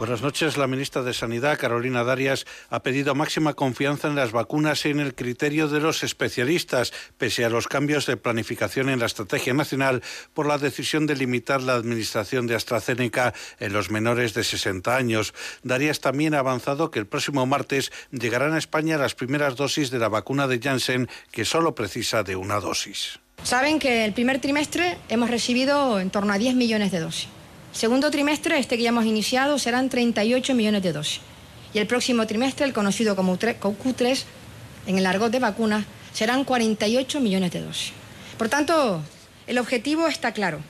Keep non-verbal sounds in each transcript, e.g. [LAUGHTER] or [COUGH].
Buenas noches. La ministra de Sanidad, Carolina Darias, ha pedido máxima confianza en las vacunas y en el criterio de los especialistas, pese a los cambios de planificación en la estrategia nacional por la decisión de limitar la administración de AstraZeneca en los menores de 60 años. Darias también ha avanzado que el próximo martes llegarán a España las primeras dosis de la vacuna de Janssen, que solo precisa de una dosis. Saben que el primer trimestre hemos recibido en torno a 10 millones de dosis. Segundo trimestre, este que ya hemos iniciado, serán 38 millones de dosis. Y el próximo trimestre, el conocido como Q3, en el argot de vacunas, serán 48 millones de dosis. Por tanto, el objetivo está claro.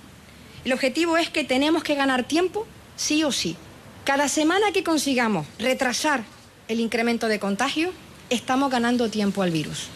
El objetivo es que tenemos que ganar tiempo, sí o sí. Cada semana que consigamos retrasar el incremento de contagio, estamos ganando tiempo al virus.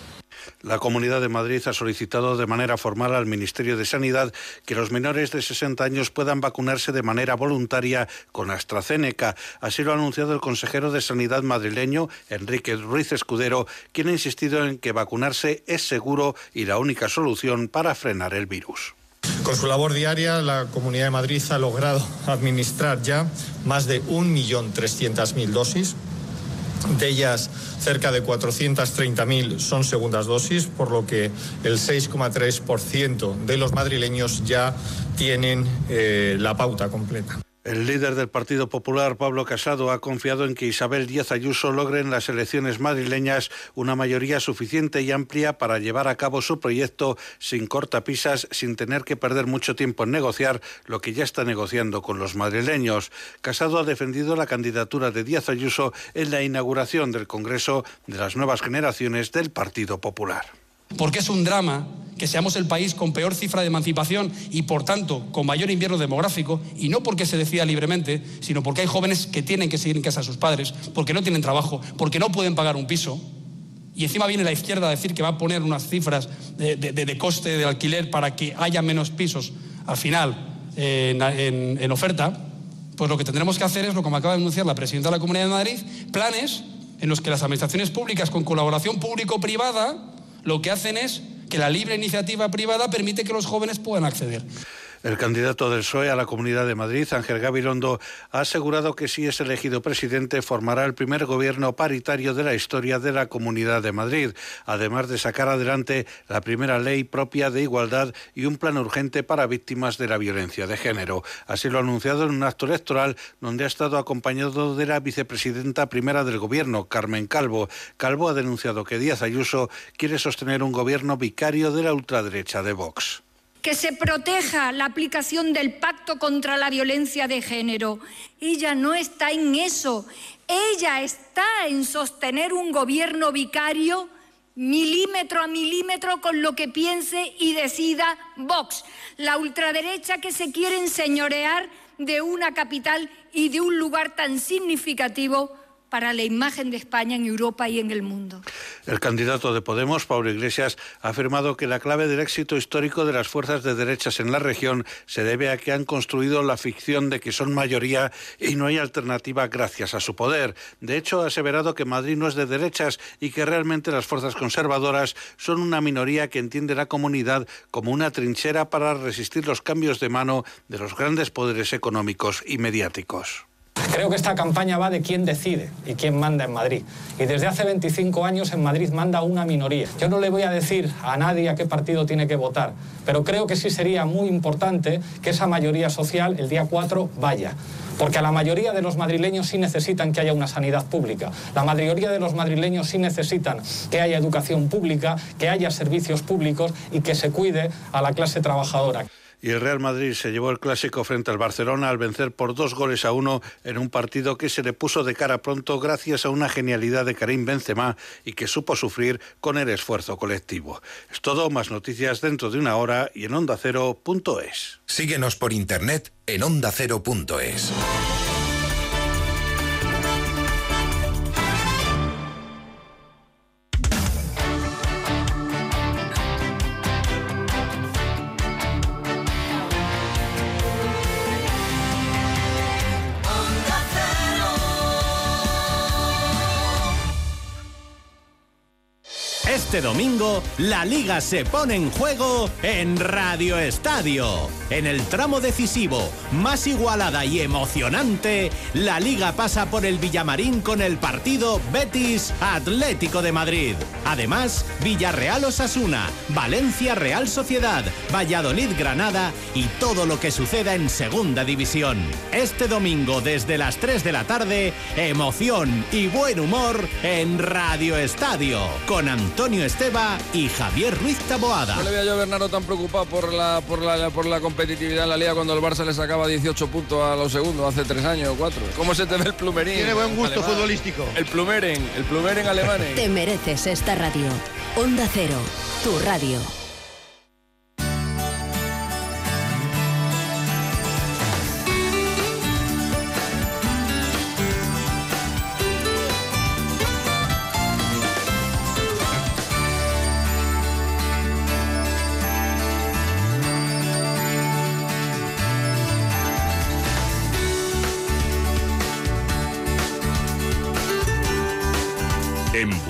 La Comunidad de Madrid ha solicitado de manera formal al Ministerio de Sanidad que los menores de 60 años puedan vacunarse de manera voluntaria con AstraZeneca. Así lo ha anunciado el consejero de Sanidad madrileño, Enrique Ruiz Escudero, quien ha insistido en que vacunarse es seguro y la única solución para frenar el virus. Con su labor diaria, la Comunidad de Madrid ha logrado administrar ya más de 1.300.000 dosis de ellas, cerca de 430.000 son segundas dosis, por lo que el 6,3% de los madrileños ya tienen eh, la pauta completa. El líder del Partido Popular, Pablo Casado, ha confiado en que Isabel Díaz Ayuso logre en las elecciones madrileñas una mayoría suficiente y amplia para llevar a cabo su proyecto sin cortapisas, sin tener que perder mucho tiempo en negociar lo que ya está negociando con los madrileños. Casado ha defendido la candidatura de Díaz Ayuso en la inauguración del Congreso de las nuevas generaciones del Partido Popular porque es un drama que seamos el país con peor cifra de emancipación y, por tanto, con mayor invierno demográfico, y no porque se decida libremente, sino porque hay jóvenes que tienen que seguir en casa a sus padres, porque no tienen trabajo, porque no pueden pagar un piso. Y encima viene la izquierda a decir que va a poner unas cifras de, coste de alquiler para que haya menos pisos al final en, en oferta. Pues lo que tendremos que hacer es lo que me acaba de anunciar la presidenta de la Comunidad de Madrid, planes en los que las administraciones públicas con colaboración público-privada lo que hacen es que la libre iniciativa privada permite que los jóvenes puedan acceder. El candidato del PSOE a la Comunidad de Madrid, Ángel Gabilondo, ha asegurado que si es elegido presidente formará el primer gobierno paritario de la historia de la Comunidad de Madrid, además de sacar adelante la primera ley propia de igualdad y un plan urgente para víctimas de la violencia de género. Así lo ha anunciado en un acto electoral donde ha estado acompañado de la vicepresidenta primera del gobierno, Carmen Calvo. Calvo ha denunciado que Díaz Ayuso quiere sostener un gobierno vicario de la ultraderecha de Vox que se proteja la aplicación del pacto contra la violencia de género. Ella no está en eso. Ella está en sostener un gobierno vicario milímetro a milímetro con lo que piense y decida Vox, la ultraderecha que se quiere enseñorear de una capital y de un lugar tan significativo para la imagen de España en Europa y en el mundo. El candidato de Podemos, Pablo Iglesias, ha afirmado que la clave del éxito histórico de las fuerzas de derechas en la región se debe a que han construido la ficción de que son mayoría y no hay alternativa gracias a su poder. De hecho, ha aseverado que Madrid no es de derechas y que realmente las fuerzas conservadoras son una minoría que entiende la comunidad como una trinchera para resistir los cambios de mano de los grandes poderes económicos y mediáticos. Creo que esta campaña va de quién decide y quién manda en Madrid. Y desde hace 25 años en Madrid manda una minoría. Yo no le voy a decir a nadie a qué partido tiene que votar, pero creo que sí sería muy importante que esa mayoría social el día 4 vaya. Porque a la mayoría de los madrileños sí necesitan que haya una sanidad pública. La mayoría de los madrileños sí necesitan que haya educación pública, que haya servicios públicos y que se cuide a la clase trabajadora y el Real Madrid se llevó el clásico frente al Barcelona al vencer por dos goles a uno en un partido que se le puso de cara pronto gracias a una genialidad de Karim Benzema y que supo sufrir con el esfuerzo colectivo. Es todo, más noticias dentro de una hora y en ondacero.es. Síguenos por internet en ondacero.es. Este domingo, la liga se pone en juego en Radio Estadio. En el tramo decisivo, más igualada y emocionante, la liga pasa por el Villamarín con el partido Betis Atlético de Madrid. Además, Villarreal Osasuna, Valencia Real Sociedad, Valladolid Granada y todo lo que suceda en Segunda División. Este domingo desde las 3 de la tarde, emoción y buen humor en Radio Estadio con Antonio Esteba y Javier Ruiz Taboada. No le veía yo a Bernardo tan preocupado por la, por la, por la competitividad en la liga cuando el Barça le sacaba 18 puntos a los segundos hace tres años o cuatro. ¿Cómo se te ve el plumerín? Tiene buen gusto futbolístico. El plumeren, el plumeren alemán. Te mereces esta radio. Onda Cero, tu radio.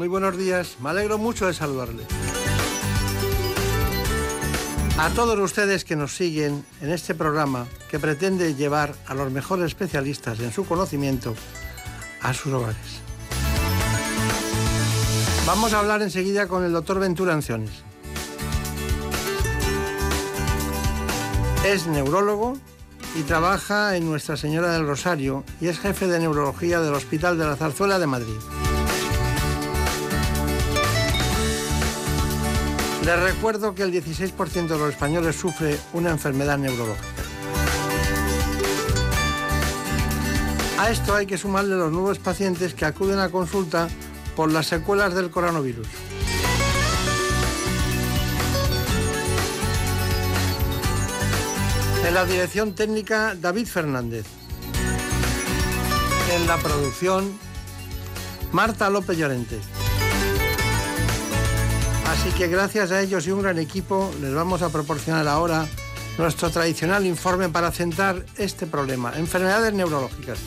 Muy buenos días. Me alegro mucho de saludarles. A todos ustedes que nos siguen en este programa que pretende llevar a los mejores especialistas en su conocimiento a sus hogares. Vamos a hablar enseguida con el doctor Ventura Anciones. Es neurólogo y trabaja en Nuestra Señora del Rosario y es jefe de neurología del Hospital de la Zarzuela de Madrid. Les recuerdo que el 16% de los españoles sufre una enfermedad neurológica. A esto hay que sumarle los nuevos pacientes que acuden a consulta por las secuelas del coronavirus. En la dirección técnica, David Fernández. En la producción, Marta López Llorente. Así que gracias a ellos y un gran equipo les vamos a proporcionar ahora nuestro tradicional informe para centrar este problema, enfermedades neurológicas.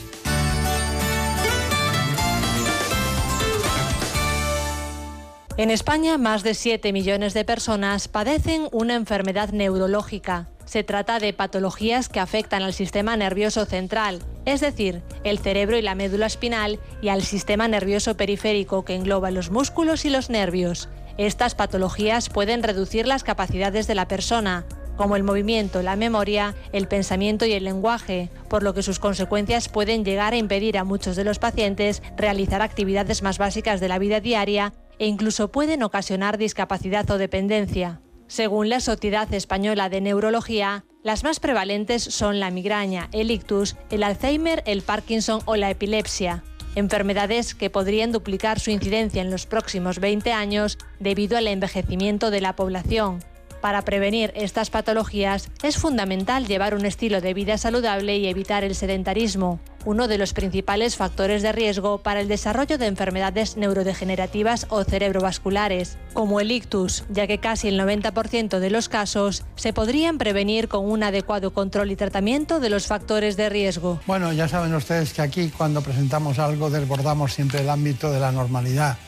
En España, más de 7 millones de personas padecen una enfermedad neurológica. Se trata de patologías que afectan al sistema nervioso central, es decir, el cerebro y la médula espinal, y al sistema nervioso periférico que engloba los músculos y los nervios. Estas patologías pueden reducir las capacidades de la persona, como el movimiento, la memoria, el pensamiento y el lenguaje, por lo que sus consecuencias pueden llegar a impedir a muchos de los pacientes realizar actividades más básicas de la vida diaria e incluso pueden ocasionar discapacidad o dependencia. Según la Sociedad Española de Neurología, las más prevalentes son la migraña, el ictus, el Alzheimer, el Parkinson o la epilepsia enfermedades que podrían duplicar su incidencia en los próximos 20 años debido al envejecimiento de la población. Para prevenir estas patologías es fundamental llevar un estilo de vida saludable y evitar el sedentarismo, uno de los principales factores de riesgo para el desarrollo de enfermedades neurodegenerativas o cerebrovasculares, como el ictus, ya que casi el 90% de los casos se podrían prevenir con un adecuado control y tratamiento de los factores de riesgo. Bueno, ya saben ustedes que aquí cuando presentamos algo desbordamos siempre el ámbito de la normalidad.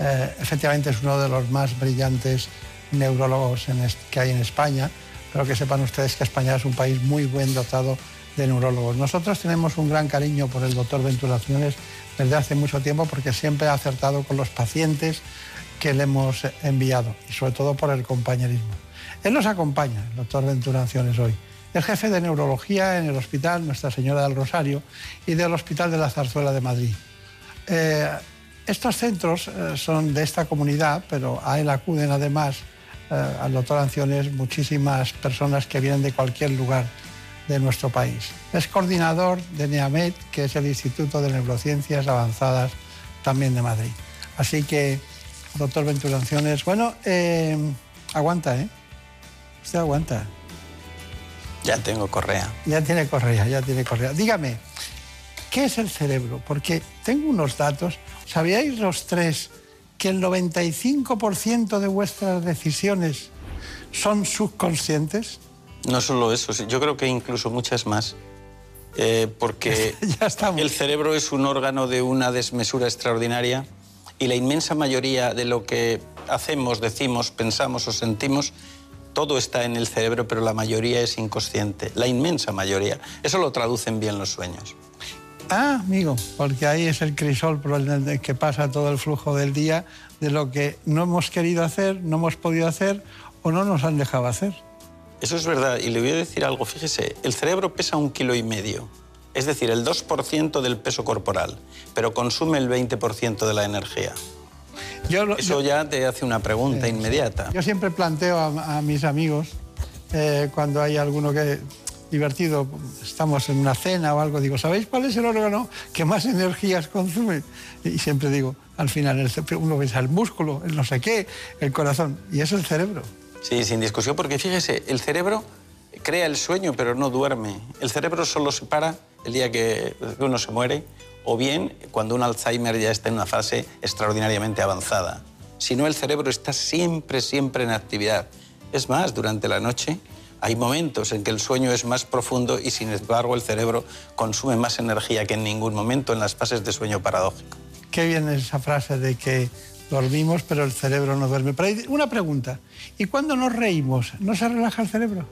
Eh, efectivamente es uno de los más brillantes neurólogos que hay en España, pero que sepan ustedes que España es un país muy buen dotado de neurólogos. Nosotros tenemos un gran cariño por el doctor Venturaciones desde hace mucho tiempo porque siempre ha acertado con los pacientes que le hemos enviado y sobre todo por el compañerismo. Él nos acompaña, el doctor Venturaciones, hoy. El jefe de neurología en el Hospital Nuestra Señora del Rosario y del Hospital de la Zarzuela de Madrid. Eh, estos centros eh, son de esta comunidad, pero a él acuden además al doctor Anciones muchísimas personas que vienen de cualquier lugar de nuestro país. Es coordinador de NEAMED, que es el Instituto de Neurociencias Avanzadas también de Madrid. Así que, doctor Venturaciones, bueno, eh, aguanta, ¿eh? Usted aguanta. Ya tengo correa. Ya tiene correa, ya tiene correa. Dígame, ¿qué es el cerebro? Porque tengo unos datos. ¿Sabíais los tres que el 95% de vuestras decisiones son subconscientes? No solo eso, yo creo que incluso muchas más. Eh, porque [LAUGHS] el cerebro es un órgano de una desmesura extraordinaria y la inmensa mayoría de lo que hacemos, decimos, pensamos o sentimos, todo está en el cerebro, pero la mayoría es inconsciente, la inmensa mayoría. Eso lo traducen bien los sueños. Ah, amigo, porque ahí es el crisol por el que pasa todo el flujo del día de lo que no hemos querido hacer, no hemos podido hacer o no nos han dejado hacer. Eso es verdad. Y le voy a decir algo. Fíjese, el cerebro pesa un kilo y medio. Es decir, el 2% del peso corporal, pero consume el 20% de la energía. Eso ya te hace una pregunta inmediata. Yo siempre planteo a, mis amigos, eh, cuando hay alguno que divertido, estamos en una cena o algo, digo, ¿sabéis cuál es el órgano que más energías consume? Y siempre digo, al final, uno piensa el músculo, el no sé qué, el corazón, y es el cerebro. Sí, sin discusión, porque fíjese, el cerebro crea el sueño, pero no duerme. El cerebro solo se para el día que uno se muere o bien cuando un Alzheimer ya está en una fase extraordinariamente avanzada. Si no, el cerebro está siempre, siempre en actividad. Es más, durante la noche hay momentos en que el sueño es más profundo y sin embargo el cerebro consume más energía que en ningún momento en las fases de sueño paradójico. Qué bien esa frase de que dormimos pero el cerebro no duerme. Pero hay una pregunta, ¿y cuando nos reímos, no se relaja el cerebro?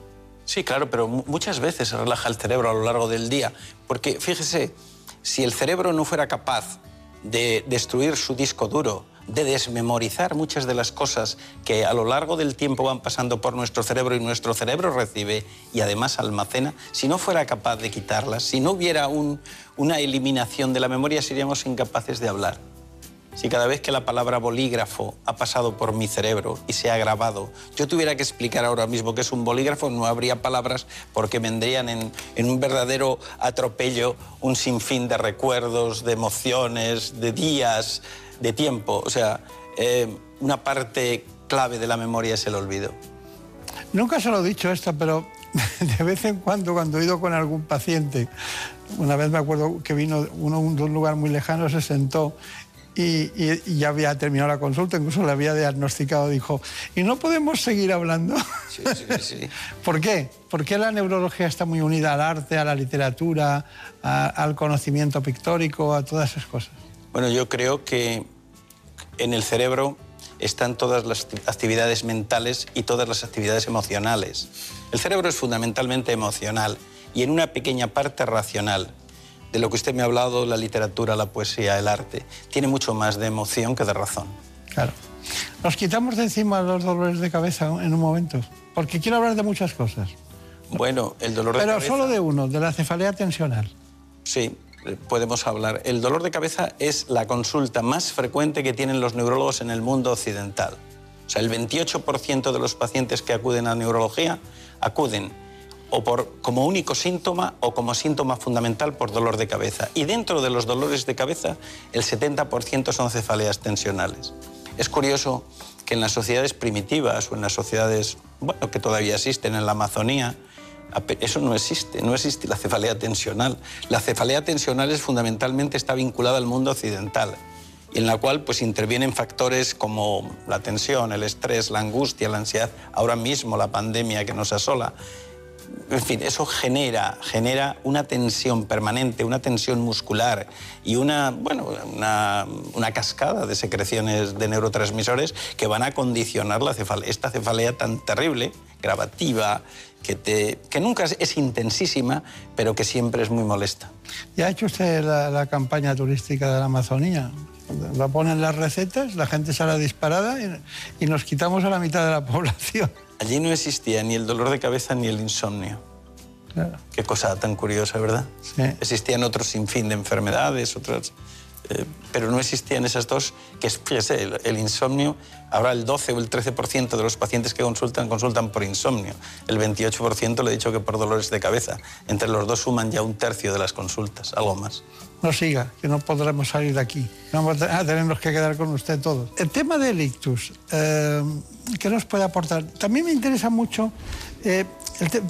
Sí, claro, pero muchas veces se relaja el cerebro a lo largo del día, porque fíjese, si el cerebro no fuera capaz de destruir su disco duro, de desmemorizar muchas de las cosas que a lo largo del tiempo van pasando por nuestro cerebro y nuestro cerebro recibe y además almacena, si no fuera capaz de quitarlas, si no hubiera una eliminación de la memoria, seríamos incapaces de hablar. Si cada vez que la palabra bolígrafo ha pasado por mi cerebro y se ha grabado, yo tuviera que explicar ahora mismo qué es un bolígrafo, no habría palabras porque vendrían en, un verdadero atropello un sinfín de recuerdos, de emociones, de días, de tiempo. O sea, eh, una parte clave de la memoria es el olvido. Nunca se lo he dicho esto, pero [LAUGHS] de vez en cuando, cuando he ido con algún paciente, una vez me acuerdo que vino uno de un lugar muy lejano, se sentó y, ya había terminado la consulta, incluso le había diagnosticado, dijo, ¿y no podemos seguir hablando? Sí, sí, sí. [LAUGHS] ¿Por qué? ¿Por qué la neurología está muy unida al arte, a la literatura, al conocimiento pictórico, a todas esas cosas? Bueno, yo creo que en el cerebro están todas las actividades mentales y todas las actividades emocionales. El cerebro es fundamentalmente emocional y en una pequeña parte racional de lo que usted me ha hablado, la literatura, la poesía, el arte, tiene mucho más de emoción que de razón. Claro. Nos quitamos de encima los dolores de cabeza en un momento, porque quiero hablar de muchas cosas. Bueno, el dolor de cabeza... Pero solo de uno, de la cefalea tensional. Sí, podemos hablar. El dolor de cabeza es la consulta más frecuente que tienen los neurólogos en el mundo occidental. O sea, el 28% de los pacientes que acuden a neurología acuden o por, como único síntoma o como síntoma fundamental por dolor de cabeza. Y dentro de los dolores de cabeza, el 70% son cefaleas tensionales. Es curioso que en las sociedades primitivas o en las sociedades bueno, que todavía existen en la Amazonía, eso no existe, no existe la cefalea tensional. La cefalea tensional es fundamentalmente está vinculada al mundo occidental, en la cual pues intervienen factores como la tensión, el estrés, la angustia, la ansiedad, ahora mismo la pandemia que nos asola en fin, eso genera, genera una tensión permanente, una tensión muscular y una, bueno, una, una cascada de secreciones de neurotransmisores que van a condicionar la esta cefalea tan terrible, gravativa que, te, que nunca es intensísima, pero que siempre es muy molesta. ¿Ya ha hecho usted la, campaña turística de la Amazonía? La ponen las recetas, la gente sale disparada y, nos quitamos a la mitad de la [LAUGHS] población. Allí no existía ni el dolor de cabeza ni el insomnio. Qué cosa tan curiosa, ¿verdad? Sí. Existían otros sinfín de enfermedades, otras eh, pero no existían esas dos, que es, fíjese, el, insomnio, ahora el 12 o el 13% de los pacientes que consultan consultan por insomnio, el 28% le he dicho que por dolores de cabeza, entre los dos suman ya un tercio de las consultas, algo más. No siga, que no podremos salir de aquí, vamos a tenernos que quedar con usted todos. El tema del ictus, eh, ¿qué nos puede aportar? También me interesa mucho eh,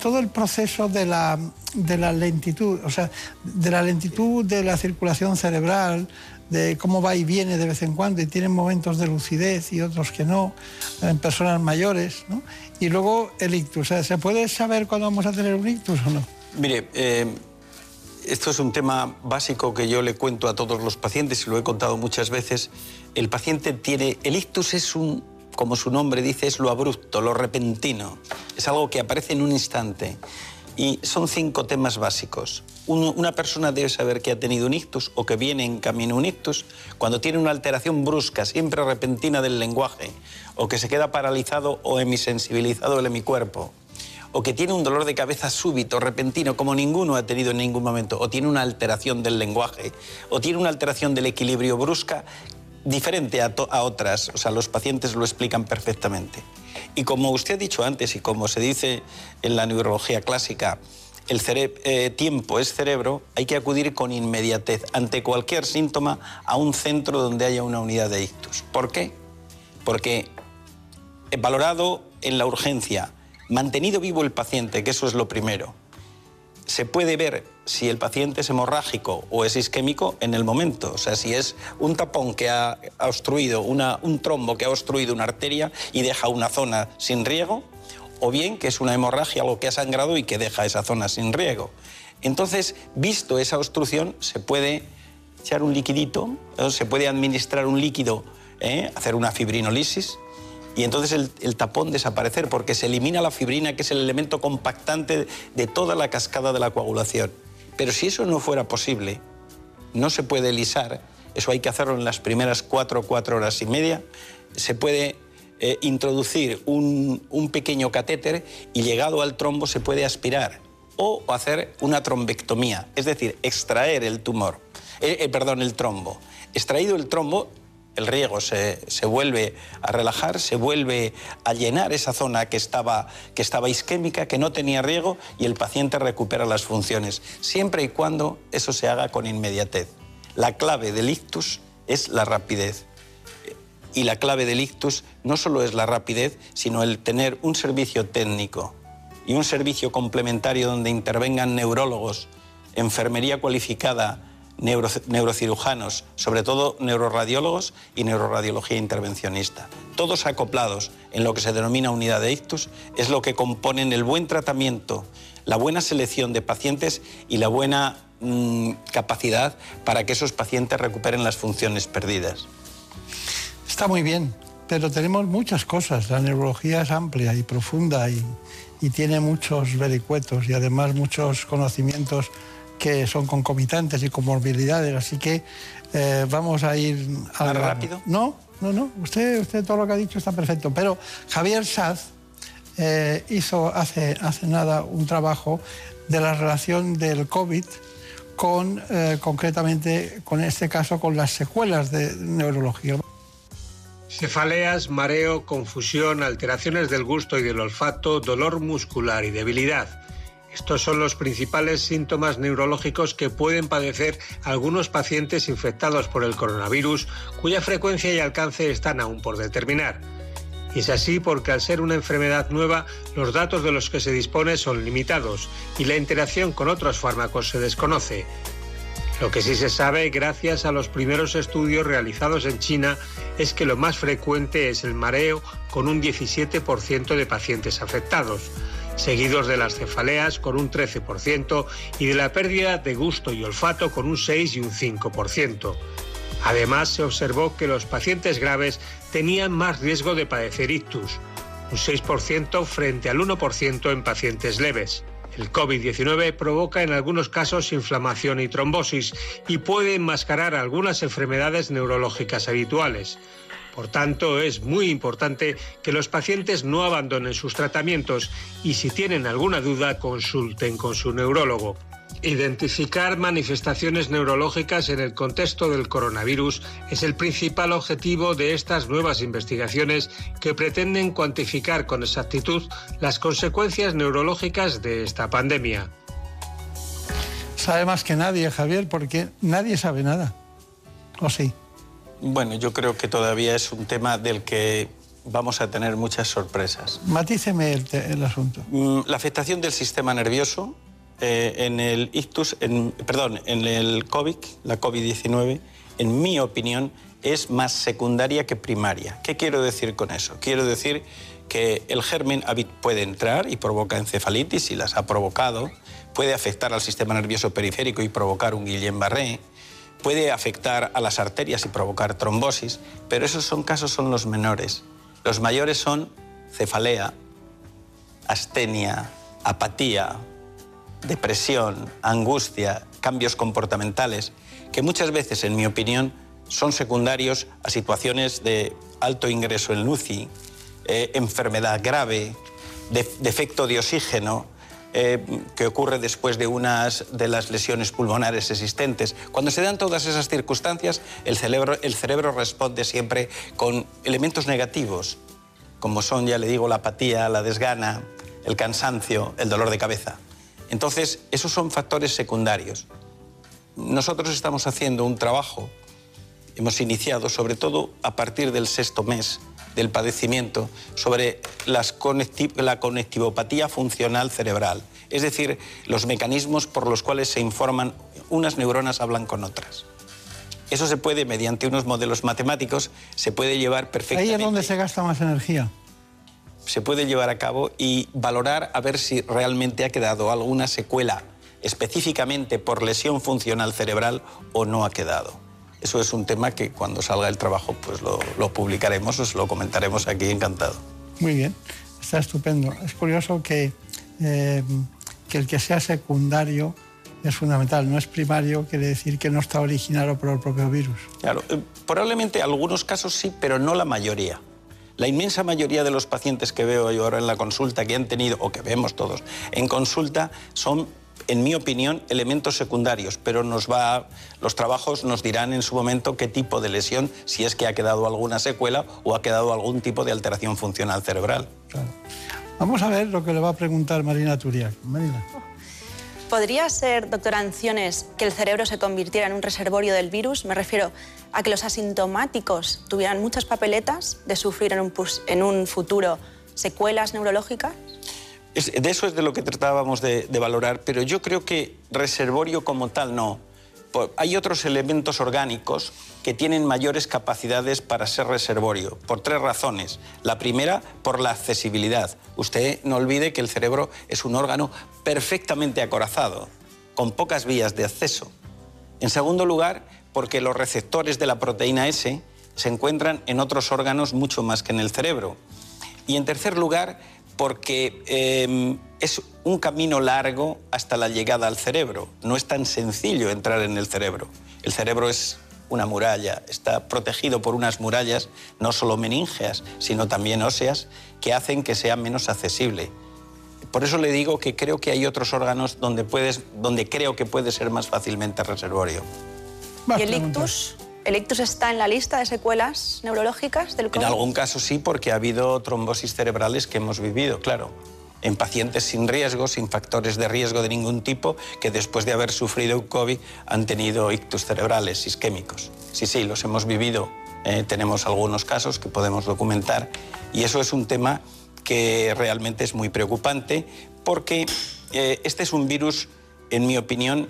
todo el proceso de la, de la lentitud, o sea, de la lentitud de la circulación cerebral, de cómo va y viene de vez en cuando y tienen momentos de lucidez y otros que no, en personas mayores, ¿no? Y luego el ictus, ¿se puede saber cuándo vamos a tener un ictus o no? Mire, eh, esto es un tema básico que yo le cuento a todos los pacientes y lo he contado muchas veces. El paciente tiene, el ictus es un como su nombre dice, es lo abrupto, lo repentino. Es algo que aparece en un instante. Y son cinco temas básicos. una persona debe saber que ha tenido un ictus o que viene en camino un ictus cuando tiene una alteración brusca, siempre repentina del lenguaje, o que se queda paralizado o hemisensibilizado el hemicuerpo, o que tiene un dolor de cabeza súbito, repentino, como ninguno ha tenido en ningún momento, o tiene una alteración del lenguaje, o tiene una alteración del equilibrio brusca diferente a, otras, o sea, los pacientes lo explican perfectamente. Y como usted ha dicho antes y como se dice en la neurología clásica, el eh, tiempo es cerebro, hay que acudir con inmediatez ante cualquier síntoma a un centro donde haya una unidad de ictus. ¿Por qué? Porque he valorado en la urgencia, mantenido vivo el paciente, que eso es lo primero, se puede ver si el paciente es hemorrágico o es isquémico en el momento. O sea, si es un tapón que ha obstruido, un trombo que ha obstruido una arteria y deja una zona sin riego, o bien que es una hemorragia, algo que ha sangrado y que deja esa zona sin riego. Entonces, visto esa obstrucción, se puede echar un liquidito, se puede administrar un líquido, ¿eh? hacer una fibrinolisis, y entonces el, tapón desaparecer porque se elimina la fibrina, que es el elemento compactante de toda la cascada de la coagulación. Pero si eso no fuera posible, no se puede lisar, eso hay que hacerlo en las primeras cuatro, cuatro horas y media, se puede eh, introducir un, pequeño catéter y llegado al trombo se puede aspirar o hacer una trombectomía, es decir, extraer el tumor, eh, eh, perdón, el trombo. Extraído el trombo, el riego se, vuelve a relajar, se vuelve a llenar esa zona que estaba, que estaba isquémica, que no tenía riego y el paciente recupera las funciones, siempre y cuando eso se haga con inmediatez. La clave del ictus es la rapidez. Y la clave del ictus no solo es la rapidez, sino el tener un servicio técnico y un servicio complementario donde intervengan neurólogos, enfermería cualificada, neurocirujanos, sobre todo neuroradiólogos y neuroradiología intervencionista. Todos acoplados en lo que se denomina unidad de ictus es lo que componen el buen tratamiento, la buena selección de pacientes y la buena mm, capacidad para que esos pacientes recuperen las funciones perdidas. Está muy bien, pero tenemos muchas cosas. La neurología es amplia y profunda y, y tiene muchos vericuetos y además muchos conocimientos que son concomitantes y comorbilidades, así que eh, vamos a ir... ¿Más rápido? No, no, no, usted, usted todo lo que ha dicho está perfecto, pero Javier Saz eh, hizo hace, hace nada un trabajo de la relación del COVID con, eh, concretamente, con este caso, con las secuelas de neurología. Cefaleas, mareo, confusión, alteraciones del gusto y del olfato, dolor muscular y debilidad. Estos son los principales síntomas neurológicos que pueden padecer algunos pacientes infectados por el coronavirus, cuya frecuencia y alcance están aún por determinar. Y es así porque al ser una enfermedad nueva, los datos de los que se dispone son limitados y la interacción con otros fármacos se desconoce. Lo que sí se sabe, gracias a los primeros estudios realizados en China, es que lo más frecuente es el mareo con un 17% de pacientes afectados seguidos de las cefaleas con un 13% y de la pérdida de gusto y olfato con un 6 y un 5%. Además, se observó que los pacientes graves tenían más riesgo de padecer ictus. un 6% frente al 1% en pacientes leves. El COVID-19 provoca en algunos casos inflamación y trombosis y puede enmascarar algunas enfermedades neurológicas habituales. Por tanto, es muy importante que los pacientes no abandonen sus tratamientos y si tienen alguna duda consulten con su neurólogo. Identificar manifestaciones neurológicas en el contexto del coronavirus es el principal objetivo de estas nuevas investigaciones que pretenden cuantificar con exactitud las consecuencias neurológicas de esta pandemia. Sabe más que nadie, Javier, porque nadie sabe nada. ¿O sí? Bueno, yo creo que todavía es un tema del que vamos a tener muchas sorpresas. Matíceme el, el asunto. Mm, la afectación del sistema nervioso eh, en el ictus, en, perdón, en el COVID, la COVID-19, en mi opinión, es más secundaria que primaria. ¿Qué quiero decir con eso? Quiero decir que el germen puede entrar y provoca encefalitis y las ha provocado, puede afectar al sistema nervioso periférico y provocar un Guillain-Barré, puede afectar a las arterias y provocar trombosis, pero esos son casos son los menores. Los mayores son cefalea, astenia, apatía, depresión, angustia, cambios comportamentales, que muchas veces, en mi opinión, son secundarios a situaciones de alto ingreso en LUCI, eh, enfermedad grave, defecto de oxígeno, eh, que ocurre después de unas de las lesiones pulmonares existentes. Cuando se dan todas esas circunstancias, el cerebro, el cerebro responde siempre con elementos negativos, como son, ya le digo, la apatía, la desgana, el cansancio, el dolor de cabeza. Entonces, esos son factores secundarios. Nosotros estamos haciendo un trabajo, hemos iniciado sobre todo a partir del sexto mes del padecimiento, sobre las la conectivopatía funcional cerebral, es decir, los mecanismos por los cuales se informan, unas neuronas hablan con otras. Eso se puede, mediante unos modelos matemáticos, se puede llevar perfectamente. Ahí es donde se gasta más energía se puede llevar a cabo y valorar a ver si realmente ha quedado alguna secuela específicamente por lesión funcional cerebral o no ha quedado. Eso es un tema que cuando salga el trabajo pues lo, publicaremos, os lo comentaremos aquí encantado. Muy bien, está estupendo. Es curioso que, eh, que el que sea secundario es fundamental, no es primario, quiere decir que no está originado por el propio virus. Claro, eh, probablemente algunos casos sí, pero no la mayoría. La inmensa mayoría de los pacientes que veo yo ahora en la consulta, que han tenido, o que vemos todos en consulta, son en mi opinión, elementos secundarios, pero nos va, los trabajos nos dirán en su momento qué tipo de lesión, si es que ha quedado alguna secuela o ha quedado algún tipo de alteración funcional cerebral. Vamos a ver lo que le va a preguntar Marina Turiak. Marina. ¿Podría ser, doctora Anciones, que el cerebro se convirtiera en un reservorio del virus? Me refiero a que los asintomáticos tuvieran muchas papeletas de sufrir en un, en un futuro secuelas neurológicas. De eso es de lo que tratábamos de, de valorar, pero yo creo que reservorio como tal no hay otros elementos orgánicos que tienen mayores capacidades para ser reservorio, por tres razones. La primera, por la accesibilidad. Usted no olvide que el cerebro es un órgano perfectamente acorazado, con pocas vías de acceso. En segundo lugar, porque los receptores de la proteína S se encuentran en otros órganos mucho más que en el cerebro. Y en tercer lugar, porque em, es un camino largo hasta la llegada al cerebro. No es tan sencillo entrar en el cerebro. El cerebro es una muralla, está protegido por unas murallas no solo meníngeas, sino también óseas, que hacen que sea menos accesible. Por eso le digo que creo que hay otros órganos donde, puedes, donde creo que puede ser más fácilmente reservorio. ¿Y el ictus? ¿El ictus está en la lista de secuelas neurológicas del COVID? En algún caso sí, porque ha habido trombosis cerebrales que hemos vivido, claro. En pacientes sin riesgo, sin factores de riesgo de ningún tipo, que después de haber sufrido COVID han tenido ictus cerebrales isquémicos. Sí, sí, los hemos vivido. Eh, tenemos algunos casos que podemos documentar. Y eso es un tema que realmente es muy preocupante porque eh, este es un virus, en mi opinión,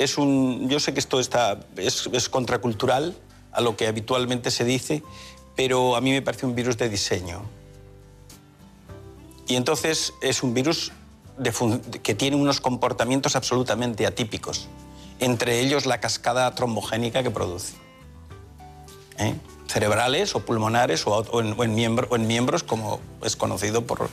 es un, yo sé que esto está, es, contracultural a lo que habitualmente se dice, pero a mí me parece un virus de diseño. Y entonces es un virus que tiene unos comportamientos absolutamente atípicos, entre ellos la cascada trombogénica que produce. ¿eh? cerebrales o pulmonares o, en, miembros, como es conocido por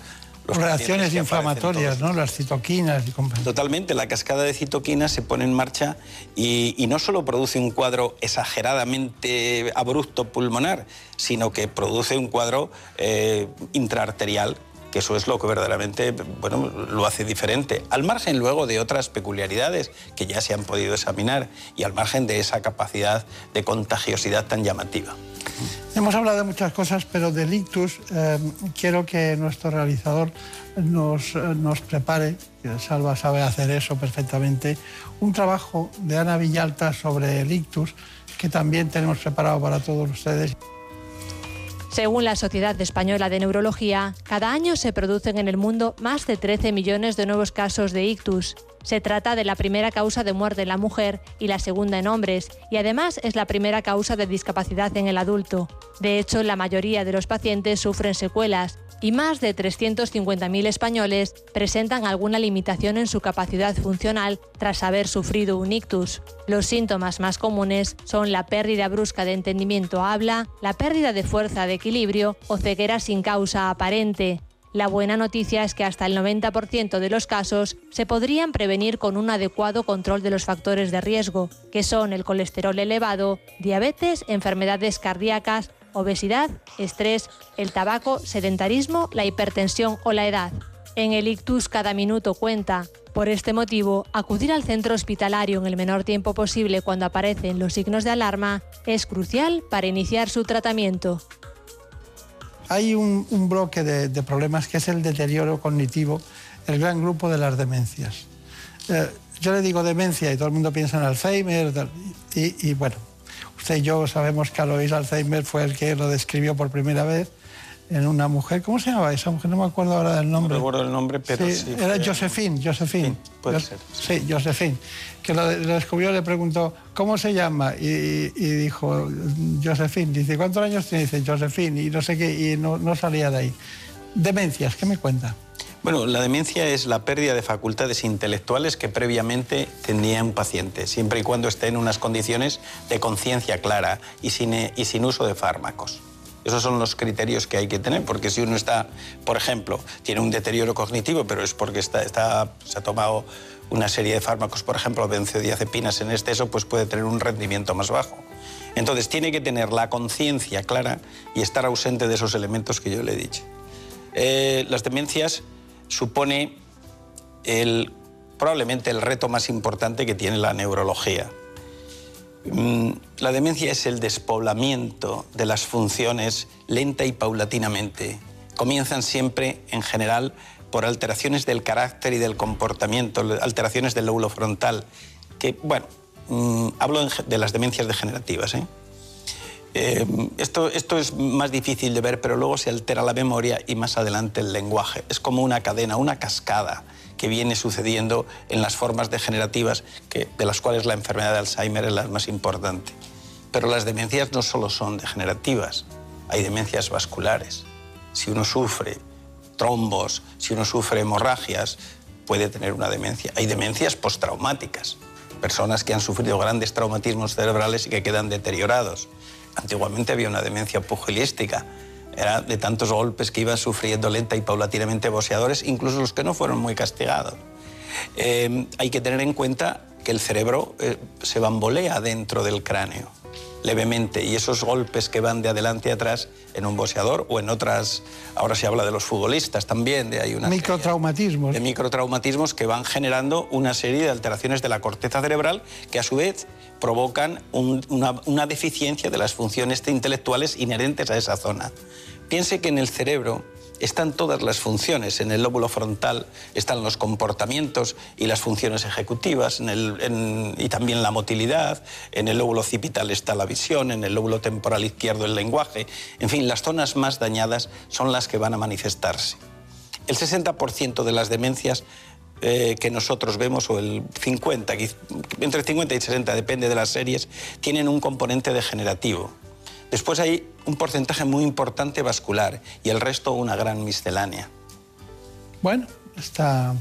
reacciones inflamatorias, ¿no? Las citoquinas. Y Totalmente, la cascada de citoquinas se pone en marcha y, no solo produce un cuadro exageradamente abrupto pulmonar, sino que produce un cuadro eh, intraarterial que eso es lo que verdaderamente bueno, lo hace diferente, al margen luego de otras peculiaridades que ya se han podido examinar y al margen de esa capacidad de contagiosidad tan llamativa. Hemos hablado de muchas cosas, pero del ictus eh, quiero que nuestro realizador nos, eh, nos prepare, Salva sabe hacer eso perfectamente, un trabajo de Ana Villalta sobre el ictus que también tenemos preparado para todos ustedes. Según la Sociedad Española de Neurología, cada año se producen en el mundo más de 13 millones de nuevos casos de ictus. Se trata de la primera causa de muerte en la mujer y la segunda en hombres, y además es la primera causa de discapacidad en el adulto. De hecho, la mayoría de los pacientes sufren secuelas, y más de 350.000 españoles presentan alguna limitación en su capacidad funcional tras haber sufrido un ictus. Los síntomas más comunes son la pérdida brusca de entendimiento habla, la pérdida de fuerza de equilibrio o ceguera sin causa aparente. La buena noticia es que hasta el 90% de los casos se podrían prevenir con un adecuado control de los factores de riesgo, que son el colesterol elevado, diabetes, enfermedades cardíacas, obesidad, estrés, el tabaco, sedentarismo, la hipertensión o la edad. En el ictus cada minuto cuenta. Por este motivo, acudir al centro hospitalario en el menor tiempo posible cuando aparecen los signos de alarma es crucial para iniciar su tratamiento. Hay un, bloque de, problemas que es el deterioro cognitivo, el gran grupo de las demencias. Eh, yo le digo demencia y todo el mundo piensa en Alzheimer y bueno, Usted y yo sabemos que Alois Alzheimer fue el que lo describió por primera vez en una mujer. ¿Cómo se llamaba esa mujer? No me acuerdo ahora del nombre. No recuerdo el nombre, pero sí. era Josephine, Josephine. Sí, puede ser. Sí, Josephine. Que lo, descubrió, le preguntó, ¿cómo se llama? Y, dijo, Josephine. Dice, ¿cuántos años tiene? Dice, Josephine. Y no sé qué, y no, no salía de ahí. Demencias, ¿qué me cuenta? Bueno, la demencia es la pérdida de facultades intelectuales que previamente tenía un paciente, siempre y cuando esté en unas condiciones de conciencia clara y sin, y sin uso de fármacos. Esos son los criterios que hay que tener, porque si uno está, por ejemplo, tiene un deterioro cognitivo, pero es porque está, se ha tomado una serie de fármacos, por ejemplo, benzodiazepinas en exceso, pues puede tener un rendimiento más bajo. Entonces tiene que tener la conciencia clara y estar ausente de esos elementos que yo le he dicho. Eh, las demencias supone probablemente el reto más importante que tiene la neurología. Mm, la demencia es el despoblamiento de las funciones lenta y paulatinamente. Comienzan siempre, en general, por alteraciones del carácter y del comportamiento, alteraciones del lóbulo frontal, que, bueno, mm, hablo de las demencias degenerativas. ¿eh? Eh, esto, esto es más difícil de ver, pero luego se altera la memoria y más adelante el lenguaje. Es como una cadena, una cascada que viene sucediendo en las formas degenerativas, de las cuales la enfermedad de Alzheimer es la más importante. Pero las demencias no solo son degenerativas, hay demencias vasculares. Si uno sufre trombos, si uno sufre hemorragias, puede tener una demencia. Hay demencias postraumáticas, personas que han sufrido grandes traumatismos cerebrales y que quedan deteriorados. Antiguamente había una demencia pugilística. Era de tantos golpes que iban sufriendo lenta y paulatinamente boxeadores, incluso los que no fueron muy castigados. Eh, hay que tener en cuenta que el cerebro eh, se bambolea dentro del cráneo levemente y esos golpes que van de adelante a atrás en un boxeador o en otras, ahora se habla de los futbolistas también, de hay una microtraumatismos. De microtraumatismos que van generando una serie de alteraciones de la corteza cerebral que a su vez provocan una, una deficiencia de las funciones intelectuales inherentes a esa zona. Piense que en el cerebro están todas las funciones. En el lóbulo frontal están los comportamientos y las funciones ejecutivas, y también la motilidad. En el lóbulo occipital está la visión, en el lóbulo temporal izquierdo el lenguaje. En fin, las zonas más dañadas son las que van a manifestarse. El 60% de las demencias eh, que nosotros vemos, o el 50, entre 50 y 60, depende de las series, tienen un componente degenerativo. Después hay un porcentaje muy importante vascular y el resto una gran miscelánea. Bueno, esta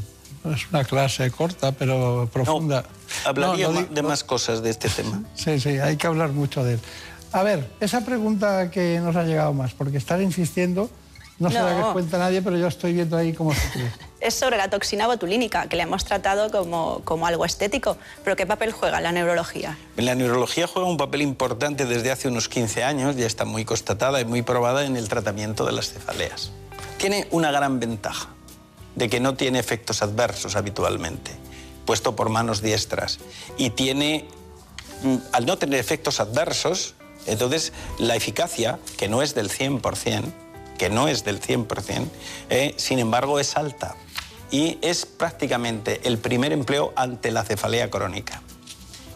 es una clase corta pero profunda. hablaría de más cosas de este tema. [LAUGHS] Sí, sí, hay que hablar mucho de él. A ver, esa pregunta que nos ha llegado más, porque estar insistiendo, no se la que cuenta nadie, pero yo estoy viendo ahí cómo se cree. Es sobre la toxina botulínica, que le hemos tratado como, como algo estético. Pero ¿qué papel juega la neurología? La neurología juega un papel importante desde hace unos 15 años, ya está muy constatada y muy probada en el tratamiento de las cefaleas. Tiene una gran ventaja, de que no tiene efectos adversos habitualmente, puesto por manos diestras. Y tiene, mm, al no tener efectos adversos, entonces la eficacia, que no es del 100%, que no es del 100%, eh, sin embargo es alta y es prácticamente el primer empleo ante la cefalea crónica.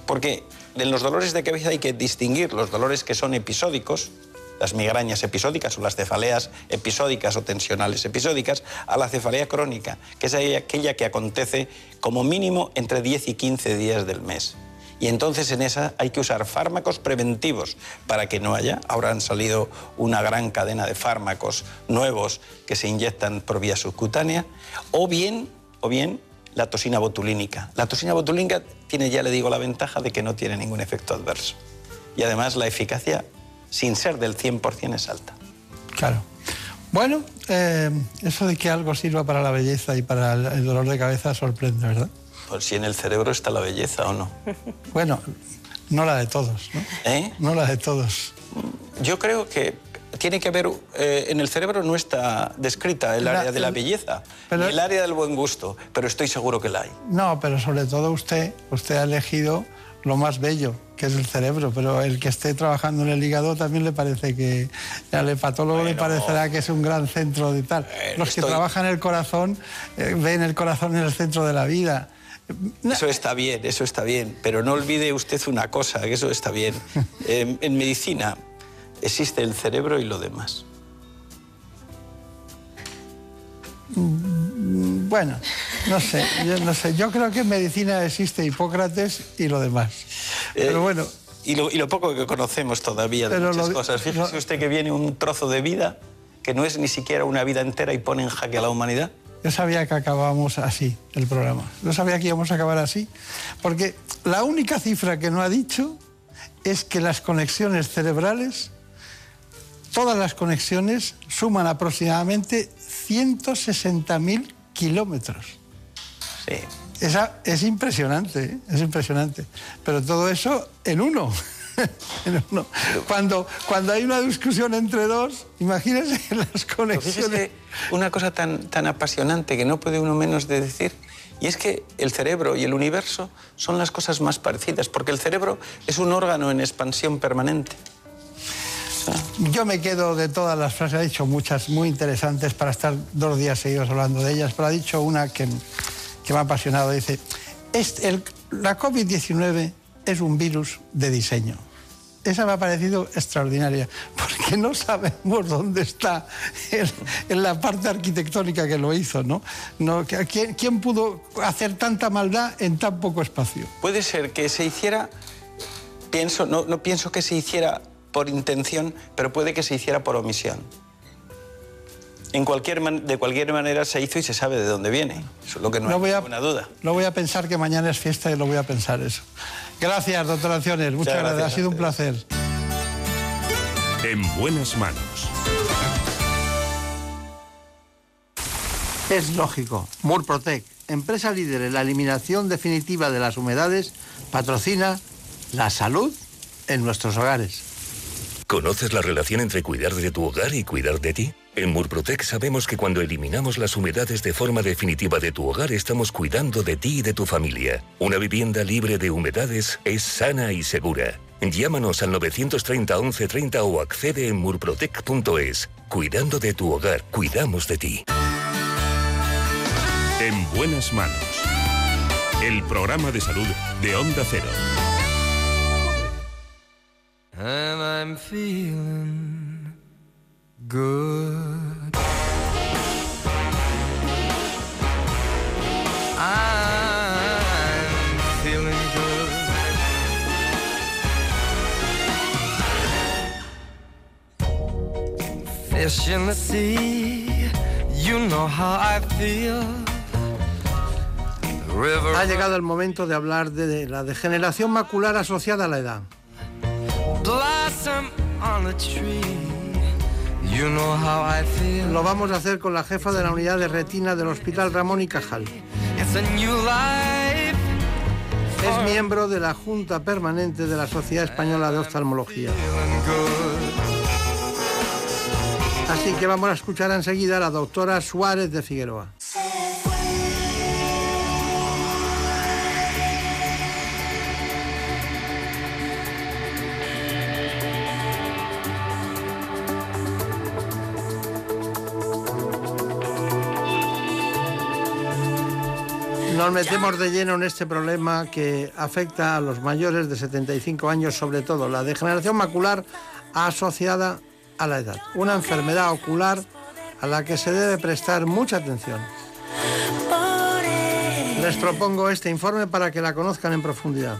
Porque en los dolores de cabeza hay que distinguir los dolores que son episódicos, las migrañas episódicas o las cefaleas episódicas o tensionales episódicas, a la cefalea crónica, que es aquella que acontece como mínimo entre 10 y 15 días del mes. Y entonces en esa hay que usar fármacos preventivos para que no haya. Ahora han salido una gran cadena de fármacos nuevos que se inyectan por vía subcutánea. O bien, o bien la toxina botulínica. La toxina botulínica tiene, ya le digo, la ventaja de que no tiene ningún efecto adverso. Y además la eficacia, sin ser del 100%, es alta. Claro. Bueno, eh, eso de que algo sirva para la belleza y para el dolor de cabeza sorprende, ¿verdad? Pues si en el cerebro está la belleza o no. [LAUGHS] Bueno, no la de todos, ¿no? ¿Eh? No la de todos. Yo creo que tiene que haber, eh, en el cerebro no está descrita el área de la belleza, ni el área del buen gusto, pero estoy seguro que la hay. No, pero sobre todo usted, usted ha elegido lo más bello, que es el cerebro, pero el que esté trabajando en el hígado también le parece que al hepatólogo le parecerá que es un gran centro de tal. Los que trabajan el corazón eh, ven el corazón en el centro de la vida. Eso está bien, eso está bien, pero no olvide usted una cosa, que eso está bien. [LAUGHS] en, medicina existe el cerebro y lo demás. Bueno, no sé, yo no sé. Yo creo que en medicina existe Hipócrates y lo demás. Pero eh, bueno. Y lo, poco que conocemos todavía de muchas cosas. Fíjese usted que viene un trozo de vida que no es ni siquiera una vida entera y pone en jaque a la humanidad. Yo sabía que acabábamos así el programa. Yo sabía que íbamos a acabar así. Porque la única cifra que no ha dicho es que las conexiones cerebrales, todas las conexiones, suman aproximadamente 160.000 kilómetros. Sí. Esa, es impresionante, ¿eh? es impresionante. Pero todo eso en uno. [LAUGHS] Cuando, cuando hay una discusión entre dos, imagínense [LAUGHS] las conexiones. Una cosa tan, tan apasionante que no puede uno menos de decir, y es que el cerebro y el universo son las cosas más parecidas, porque el cerebro es un órgano en expansión permanente. Yo me quedo de todas las frases, ha dicho muchas muy interesantes para estar dos días seguidos hablando de ellas, pero ha dicho una que, que me ha apasionado. Dice, el, la COVID-19 es un virus de diseño esa me ha parecido extraordinaria, porque no sabemos dónde está en, la parte arquitectónica que lo hizo, ¿no? no ¿quién, ¿Quién pudo hacer tanta maldad en tan poco espacio? Puede ser que se hiciera, pienso, no, no pienso que se hiciera por intención, pero puede que se hiciera por omisión. En cualquier de cualquier manera se hizo y se sabe de dónde viene. Eso es lo que no, hay ninguna duda. No voy a pensar que mañana es fiesta y lo voy a pensar eso. Gracias, doctor Acciones. Muchas, gracias. Ha sido un placer. En buenas manos. Es lógico. Murprotec, empresa líder en la eliminación definitiva de las humedades, patrocina la salud en nuestros hogares. ¿Conoces la relación entre cuidar de tu hogar y cuidar de ti? En Murprotec sabemos que cuando eliminamos las humedades de forma definitiva de tu hogar estamos cuidando de ti y de tu familia. Una vivienda libre de humedades es sana y segura. Llámanos al 930 1130 o accede en murprotec.es. Cuidando de tu hogar, cuidamos de ti. En buenas manos. El programa de salud de Onda Cero. Good. I'm feeling good. Fish in the sea, you know how I feel. Ha llegado el momento de hablar de la degeneración macular asociada a la edad. blossom on a tree. You know how I feel. Lo vamos a hacer con la jefa de la unidad de retina del Hospital Ramón y Cajal. Es miembro de la Junta Permanente de la Sociedad Española de Oftalmología. Así que vamos a escuchar enseguida a la doctora Suárez de Figueroa. Nos metemos de lleno en este problema que afecta a los mayores de 75 años, sobre todo la degeneración macular asociada a la edad, una enfermedad ocular a la que se debe prestar mucha atención. Les propongo este informe para que la conozcan en profundidad.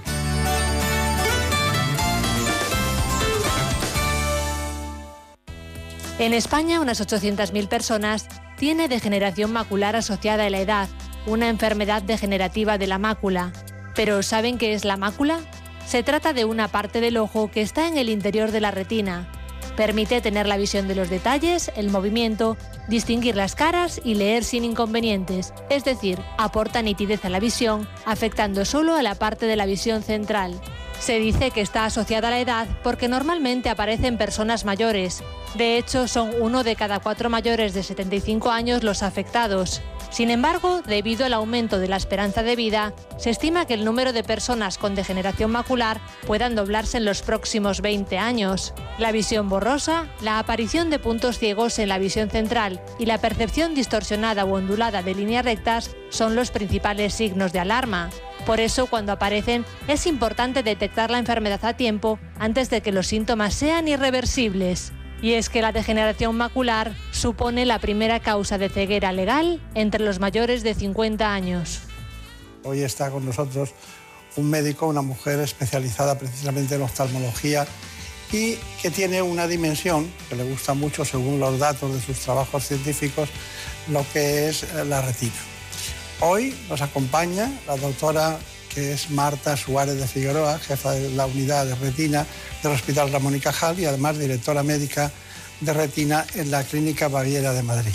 En España, unas 800.000 personas tiene degeneración macular asociada a la edad, una enfermedad degenerativa de la mácula. Pero ¿saben qué es la mácula? Se trata de una parte del ojo que está en el interior de la retina. Permite tener la visión de los detalles, el movimiento, distinguir las caras y leer sin inconvenientes, es decir, aporta nitidez a la visión, afectando solo a la parte de la visión central. Se dice que está asociada a la edad porque normalmente aparece en personas mayores. De hecho, son uno de cada cuatro mayores de 75 años los afectados. Sin embargo, debido al aumento de la esperanza de vida, se estima que el número de personas con degeneración macular puedan doblarse en los próximos 20 años. La visión borrosa, la aparición de puntos ciegos en la visión central y la percepción distorsionada o ondulada de líneas rectas son los principales signos de alarma. Por eso, cuando aparecen, es importante detectar la enfermedad a tiempo antes de que los síntomas sean irreversibles. Y es que la degeneración macular supone la primera causa de ceguera legal entre los mayores de 50 años. Hoy está con nosotros un médico, una mujer especializada precisamente en oftalmología y que tiene una dimensión que le gusta mucho según los datos de sus trabajos científicos, lo que es la retina. Hoy nos acompaña la doctora que es Marta Suárez de Figueroa, jefa de la unidad de retina del Hospital Ramón y Cajal y además directora médica de retina en la Clínica Baviera de Madrid.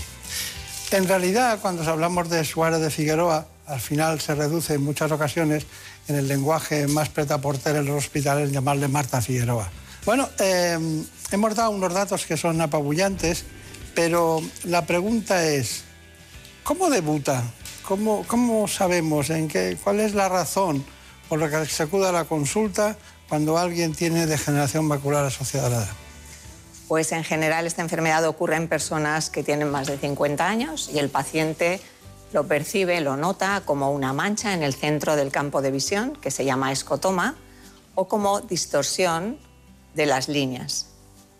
En realidad, cuando hablamos de Suárez de Figueroa, al final se reduce en muchas ocasiones en el lenguaje más pretaporter en los hospitales llamarle Marta Figueroa. Bueno, eh, hemos dado unos datos que son apabullantes, pero la pregunta es, ¿cómo debuta ¿Cómo, cómo sabemos en qué, cuál es la razón por la que se acude a la consulta cuando alguien tiene degeneración macular asociada a la edad? Pues en general esta enfermedad ocurre en personas que tienen más de 50 años y el paciente lo percibe, lo nota como una mancha en el centro del campo de visión, que se llama escotoma, o como distorsión de las líneas.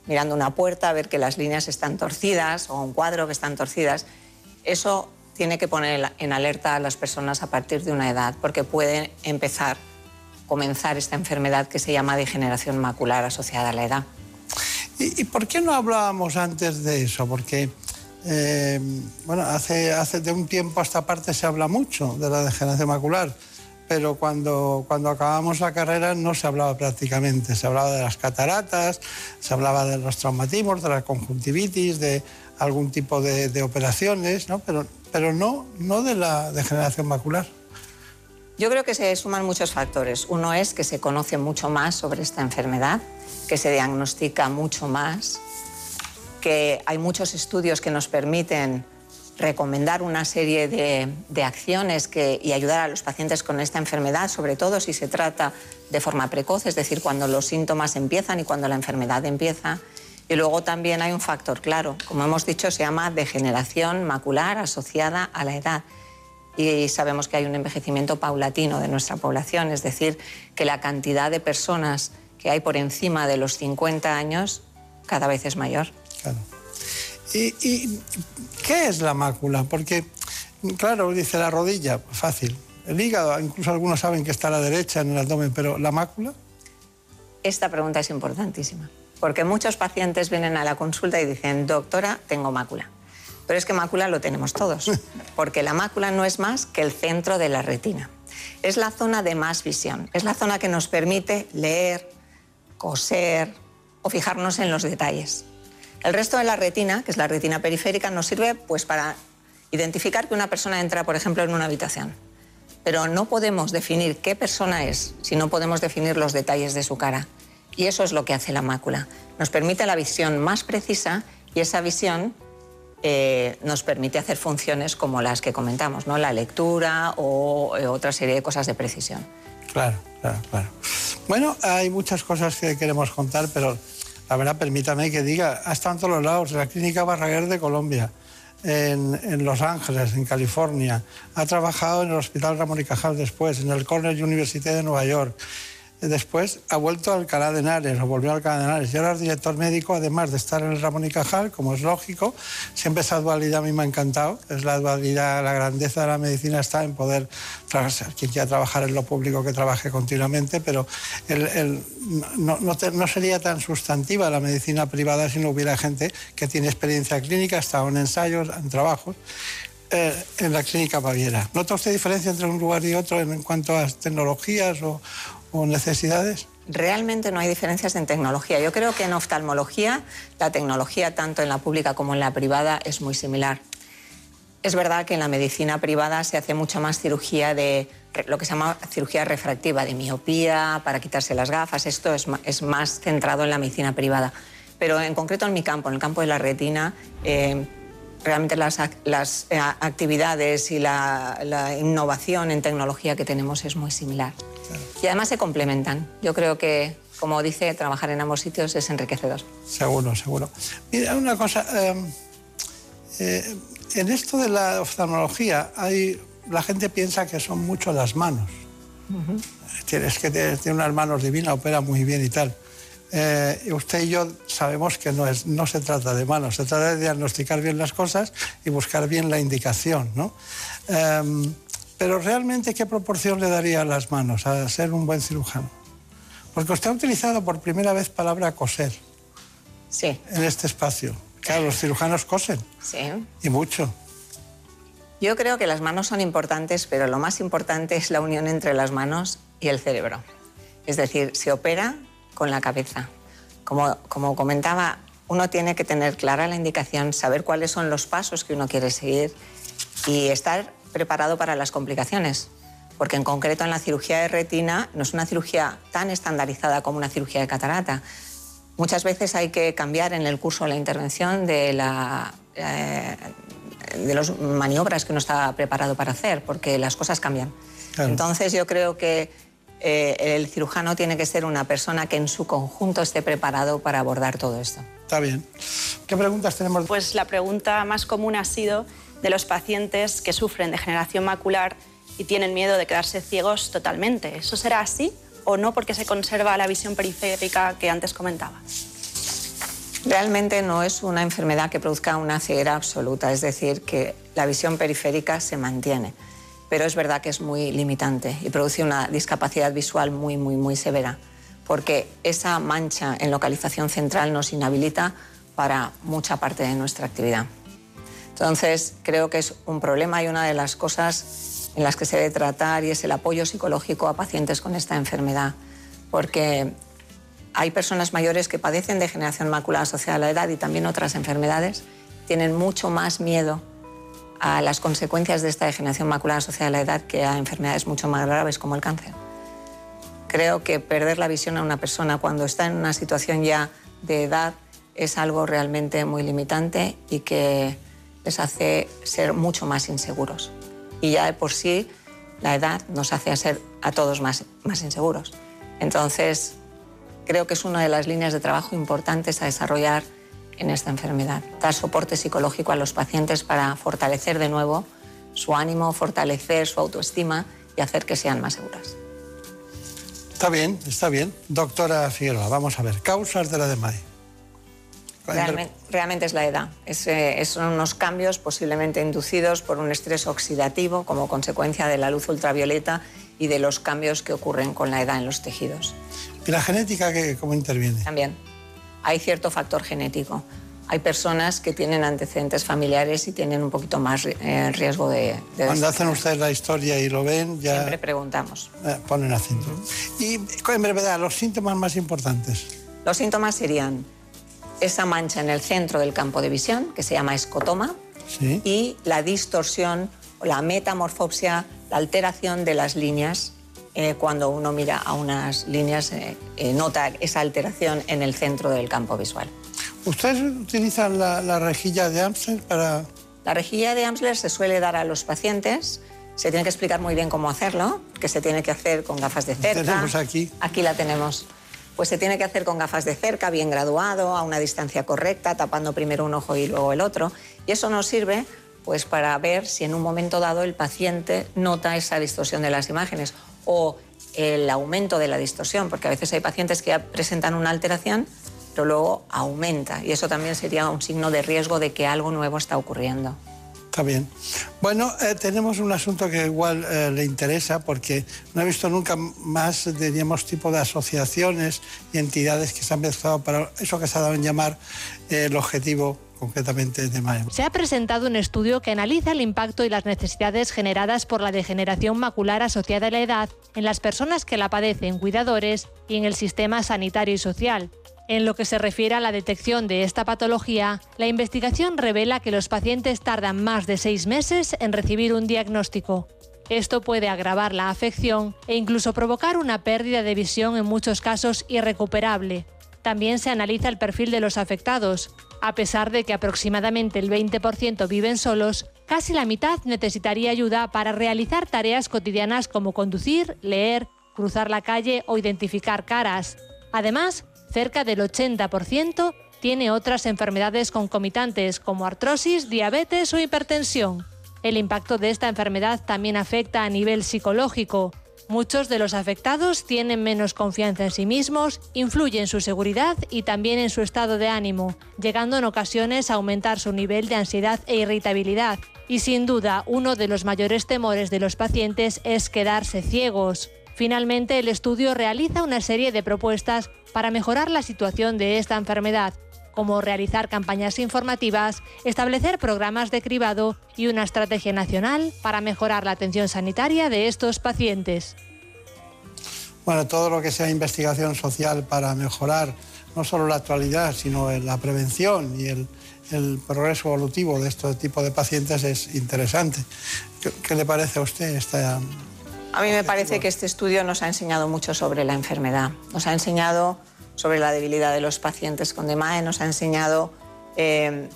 Mirando una puerta, ver que las líneas están torcidas o un cuadro que están torcidas. Eso tiene que poner en alerta a las personas a partir de una edad, porque puede empezar, comenzar esta enfermedad que se llama degeneración macular asociada a la edad. ¿Y, por qué no hablábamos antes de eso? Porque, eh, bueno, hace, hace de un tiempo a esta parte se habla mucho de la degeneración macular, pero cuando, cuando acabamos la carrera no se hablaba prácticamente. Se hablaba de las cataratas, se hablaba de los traumatismos, de la conjuntivitis, de algún tipo de, de operaciones, ¿no? Pero pero no, no de la degeneración macular. Yo creo que se suman muchos factores. Uno es que se conoce mucho más sobre esta enfermedad, que se diagnostica mucho más, que hay muchos estudios que nos permiten recomendar una serie de, acciones que, y ayudar a los pacientes con esta enfermedad, sobre todo si se trata de forma precoz, es decir, cuando los síntomas empiezan y cuando la enfermedad empieza. Y luego también hay un factor claro, como hemos dicho, se llama degeneración macular asociada a la edad. Y sabemos que hay un envejecimiento paulatino de nuestra población, es decir, que la cantidad de personas que hay por encima de los 50 años cada vez es mayor. Claro. ¿Y, qué es la mácula? Porque, claro, dice la rodilla, fácil. El hígado, incluso algunos saben que está a la derecha en el abdomen, pero ¿la mácula? Esta pregunta es importantísima porque muchos pacientes vienen a la consulta y dicen, doctora, tengo mácula. Pero es que mácula lo tenemos todos, [LAUGHS] porque la mácula no es más que el centro de la retina. Es la zona de más visión, es la zona que nos permite leer, coser, o fijarnos en los detalles. El resto de la retina, que es la retina periférica, nos sirve pues, para identificar que una persona entra, por ejemplo, en una habitación. Pero no podemos definir qué persona es si no podemos definir los detalles de su cara. Y eso es lo que hace la mácula. Nos permite la visión más precisa y esa visión eh, nos permite hacer funciones como las que comentamos, ¿no? la lectura o eh, otra serie de cosas de precisión. Claro, claro, claro. Bueno, hay muchas cosas que queremos contar, pero la verdad, permítame que diga, ha estado en todos los lados, en la Clínica Barraguer de Colombia, en, en, Los Ángeles, en California, ha trabajado en el Hospital Ramón y Cajal después, en el Cornell University de Nueva York, Después ha vuelto a Alcalá de Henares, o volvió a Alcalá de Henares. Y ahora director médico, además de estar en el Ramón y Cajal, como es lógico. Siempre esa dualidad a mí me ha encantado. Es la dualidad, la grandeza de la medicina está en poder trabajar, quien quiera trabajar en lo público que trabaje continuamente, pero no, sería tan sustantiva la medicina privada si no hubiera gente que tiene experiencia clínica, estado en ensayos, en trabajos. Eh, en la clínica Baviera. ¿Nota usted diferencia entre un lugar y otro en cuanto a tecnologías o, necesidades? Realmente no hay diferencias en tecnología. Yo creo que en oftalmología la tecnología, tanto en la pública como en la privada, es muy similar. Es verdad que en la medicina privada se hace mucha más cirugía de lo que se llama cirugía refractiva, de miopía, para quitarse las gafas. Esto es, más centrado en la medicina privada. Pero en concreto en mi campo, en el campo de la retina, eh, realmente las, eh, actividades y la, innovación en tecnología que tenemos es muy similar. Y además se complementan. Yo creo que, como dice, trabajar en ambos sitios es enriquecedor. Seguro, seguro. Mira, una cosa. Em, eh, en esto de la oftalmología, hay, la gente piensa que son mucho las manos. Tienes que tener unas manos divinas, opera muy bien y tal. Eh, usted y yo sabemos que no, es, no se trata de manos, se trata de diagnosticar bien las cosas y buscar bien la indicación. ¿no? Em, pero realmente, ¿qué proporción le daría a las manos a ser un buen cirujano? Porque usted ha utilizado por primera vez palabra coser. Sí. En este espacio. Claro, los cirujanos cosen. Sí. Y mucho. Yo creo que las manos son importantes, pero lo más importante es la unión entre las manos y el cerebro. Es decir, se opera con la cabeza. Como, como comentaba, uno tiene que tener clara la indicación, saber cuáles son los pasos que uno quiere seguir y estar preparado para las complicaciones. Porque en concreto en la cirugía de retina no es una cirugía tan estandarizada como una cirugía de catarata. Muchas veces hay que cambiar en el curso de la intervención de, la, eh, de las maniobras que uno está preparado para hacer, porque las cosas cambian. Entonces yo creo que eh, el cirujano tiene que ser una persona que en su conjunto esté preparado para abordar todo esto. Está bien. ¿Qué preguntas tenemos? Pues la pregunta más común ha sido de los pacientes que sufren degeneración macular y tienen miedo de quedarse ciegos totalmente. ¿Eso será así o no porque se conserva la visión periférica que antes comentaba? Realmente no es una enfermedad que produzca una ceguera absoluta, es decir, que la visión periférica se mantiene pero es verdad que es muy limitante y produce una discapacidad visual muy, muy, muy severa, porque esa mancha en localización central nos inhabilita para mucha parte de nuestra actividad. Entonces, creo que es un problema y una de las cosas en las que se debe tratar y es el apoyo psicológico a pacientes con esta enfermedad, porque hay personas mayores que padecen degeneración macular asociada a la edad y también otras enfermedades, tienen mucho más miedo a las consecuencias de esta degeneración macular asociada a la edad que a enfermedades mucho más graves como el cáncer. Creo que perder la visión a una persona cuando está en una situación ya de edad es algo realmente muy limitante y que les hace ser mucho más inseguros. Y ya de por sí la edad nos hace ser a todos más, más inseguros. Entonces, creo que es una de las líneas de trabajo importantes a desarrollar en esta enfermedad. Dar soporte psicológico a los pacientes para fortalecer de nuevo su ánimo, fortalecer su autoestima y hacer que sean más seguras. Está bien, está bien. Doctora Figueroa, vamos a ver, causas de la DMAI. Realmente, es la edad. Es, eh, son unos cambios posiblemente inducidos por un estrés oxidativo como consecuencia de la luz ultravioleta y de los cambios que ocurren con la edad en los tejidos. ¿Y la genética cómo interviene? También hay cierto factor genético. Hay personas que tienen antecedentes familiares y tienen un poquito más eh, riesgo de... Cuando hacen ustedes la historia y lo ven, ya... Siempre preguntamos. Eh, ponen acento. Y en brevedad, los síntomas más importantes. Los síntomas serían esa mancha en el centro del campo de visión, que se llama escotoma, y la distorsión, la metamorfopsia, la alteración de las líneas. eh, cuando uno mira a unas líneas, eh, eh, nota esa alteración en el centro del campo visual. ¿Ustedes utilizan la, la rejilla de Amstel para...? La rejilla de Amsler se suele dar a los pacientes. Se tiene que explicar muy bien cómo hacerlo, que se tiene que hacer con gafas de cerca. Tenemos aquí. Aquí la tenemos. Pues se tiene que hacer con gafas de cerca, bien graduado, a una distancia correcta, tapando primero un ojo y luego el otro. Y eso nos sirve pues para ver si en un momento dado el paciente nota esa distorsión de las imágenes o el aumento de la distorsión, porque a veces hay pacientes que ya presentan una alteración, pero luego aumenta. Y eso también sería un signo de riesgo de que algo nuevo está ocurriendo. Está bien. Bueno, eh, tenemos un asunto que igual eh, le interesa porque no he visto nunca más, diríamos, tipo de asociaciones y entidades que se han empezado para eso que se ha dado en llamar eh, el objetivo concretamente de Mayo. Se ha presentado un estudio que analiza el impacto y las necesidades generadas por la degeneración macular asociada a la edad en las personas que la padecen, cuidadores y en el sistema sanitario y social. En lo que se refiere a la detección de esta patología, la investigación revela que los pacientes tardan más de seis meses en recibir un diagnóstico. Esto puede agravar la afección e incluso provocar una pérdida de visión en muchos casos irrecuperable. También se analiza el perfil de los afectados. A pesar de que aproximadamente el 20% viven solos, casi la mitad necesitaría ayuda para realizar tareas cotidianas como conducir, leer, cruzar la calle o identificar caras. Además, cerca del 80% tiene otras enfermedades concomitantes como artrosis, diabetes o hipertensión. El impacto de esta enfermedad también afecta a nivel psicológico. Muchos de los afectados tienen menos confianza en sí mismos, influye en su seguridad y también en su estado de ánimo, llegando en ocasiones a aumentar su nivel de ansiedad e irritabilidad. Y sin duda, uno de los mayores temores de los pacientes es quedarse ciegos. Finalmente, el estudio realiza una serie de propuestas para mejorar la situación de esta enfermedad, como realizar campañas informativas, establecer programas de cribado y una estrategia nacional para mejorar la atención sanitaria de estos pacientes. Bueno, todo lo que sea investigación social para mejorar no solo la actualidad, sino la prevención y el, progreso evolutivo de este tipo de pacientes es interesante. ¿Qué, qué le parece a usted esta, A mí me parece que este estudio nos ha enseñado mucho sobre la enfermedad. Nos ha enseñado sobre la debilidad de los pacientes con DMAE, nos ha enseñado, eh,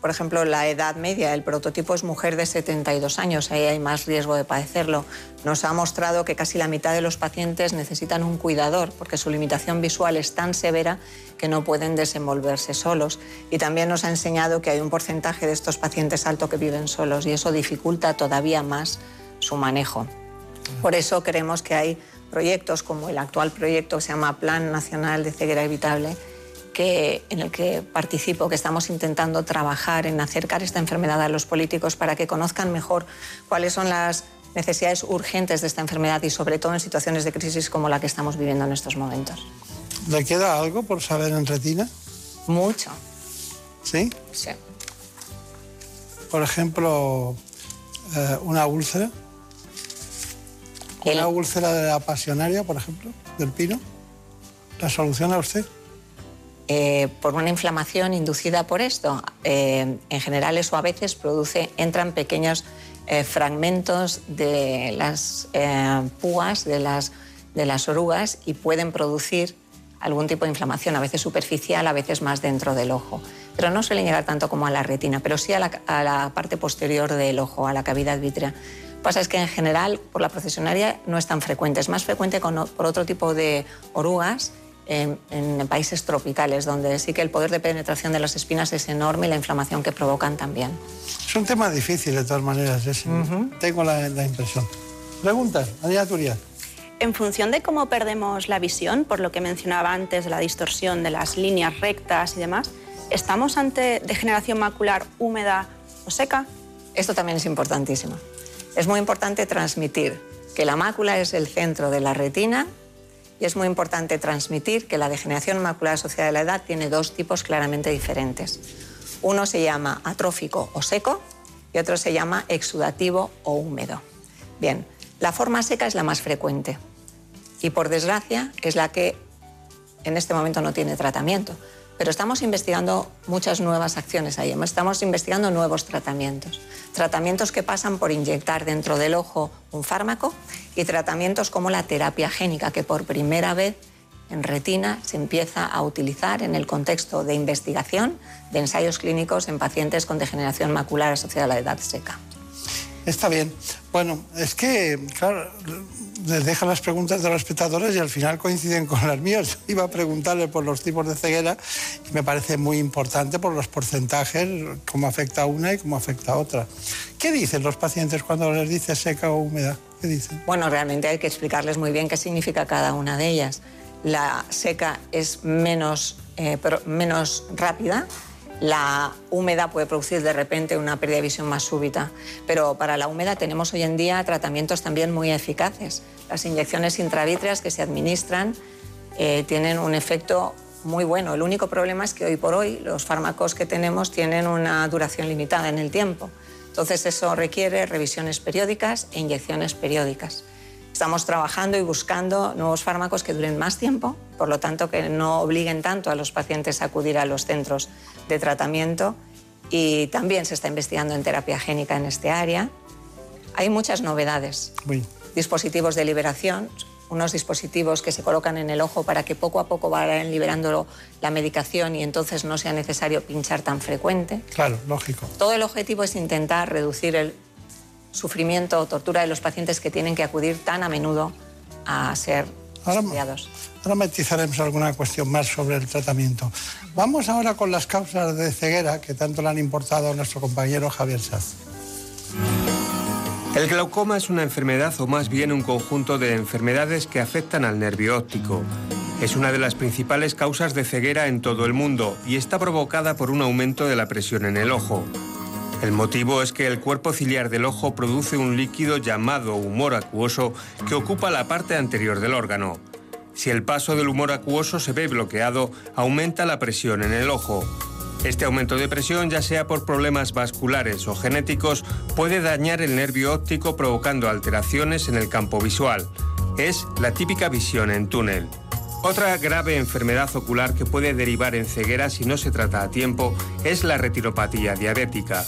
por ejemplo, la edad media. El prototipo es mujer de 72 años, ahí hay más riesgo de padecerlo. Nos ha mostrado que casi la mitad de los pacientes necesitan un cuidador porque su limitación visual es tan severa que no pueden desenvolverse solos. Y también nos ha enseñado que hay un porcentaje de estos pacientes alto que viven solos y eso dificulta todavía más su manejo. Por eso creemos que hay proyectos como el actual proyecto que se llama Plan Nacional de Ceguera Evitable, que, en el que participo, que estamos intentando trabajar en acercar esta enfermedad a los políticos para que conozcan mejor cuáles son las necesidades urgentes de esta enfermedad y sobre todo en situaciones de crisis como la que estamos viviendo en estos momentos. ¿Le queda algo por saber en retina? Mucho. ¿Sí? Sí. Por ejemplo, eh, una úlcera. Una úlcera de la pasionaria, por ejemplo, del pino. ¿La soluciona usted? Eh, por una inflamación inducida por esto. Eh, en general eso a veces produce, entran pequeños eh, fragmentos de las púas, de las, de las orugas y pueden producir algún tipo de inflamación, a veces superficial, a veces más dentro del ojo. Pero no suelen llegar tanto como a la retina, pero sí a la, a la parte posterior del ojo, a la cavidad vítrea. Lo que pasa es que en general por la procesionaria no es tan frecuente, es más frecuente con, por otro tipo de orugas en, en países tropicales, donde sí que el poder de penetración de las espinas es enorme y la inflamación que provocan también. Es un tema difícil, de todas maneras, ese. Tengo la, la impresión. Preguntas, María Turia. En función de cómo perdemos la visión, por lo que mencionaba antes de la distorsión de las líneas rectas y demás, ¿estamos ante degeneración macular húmeda o seca? Esto también es importantísimo. Es muy importante transmitir que la mácula es el centro de la retina y es muy importante transmitir que la degeneración macular asociada a la edad tiene dos tipos claramente diferentes. Uno se llama atrófico o seco y otro se llama exudativo o húmedo. Bien, la forma seca es la más frecuente y por desgracia es la que en este momento no tiene tratamiento. Pero estamos investigando muchas nuevas acciones ahí. Estamos investigando nuevos tratamientos. Tratamientos que pasan por inyectar dentro del ojo un fármaco y tratamientos como la terapia génica, que por primera vez en retina se empieza a utilizar en el contexto de investigación de ensayos clínicos en pacientes con degeneración macular asociada a la edad seca. Está bien. Bueno, es que, claro, les dejan las preguntas de los espectadores y al final coinciden con las mías. Iba a preguntarle por los tipos de ceguera y me parece muy importante por los porcentajes, cómo afecta a una y cómo afecta a otra. ¿Qué dicen los pacientes cuando les dice seca o húmeda? ¿Qué dicen? Bueno, realmente hay que explicarles muy bien qué significa cada una de ellas. La seca es menos, eh, menos rápida, la húmeda puede producir de repente una pérdida de visión más súbita, pero para la húmeda tenemos hoy en día tratamientos también muy eficaces. Las inyecciones intravítreas que se administran eh, tienen un efecto muy bueno. El único problema es que hoy por hoy los fármacos que tenemos tienen una duración limitada en el tiempo. Entonces eso requiere revisiones periódicas e inyecciones periódicas. Estamos trabajando y buscando nuevos fármacos que duren más tiempo, por lo tanto que no obliguen tanto a los pacientes a acudir a los centros de tratamiento y también se está investigando en terapia génica en este área. Hay muchas novedades. Dispositivos de liberación, unos dispositivos que se colocan en el ojo para que poco a poco vayan liberando la medicación y entonces no sea necesario pinchar tan frecuente. Claro, lógico. Todo el objetivo es intentar reducir el sufrimiento o tortura de los pacientes que tienen que acudir tan a menudo a ser estudiados. Ahora matizaremos alguna cuestión más sobre el tratamiento. Vamos ahora con las causas de ceguera que tanto le han importado a nuestro compañero Javier Saz. El glaucoma es una enfermedad o más bien un conjunto de enfermedades que afectan al nervio óptico. Es una de las principales causas de ceguera en todo el mundo y está provocada por un aumento de la presión en el ojo. El motivo es que el cuerpo ciliar del ojo produce un líquido llamado humor acuoso que ocupa la parte anterior del órgano. Si el paso del humor acuoso se ve bloqueado, aumenta la presión en el ojo. Este aumento de presión, ya sea por problemas vasculares o genéticos, puede dañar el nervio óptico provocando alteraciones en el campo visual. Es la típica visión en túnel. Otra grave enfermedad ocular que puede derivar en ceguera si no se trata a tiempo es la retinopatía diabética.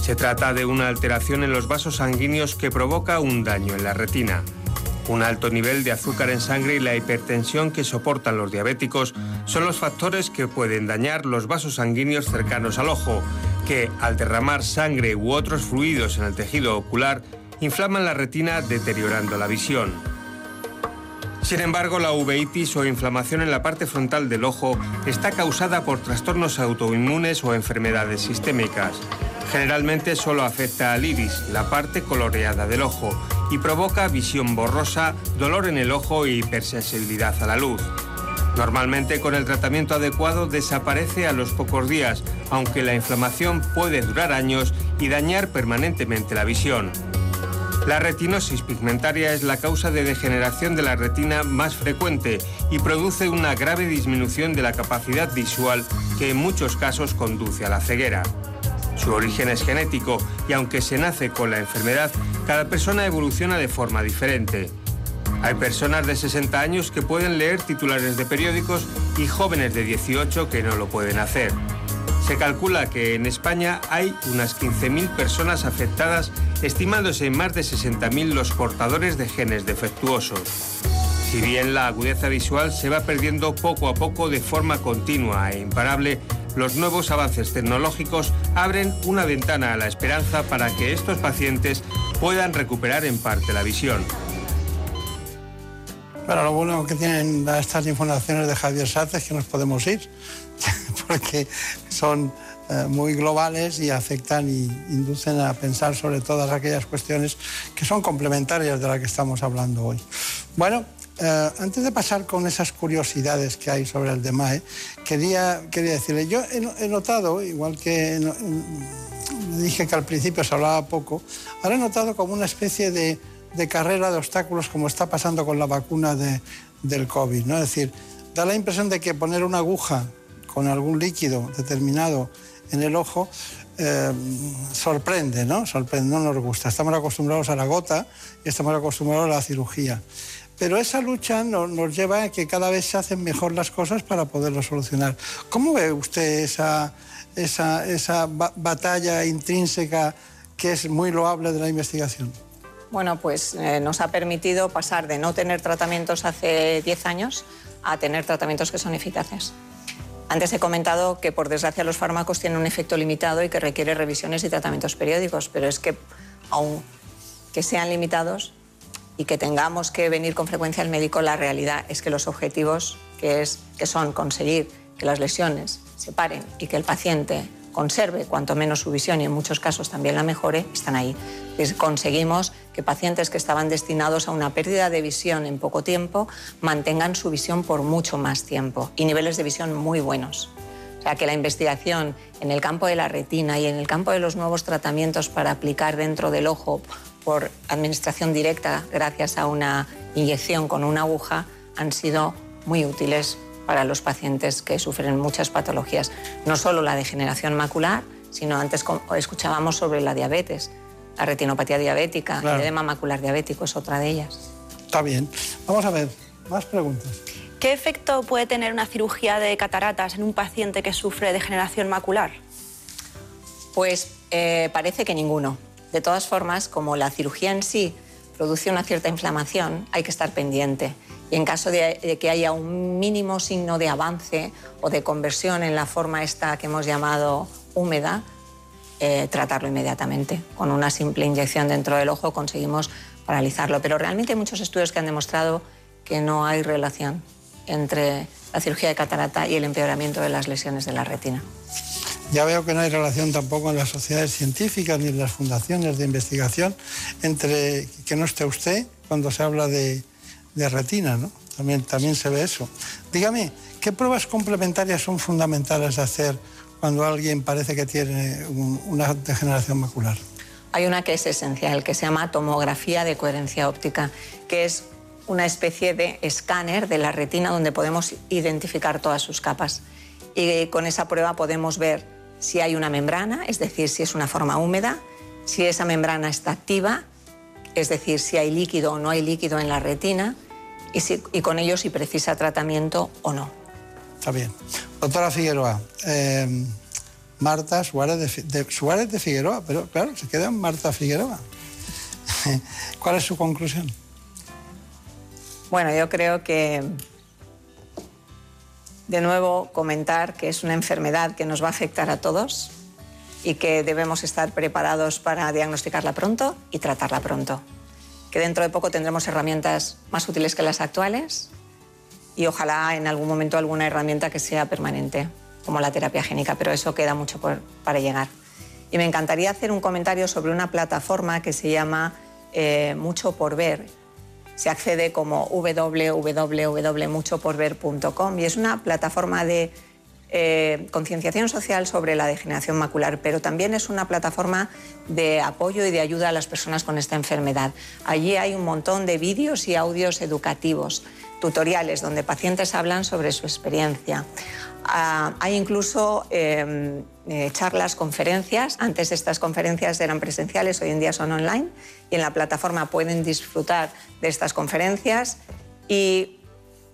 Se trata de una alteración en los vasos sanguíneos que provoca un daño en la retina. Un alto nivel de azúcar en sangre y la hipertensión que soportan los diabéticos son los factores que pueden dañar los vasos sanguíneos cercanos al ojo, que al derramar sangre u otros fluidos en el tejido ocular inflaman la retina deteriorando la visión. Sin embargo, la uveitis o inflamación en la parte frontal del ojo está causada por trastornos autoinmunes o enfermedades sistémicas. Generalmente solo afecta al iris, la parte coloreada del ojo, y provoca visión borrosa, dolor en el ojo y hipersensibilidad a la luz. Normalmente con el tratamiento adecuado desaparece a los pocos días, aunque la inflamación puede durar años y dañar permanentemente la visión. La retinosis pigmentaria es la causa de degeneración de la retina más frecuente y produce una grave disminución de la capacidad visual que en muchos casos conduce a la ceguera. Su origen es genético y aunque se nace con la enfermedad, cada persona evoluciona de forma diferente. Hay personas de 60 años que pueden leer titulares de periódicos y jóvenes de 18 que no lo pueden hacer. Se calcula que en España hay unas 15.000 personas afectadas, estimándose en más de 60.000 los portadores de genes defectuosos. Si bien la agudeza visual se va perdiendo poco a poco de forma continua e imparable, los nuevos avances tecnológicos abren una ventana a la esperanza para que estos pacientes puedan recuperar en parte la visión. Bueno, lo bueno que tienen estas informaciones de Javier Sánchez es que nos podemos ir, [LAUGHS] porque son eh, muy globales y afectan y inducen a pensar sobre todas aquellas cuestiones que son complementarias de las que estamos hablando hoy. Bueno, eh, antes de pasar con esas curiosidades que hay sobre el DEMAE, quería, quería decirle, yo he, notado, igual que dije que al principio se hablaba poco, ahora he notado como una especie de, carrera de obstáculos como está pasando con la vacuna del COVID. ¿no? Es decir, da la impresión de que poner una aguja con algún líquido determinado en el ojo eh, sorprende, ¿no? Sorprende, no nos gusta. Estamos acostumbrados a la gota y estamos acostumbrados a la cirugía. Pero esa lucha no- nos lleva a que cada vez se hacen mejor las cosas para poderlo solucionar. ¿Cómo ve usted esa, esa, esa ba- batalla intrínseca que es muy loable de la investigación? Bueno, pues eh, nos ha permitido pasar de no tener tratamientos hace 10 años a tener tratamientos que son eficaces. Antes he comentado que por desgracia los fármacos tienen un efecto limitado y que requiere revisiones y tratamientos periódicos, pero es que aun que sean limitados y que tengamos que venir con frecuencia al médico, la realidad es que los objetivos que, es, que son conseguir que las lesiones se paren y que el paciente conserve cuanto menos su visión y en muchos casos también la mejore, están ahí. Conseguimos que pacientes que estaban destinados a una pérdida de visión en poco tiempo mantengan su visión por mucho más tiempo y niveles de visión muy buenos. O sea, que la investigación en el campo de la retina y en el campo de los nuevos tratamientos para aplicar dentro del ojo por administración directa gracias a una inyección con una aguja han sido muy útiles para los pacientes que sufren muchas patologías. No solo la degeneración macular, sino antes escuchábamos sobre la diabetes. La retinopatía diabética, Claro. el edema macular diabético es otra de ellas. Está bien. Vamos a ver, más preguntas. ¿Qué efecto puede tener una cirugía de cataratas en un paciente que sufre degeneración macular? Pues eh, parece que ninguno. De todas formas, como la cirugía en sí produce una cierta inflamación, hay que estar pendiente. Y en caso de, que haya un mínimo signo de avance o de conversión en la forma esta que hemos llamado húmeda, eh, tratarlo inmediatamente. Con una simple inyección dentro del ojo conseguimos paralizarlo. Pero realmente hay muchos estudios que han demostrado que no hay relación entre la cirugía de catarata y el empeoramiento de las lesiones de la retina. Ya veo que no hay relación tampoco en las sociedades científicas ni en las fundaciones de investigación entre que no esté usted cuando se habla de, de retina, ¿no? También, también se ve eso. Dígame, ¿qué pruebas complementarias son fundamentales de hacer cuando alguien parece que tiene un- una degeneración macular? Hay una que es esencial, que se llama tomografía de coherencia óptica, que es una especie de escáner de la retina donde podemos identificar todas sus capas. Y con esa prueba podemos ver si hay una membrana, es decir, si es una forma húmeda, si esa membrana está activa, es decir, si hay líquido o no hay líquido en la retina, y, si- y con ello si precisa tratamiento o no. Está bien. Doctora Figueroa, eh, Marta Suárez de, de- Suárez de Figueroa, pero claro, se queda en Marta Figueroa. [LAUGHS] ¿Cuál es su conclusión? Bueno, yo creo que de nuevo comentar que es una enfermedad que nos va a afectar a todos y que debemos estar preparados para diagnosticarla pronto y tratarla pronto. Que dentro de poco tendremos herramientas más útiles que las actuales y ojalá en algún momento alguna herramienta que sea permanente, como la terapia génica, pero eso queda mucho por- para llegar. Y me encantaría hacer un comentario sobre una plataforma que se llama eh, Mucho por Ver. Se accede como www.muchoporver.com y es una plataforma de eh, concienciación social sobre la degeneración macular, pero también es una plataforma de apoyo y de ayuda a las personas con esta enfermedad. Allí hay un montón de vídeos y audios educativos, tutoriales donde pacientes hablan sobre su experiencia. Ah, hay incluso eh, eh, charlas, conferencias. Antes estas conferencias eran presenciales, hoy en día son online. Y en la plataforma pueden disfrutar de estas conferencias y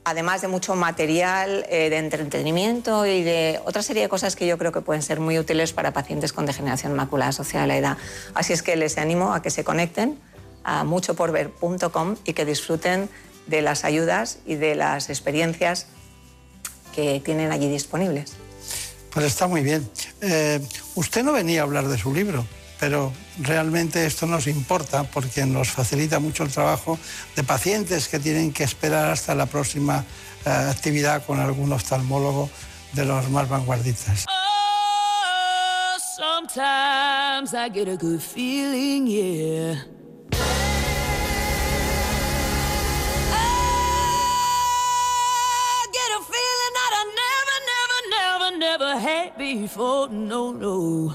además de mucho material eh, de entretenimiento y de otra serie de cosas que yo creo que pueden ser muy útiles para pacientes con degeneración macular asociada a la edad. Así es que les animo a que se conecten a muchoporver.com y que disfruten de las ayudas y de las experiencias que tienen allí disponibles. Pues está muy bien. Eh, usted no venía a hablar de su libro, pero realmente esto nos importa porque nos facilita mucho el trabajo de pacientes que tienen que esperar hasta la próxima eh, actividad con algún oftalmólogo de los más vanguardistas. Oh, sometimes I get a good feeling, yeah. Never, never had before. No, no.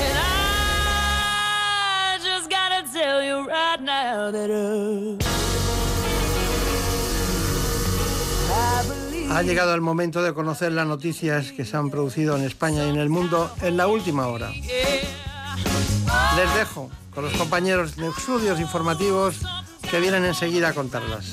And I just gotta tell you right now that uh, I believe. Ha llegado el momento de conocer las noticias que se han producido en España y en el mundo en la última hora. Les dejo con los compañeros de estudios informativos que vienen enseguida a contarlas.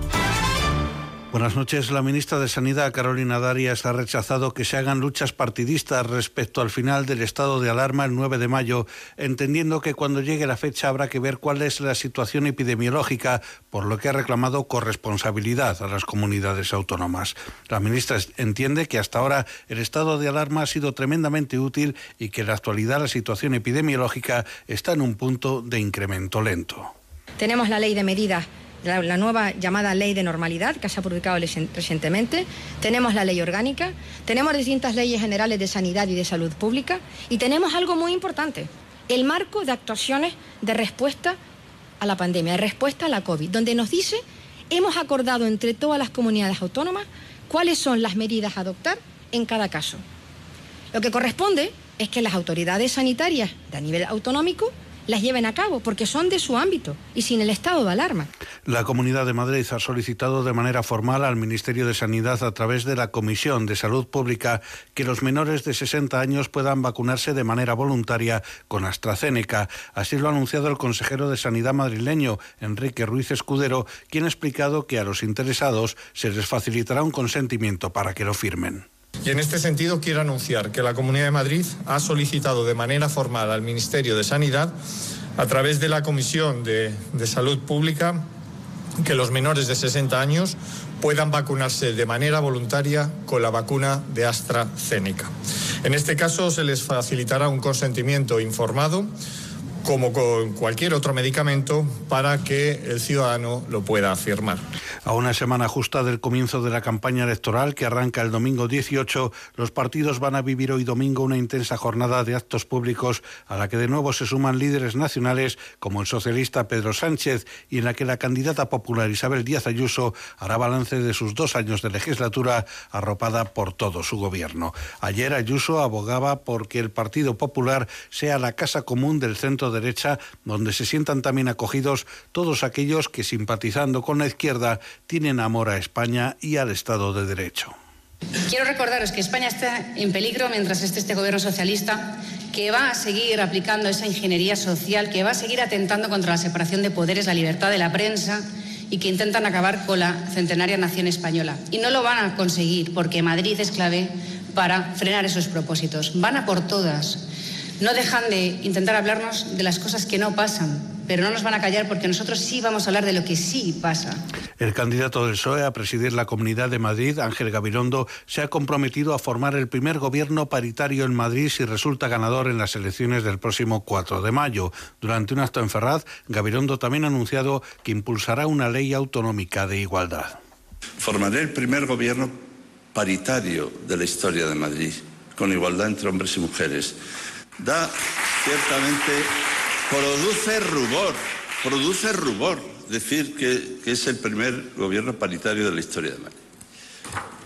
Buenas noches. La ministra de Sanidad, Carolina Darias, ha rechazado que se hagan luchas partidistas respecto al final del estado de alarma el 9 de mayo, entendiendo que cuando llegue la fecha habrá que ver cuál es la situación epidemiológica, por lo que ha reclamado corresponsabilidad a las comunidades autónomas. La ministra entiende que hasta ahora el estado de alarma ha sido tremendamente útil y que en la actualidad la situación epidemiológica está en un punto de incremento lento. Tenemos la ley de medidas, la, nueva llamada ley de normalidad que se ha publicado reci- recientemente. Tenemos la ley orgánica, tenemos distintas leyes generales de sanidad y de salud pública y tenemos algo muy importante, el marco de actuaciones de respuesta a la pandemia, de respuesta a la COVID, donde nos dice, hemos acordado entre todas las comunidades autónomas cuáles son las medidas a adoptar en cada caso. Lo que corresponde es que las autoridades sanitarias de a nivel autonómico las lleven a cabo, porque son de su ámbito y sin el estado de alarma. La Comunidad de Madrid ha solicitado de manera formal al Ministerio de Sanidad a través de la Comisión de Salud Pública que los menores de 60 años puedan vacunarse de manera voluntaria con AstraZeneca. Así lo ha anunciado el consejero de Sanidad madrileño, Enrique Ruiz Escudero, quien ha explicado que a los interesados se les facilitará un consentimiento para que lo firmen. Y en este sentido quiero anunciar que la Comunidad de Madrid ha solicitado de manera formal al Ministerio de Sanidad, a través de la Comisión de, Salud Pública, que los menores de 60 años puedan vacunarse de manera voluntaria con la vacuna de AstraZeneca. En este caso se les facilitará un consentimiento informado como con cualquier otro medicamento para que el ciudadano lo pueda firmar. A una semana justa del comienzo de la campaña electoral que arranca el domingo 18, los partidos van a vivir hoy domingo una intensa jornada de actos públicos a la que de nuevo se suman líderes nacionales como el socialista Pedro Sánchez y en la que la candidata popular Isabel Díaz Ayuso hará balance de sus dos años de legislatura arropada por todo su gobierno. Ayer Ayuso abogaba porque el Partido Popular sea la casa común del centro derecha donde se sientan también acogidos todos aquellos que simpatizando con la izquierda tienen amor a España y al Estado de Derecho. Quiero recordaros que España está en peligro mientras esté este gobierno socialista, que va a seguir aplicando esa ingeniería social, que va a seguir atentando contra la separación de poderes, la libertad de la prensa y que intentan acabar con la centenaria nación española. Y no lo van a conseguir porque Madrid es clave para frenar esos propósitos. Van a por todas. No dejan de intentar hablarnos de las cosas que no pasan, pero no nos van a callar porque nosotros sí vamos a hablar de lo que sí pasa. El candidato del PSOE a presidir la Comunidad de Madrid, Ángel Gabilondo, se ha comprometido a formar el primer gobierno paritario en Madrid si resulta ganador en las elecciones del próximo 4 de mayo. Durante un acto en Ferraz, Gabilondo también ha anunciado que impulsará una ley autonómica de igualdad. Formaré el primer gobierno paritario de la historia de Madrid, con igualdad entre hombres y mujeres. Da, ciertamente, produce rubor, produce rubor decir que, es el primer gobierno paritario de la historia de Madrid.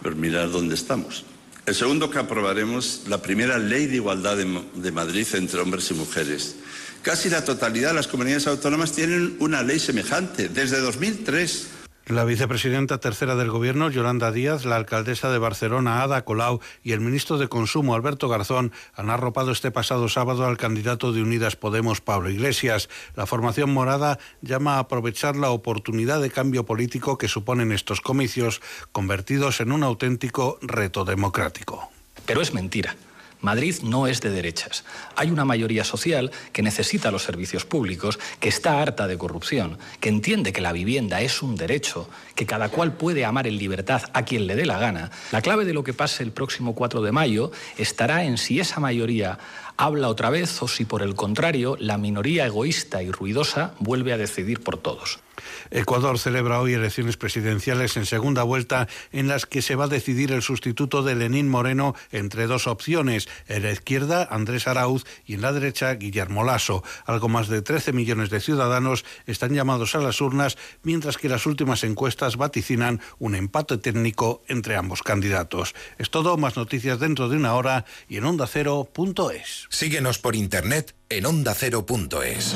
Pero mirad dónde estamos. El segundo que aprobaremos, la primera ley de igualdad de, de Madrid entre hombres y mujeres. Casi la totalidad de las comunidades autónomas tienen una ley semejante, desde 2003. La vicepresidenta tercera del Gobierno, Yolanda Díaz, la alcaldesa de Barcelona, Ada Colau, y el ministro de Consumo, Alberto Garzón, han arropado este pasado sábado al candidato de Unidas Podemos, Pablo Iglesias. La formación morada llama a aprovechar la oportunidad de cambio político que suponen estos comicios, convertidos en un auténtico reto democrático. Pero es mentira. Madrid no es de derechas. Hay una mayoría social que necesita los servicios públicos, que está harta de corrupción, que entiende que la vivienda es un derecho, que cada cual puede amar en libertad a quien le dé la gana. La clave de lo que pase el próximo 4 de mayo estará en si esa mayoría habla otra vez o si por el contrario la minoría egoísta y ruidosa vuelve a decidir por todos. Ecuador celebra hoy elecciones presidenciales en segunda vuelta en las que se va a decidir el sustituto de Lenín Moreno entre dos opciones, en la izquierda Andrés Arauz y en la derecha Guillermo Lasso. Algo más de 13 millones de ciudadanos están llamados a las urnas, mientras que las últimas encuestas vaticinan un empate técnico entre ambos candidatos. Es todo, más noticias dentro de una hora y en ondacero.es. Síguenos por internet en ondacero.es.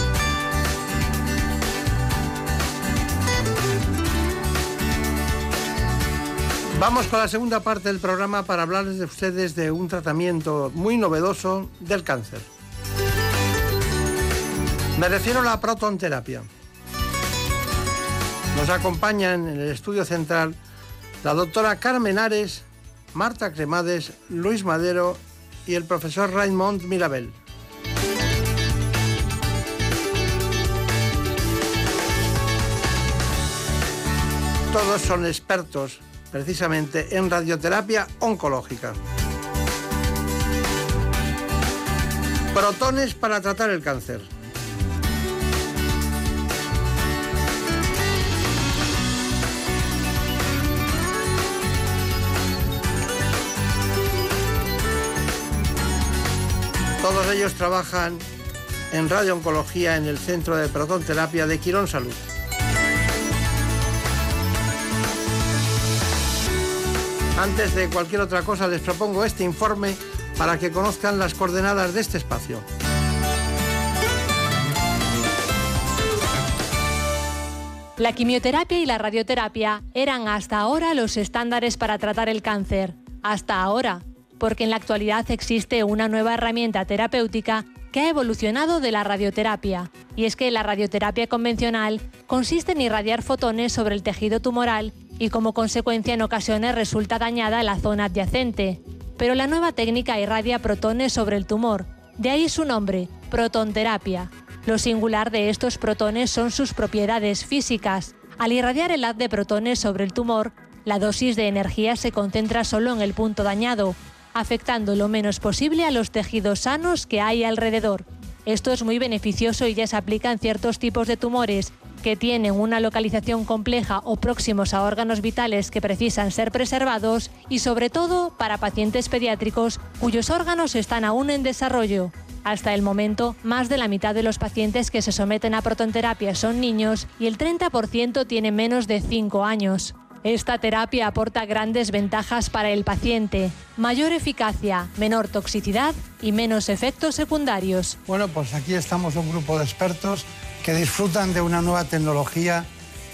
Vamos con la segunda parte del programa para hablarles de ustedes de un tratamiento muy novedoso del cáncer. Me refiero a la protonterapia. Nos acompañan en el estudio central la doctora Carmen Ares, Marta Cremades, Luis Madero y el profesor Raymond Mirabel. Todos son expertos precisamente en radioterapia oncológica. Protones para tratar el cáncer. Todos ellos trabajan en radiooncología en el Centro de Protonterapia de Quirón Salud. Antes de cualquier otra cosa les propongo este informe para que conozcan las coordenadas de este espacio. La quimioterapia y la radioterapia eran hasta ahora los estándares para tratar el cáncer. Hasta ahora, porque en la actualidad existe una nueva herramienta terapéutica que ha evolucionado de la radioterapia. Y es que la radioterapia convencional consiste en irradiar fotones sobre el tejido tumoral y como consecuencia en ocasiones resulta dañada la zona adyacente. Pero la nueva técnica irradia protones sobre el tumor. De ahí su nombre, protonterapia. Lo singular de estos protones son sus propiedades físicas. Al irradiar el haz de protones sobre el tumor, la dosis de energía se concentra solo en el punto dañado, afectando lo menos posible a los tejidos sanos que hay alrededor. Esto es muy beneficioso y ya se aplica en ciertos tipos de tumores que tienen una localización compleja o próximos a órganos vitales que precisan ser preservados y sobre todo para pacientes pediátricos cuyos órganos están aún en desarrollo. Hasta el momento, más de la mitad de los pacientes que se someten a protonterapia son niños y el 30% tiene menos de 5 años. Esta terapia aporta grandes ventajas para el paciente, mayor eficacia, menor toxicidad y menos efectos secundarios. Bueno, pues aquí estamos un grupo de expertos que disfrutan de una nueva tecnología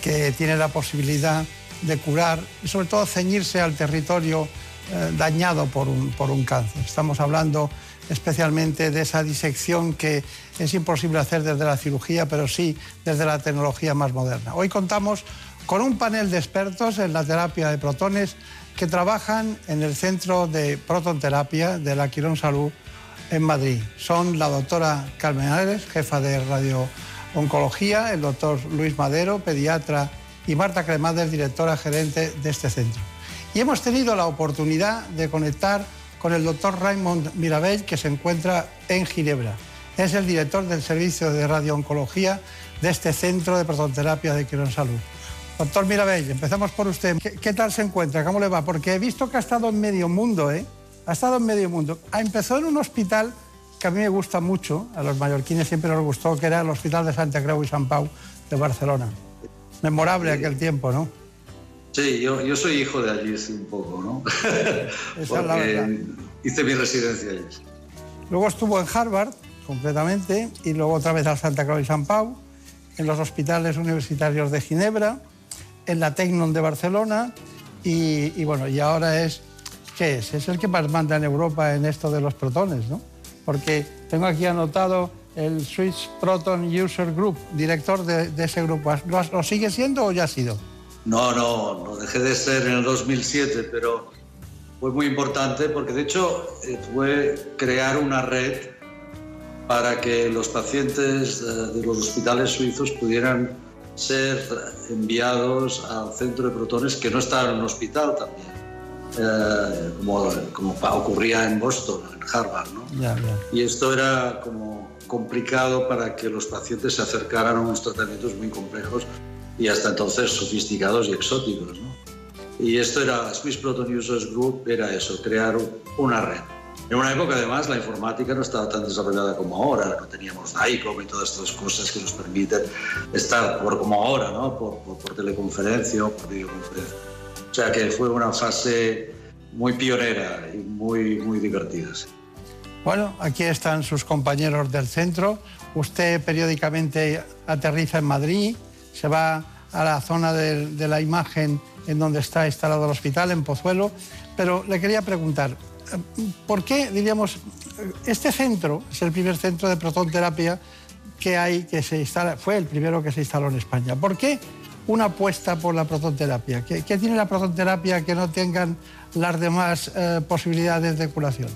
que tiene la posibilidad de curar y sobre todo ceñirse al territorio eh, dañado por un, por un cáncer. Estamos hablando especialmente de esa disección que es imposible hacer desde la cirugía, pero sí desde la tecnología más moderna. Hoy contamos con un panel de expertos en la terapia de protones que trabajan en el Centro de Protonterapia de la Quirón Salud en Madrid. Son la doctora Carmen Ares, jefa de radiooncología, el doctor Luis Madero, pediatra, y Marta Cremades, directora gerente de este centro. Y hemos tenido la oportunidad de conectar con el doctor Raymond Mirabell, que se encuentra en Ginebra. Es el director del servicio de radiooncología de este centro de protonterapia de Quirón Salud. Doctor Mirabell, empezamos por usted. ¿Qué, ¿Qué, tal se encuentra? ¿Cómo le va? Porque he visto que ha estado en medio mundo, ¿eh? Ha estado en medio mundo. Empezó en un hospital que a mí me gusta mucho, a los mallorquines siempre nos gustó, que era el Hospital de Santa Creu y San Pau de Barcelona. Memorable aquel tiempo, ¿no? Sí, yo, yo soy hijo de allí, sí, un poco, ¿no? [LAUGHS] Esa es la verdad. hice mi residencia allí. Luego estuvo en Harvard, completamente, y luego otra vez al Santa Cruz y San Pau, en los hospitales universitarios de Ginebra, en la Tecnon de Barcelona, y, y bueno, y ahora es, ¿qué es? Es el que más manda en Europa en esto de los protones, ¿no? Porque tengo aquí anotado el Swiss Proton User Group, director de, de ese grupo. ¿Lo, lo sigue siendo o ya ha sido? No, no, no dejé de ser en el 2007, pero fue muy importante porque de hecho eh, fue crear una red para que los pacientes eh, de los hospitales suizos pudieran ser enviados al centro de protones que no estaba en un hospital también, eh, como, como ocurría en Boston, en Harvard. ¿no? Y esto era como complicado para que los pacientes se acercaran a unos tratamientos muy complejos y hasta entonces sofisticados y exóticos. ¿no? Y esto era, Swiss Proton Users Group era eso, crear una red. En una época además la informática no estaba tan desarrollada como ahora, no teníamos DICOM y todas estas cosas que nos permiten estar por, como ahora, ¿no? por, por, por teleconferencia o por videoconferencia. O sea que fue una fase muy pionera y muy, muy divertida. sí. Bueno, aquí están sus compañeros del centro. Usted periódicamente aterriza en Madrid, se va a la zona de, de la imagen en donde está instalado el hospital, en Pozuelo. Pero le quería preguntar, ¿por qué, diríamos, este centro es el primer centro de protonterapia que hay, que se instala, fue el primero que se instaló en España? ¿Por qué una apuesta por la protonterapia? ¿Qué, tiene la protonterapia que no tengan las demás eh, posibilidades de curación?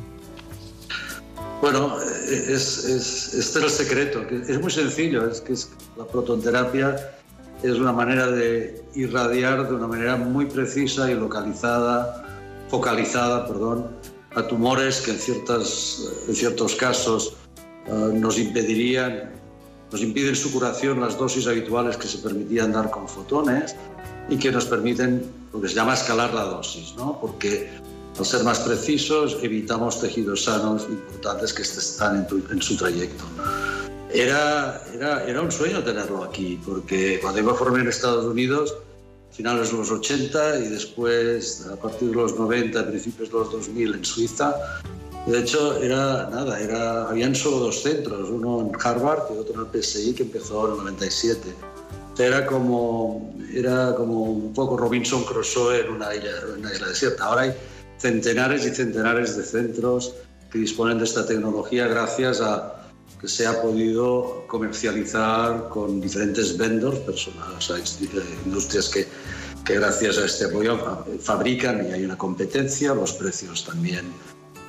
Bueno, es, es- este es el secreto, es muy sencillo, es que la protonterapia es una manera de irradiar de una manera muy precisa y localizada, focalizada, perdón, a tumores que en, ciertas, en ciertos casos eh, nos impedirían, nos impiden su curación las dosis habituales que se permitían dar con fotones y que nos permiten lo que se llama escalar la dosis, ¿no? Porque al ser más precisos evitamos tejidos sanos importantes que están en, tu- en su trayecto. Era, era, era un sueño tenerlo aquí, porque cuando yo me formé en Estados Unidos, finales de los 80 y después a partir de los 90, principios de los 2000 en Suiza, de hecho era nada, era, habían solo dos centros, uno en Harvard y otro en el PSI que empezó en el 97. Era como, era como un poco Robinson Crusoe en una isla, una isla desierta. Ahora hay centenares y centenares de centros que disponen de esta tecnología gracias a que se ha podido comercializar con diferentes vendors, personas, o sea, eh, industrias que, que gracias a este apoyo fa- fabrican y hay una competencia, los precios también.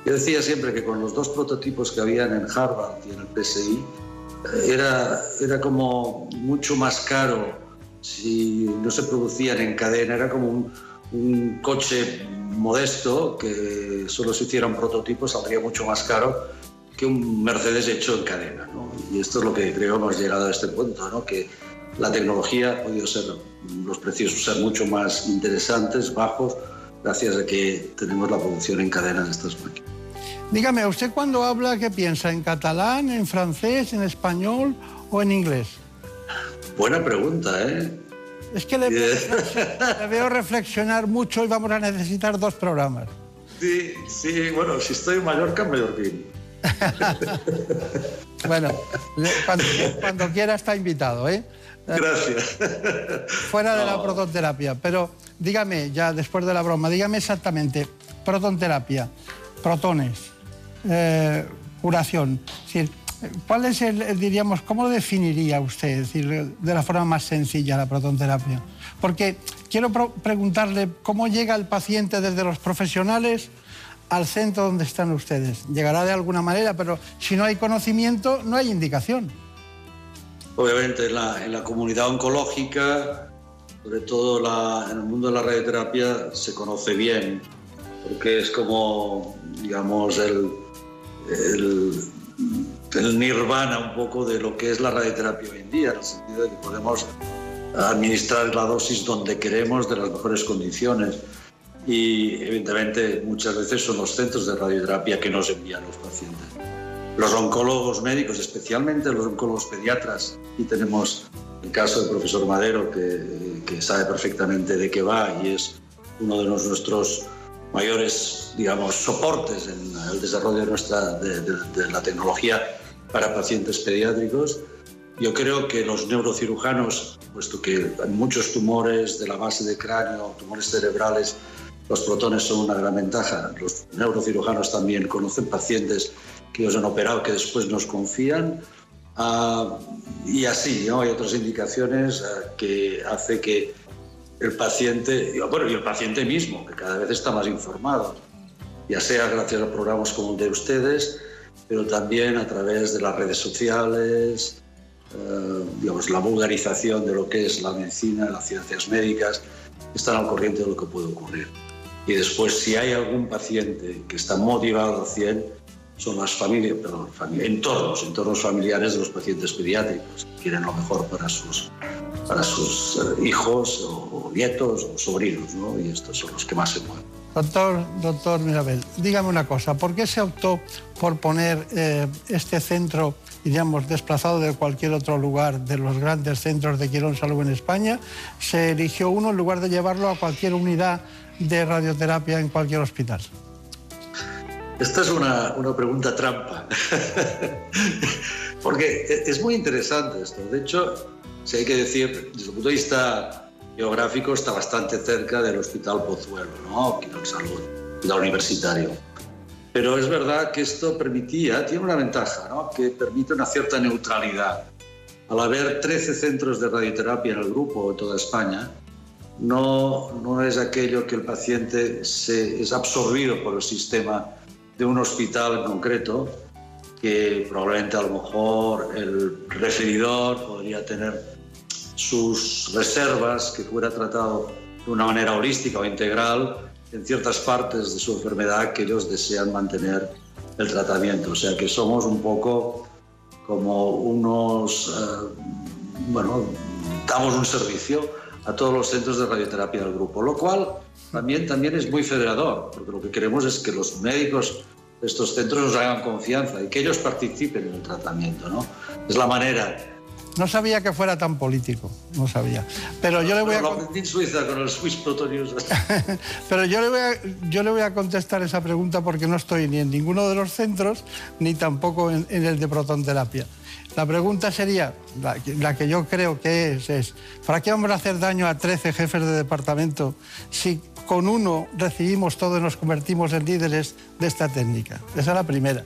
Yo decía siempre que con los dos prototipos que habían en Harvard y en el PSI, eh, era, era como mucho más caro si no se producían en cadena, era como un, un coche modesto que solo se hiciera un prototipo saldría mucho más caro que un Mercedes hecho en cadena. ¿no? Y esto es lo que creo hemos llegado a este punto, ¿no? que la tecnología ha podido ser, los precios ser mucho más interesantes, bajos, gracias a que tenemos la producción en cadena de estas máquinas. Dígame, ¿usted cuando habla qué piensa? ¿En catalán, en francés, en español o en inglés? Buena pregunta, ¿eh? Es que le, [LAUGHS] le veo reflexionar mucho y vamos a necesitar dos programas. Sí, sí, bueno, si estoy en Mallorca, mallorquín. [LAUGHS] Bueno, cuando, cuando quiera está invitado, ¿eh? Gracias. Fuera de la protonterapia. Pero dígame, ya después de la broma, dígame exactamente, protonterapia, protones, eh, curación. Es decir, ¿cuál es el, diríamos, cómo lo definiría usted, es decir, de la forma más sencilla la protonterapia? Porque quiero preguntarle cómo llega el paciente desde los profesionales al centro donde están ustedes. Llegará de alguna manera, pero si no hay conocimiento, no hay indicación. Obviamente en la, en la comunidad oncológica, sobre todo en el mundo de la radioterapia, se conoce bien, porque es como, digamos, el, el, el nirvana un poco de lo que es la radioterapia hoy en día, en el sentido de que podemos administrar la dosis donde queremos, de las mejores condiciones. Y evidentemente muchas veces son los centros de radioterapia que nos envían los pacientes. Los oncólogos médicos, especialmente los oncólogos pediatras, y tenemos el caso del profesor Madero, que, que sabe perfectamente de qué va y es uno de los- nuestros mayores, digamos, soportes en el desarrollo de, nuestra, de, de- de la tecnología para pacientes pediátricos. Yo creo que los neurocirujanos, puesto que en muchos tumores de la base de cráneo, tumores cerebrales, los protones son una gran ventaja. Los neurocirujanos también conocen pacientes que ellos han operado que después nos confían. Ah, y así, ¿no? Hay otras indicaciones ah, que hace que el paciente, y, bueno, y el paciente mismo, que cada vez está más informado, ya sea gracias a programas como el de ustedes, pero también a través de las redes sociales, eh, digamos, la vulgarización de lo que es la medicina, las ciencias médicas, están al corriente de lo que puede ocurrir. Y después, si hay algún paciente que está motivado al 100, son las familias, perdón, entornos, entornos familiares de los pacientes pediátricos, quieren lo mejor para sus, para sus eh, hijos o, nietos o sobrinos, ¿no? Y estos son los que más se mueven. Doctor, doctor Mirabel, dígame una cosa, ¿por qué se optó por poner eh, este centro, digamos, desplazado de cualquier otro lugar de los grandes centros de Quirón Salud en España? Se eligió uno en lugar de llevarlo a cualquier unidad de radioterapia en cualquier hospital. Esta es una, una pregunta trampa, [LAUGHS] porque e- es muy interesante esto. De hecho, si hay que decir, desde el punto de vista geográfico, está bastante cerca del Hospital Pozuelo, ¿no? Quirón Salud, hospital universitario. Pero es verdad que esto permitía, tiene una ventaja, ¿no? que permite una cierta neutralidad. Al haber 13 centros de radioterapia en el grupo en toda España, no, no es aquello que el paciente se, es absorbido por el sistema de un hospital en concreto, que probablemente a lo mejor el referidor podría tener sus reservas, que fuera tratado de una manera holística o integral en ciertas partes de su enfermedad que ellos desean mantener el tratamiento. O sea que somos un poco como unos, eh, bueno, damos un servicio a todos los centros de radioterapia del grupo, lo cual también, también es muy federador, porque lo que queremos es que los médicos de estos centros nos hagan confianza y que ellos participen en el tratamiento. ¿no? Es la manera. No sabía que fuera tan político, no sabía. Pero yo le voy a... Lo aprendí en Suiza con el Swiss Protonius. [LAUGHS] Pero yo le, voy a, yo le voy a contestar esa pregunta porque no estoy ni en ninguno de los centros ni tampoco en, en el de protonterapia. La pregunta sería, la, que- la que yo creo que es, es, ¿para qué vamos a hacer daño a 13 jefes de departamento si con uno recibimos todo y nos convertimos en líderes de esta técnica? Esa es la primera.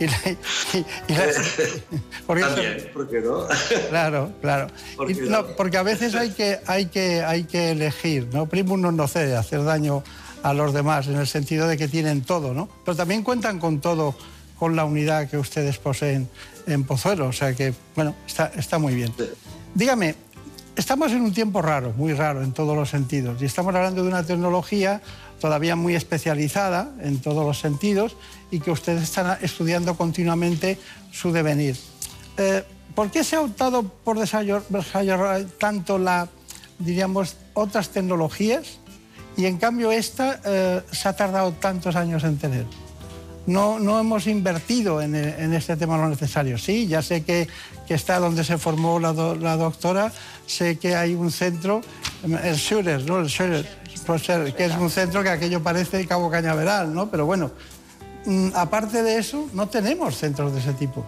Y la- y- y la- [LAUGHS] porque eso- También, ¿por qué no? [LAUGHS] Claro, claro. ¿Por Y qué no, no? porque a veces hay que, hay que, hay que elegir, ¿no? Primum non hacer daño a los demás, en el sentido de que tienen todo, ¿no? Pero también cuentan con todo, con la unidad que ustedes poseen en Pozuelo, o sea que, bueno, está, está muy bien. Dígame, estamos en un tiempo raro, muy raro en todos los sentidos, y estamos hablando de una tecnología todavía muy especializada en todos los sentidos y que ustedes están estudiando continuamente su devenir. Eh, ¿Por qué se ha optado por desarrollar, tanto la, diríamos, otras tecnologías y en cambio esta eh, se ha tardado tantos años en tener? No, no hemos invertido en, eh, en este tema lo necesario. Sí, ya sé que, que está donde se formó la, do- la doctora, sé que hay un centro, el Schurer, ¿no? El Schurer, que es un centro que aquello parece Cabo Cañaveral, ¿no? Pero bueno, mm, aparte de eso, no tenemos centros de ese tipo.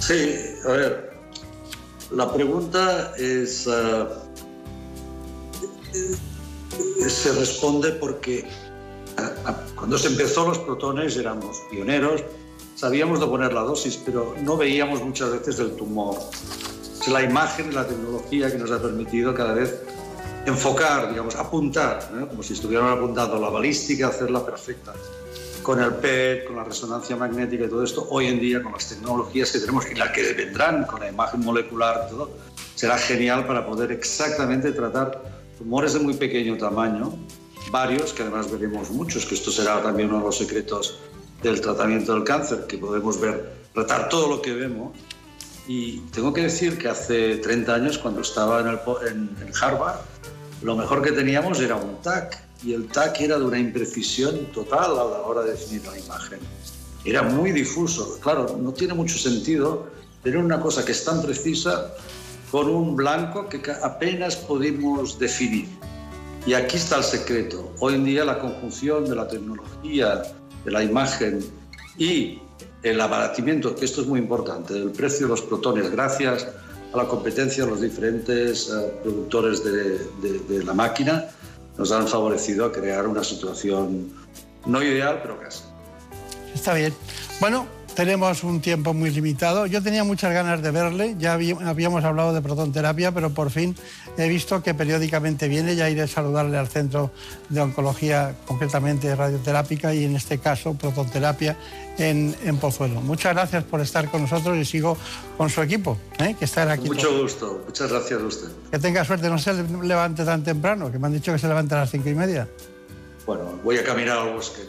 Sí, a ver, la pregunta es, ah, eh, se responde porque cuando se empezó los protones éramos pioneros, sabíamos de poner la dosis, pero no veíamos muchas veces el tumor. Es la imagen la tecnología que nos ha permitido cada vez enfocar, digamos, apuntar, ¿eh? como si estuvieran apuntando la balística, hacerla perfecta con el PET, con la resonancia magnética y todo esto, hoy en día con las tecnologías que tenemos y las que vendrán con la imagen molecular todo, será genial para poder exactamente tratar tumores de muy pequeño tamaño, varios, que además veremos muchos, que esto será también uno de los secretos del tratamiento del cáncer, que podemos ver, tratar todo lo que vemos. Y tengo que decir que hace 30 años, cuando estaba en, el Harvard, lo mejor que teníamos era un TAC y el TAC era de una imprecisión total a la hora de definir la imagen. Era muy difuso. Claro, no tiene mucho sentido tener una cosa que es tan precisa con un blanco que apenas pudimos definir. Y aquí está el secreto. Hoy en día la conjunción de la tecnología, de la imagen y el abaratimiento, que esto es muy importante, del precio de los protones, gracias a la competencia de los diferentes eh, productores de, de- de la máquina, nos han favorecido a crear una situación no ideal, pero casi. Está bien. Bueno, tenemos un tiempo muy limitado. Yo tenía muchas ganas de verle, ya habí- habíamos hablado de protonterapia, pero por fin he visto que periódicamente viene, ya iré a saludarle al centro de oncología, concretamente radioterápica y en este caso protonterapia en, en Pozuelo. Muchas gracias por estar con nosotros y sigo con su equipo, ¿eh? que estará aquí. Mucho todo. gusto. Muchas gracias a usted. Que tenga suerte, no se levante tan temprano, que me han dicho que se levanta a las cinco y media. Bueno, voy a caminar al bosque.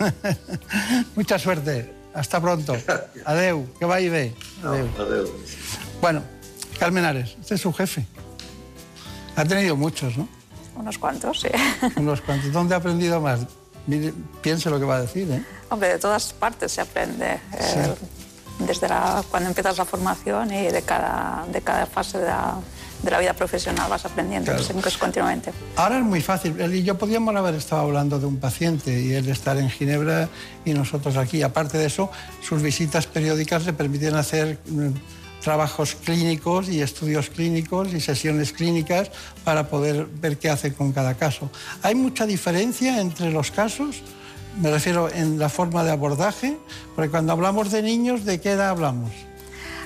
[LAUGHS] Mucha suerte. Hasta pronto. Adeu, que vaya bé. Adeu. Adeu. Bueno, Carmen Ares, este es su jefe. Ha tenido muchos, ¿no? Unos cuantos, sí. [LAUGHS] Unos cuantos. ¿Dónde ha aprendido más? Mire, piense lo que va a decir, ¿eh? Hombre, de todas partes se aprende. eh, desde la- cuando empiezas la formación y de cada, de cada fase de la, de la vida profesional vas aprendiendo Claro. siempre es continuamente. Ahora es muy fácil. Él y yo podíamos haber estado hablando de un paciente y él estar en Ginebra y nosotros aquí. Aparte de eso, sus visitas periódicas le permiten hacer mm, trabajos clínicos y estudios clínicos y sesiones clínicas para poder ver qué hace con cada caso. ¿Hay mucha diferencia entre los casos? Me refiero en la forma de abordaje, porque cuando hablamos de niños, ¿de qué edad hablamos?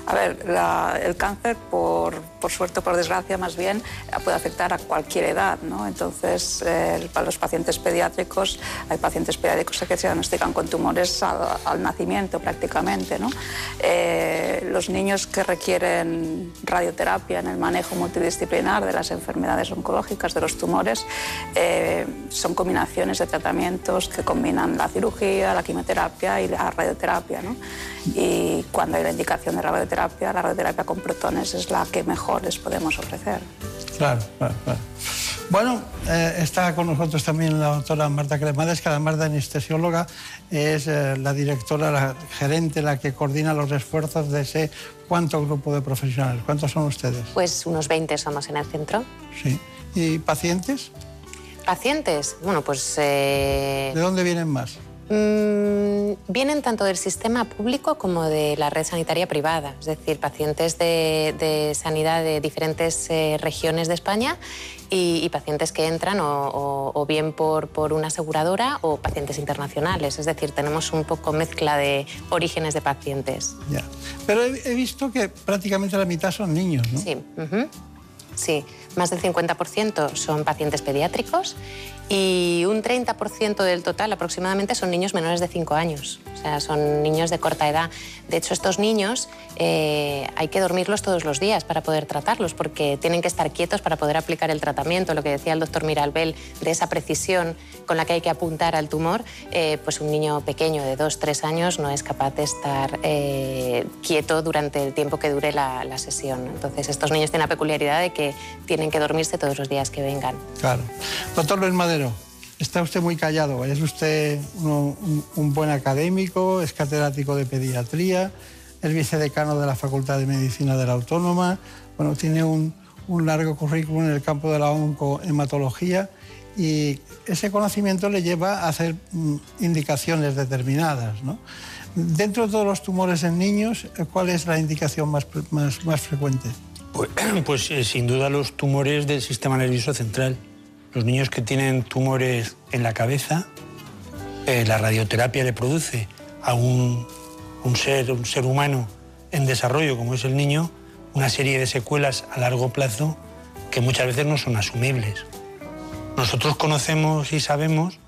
A ver, la- el cáncer, por, por suerte o por desgracia más bien, puede afectar a cualquier edad, ¿no? Entonces, eh, para los pacientes pediátricos, hay pacientes pediátricos que se diagnostican con tumores al, al nacimiento prácticamente, ¿no? Eh, los niños que requieren radioterapia en el manejo multidisciplinar de las enfermedades oncológicas, de los tumores, eh, son combinaciones de tratamientos que combinan la cirugía, la quimioterapia y la radioterapia, ¿no? Y cuando hay la indicación de radioterapia, la radioterapia con protones es la que mejor les podemos ofrecer. Claro, claro, claro. Bueno, eh, está con nosotros también la doctora Marta Cremades, que además de anestesióloga es eh, la directora, la gerente, la que coordina los esfuerzos de ese cuánto grupo de profesionales. ¿Cuántos son ustedes? Pues unos 20 somos en el centro. Sí. ¿Y pacientes? Pacientes, bueno, pues eh, ¿De dónde vienen más? Mm, vienen tanto del sistema público como de la red sanitaria privada, es decir, pacientes de, de sanidad de diferentes eh, regiones de España y, y pacientes que entran o, o- o bien por, por una aseguradora o pacientes internacionales, es decir, tenemos un poco mezcla de orígenes de pacientes. Ya. Pero he, he visto que prácticamente la mitad son niños, ¿no? Sí, sí. Más del 50% son pacientes pediátricos y un 30% del total aproximadamente son niños menores de 5 años. O sea, son niños de corta edad. De hecho, estos niños eh, hay que dormirlos todos los días para poder tratarlos porque tienen que estar quietos para poder aplicar el tratamiento. Lo que decía el doctor Miralbel de esa precisión con la que hay que apuntar al tumor, eh, pues un niño pequeño de 2-3 años no es capaz de estar eh, quieto durante el tiempo que dure la, la sesión. Entonces, estos niños tienen la peculiaridad de que tienen que dormirse todos los días que vengan. Claro. Doctor Luis Madero, está usted muy callado. Es usted un, buen académico, es catedrático de pediatría, es vicedecano de la Facultad de Medicina de la Autónoma. Bueno, tiene un, largo currículum en el campo de la oncohematología y ese conocimiento le lleva a hacer mm, indicaciones determinadas. ¿no? Dentro de todos los tumores en niños, ¿cuál es la indicación más, más, más frecuente? Pues, [CLEARS THROAT] pues, eh, sin duda los tumores del sistema nervioso central. Los niños que tienen tumores en la cabeza, eh, la radioterapia le produce a un, un ser, un ser humano en desarrollo como es el niño una serie de secuelas a largo plazo que muchas veces no son asumibles. Nosotros conocemos y sabemos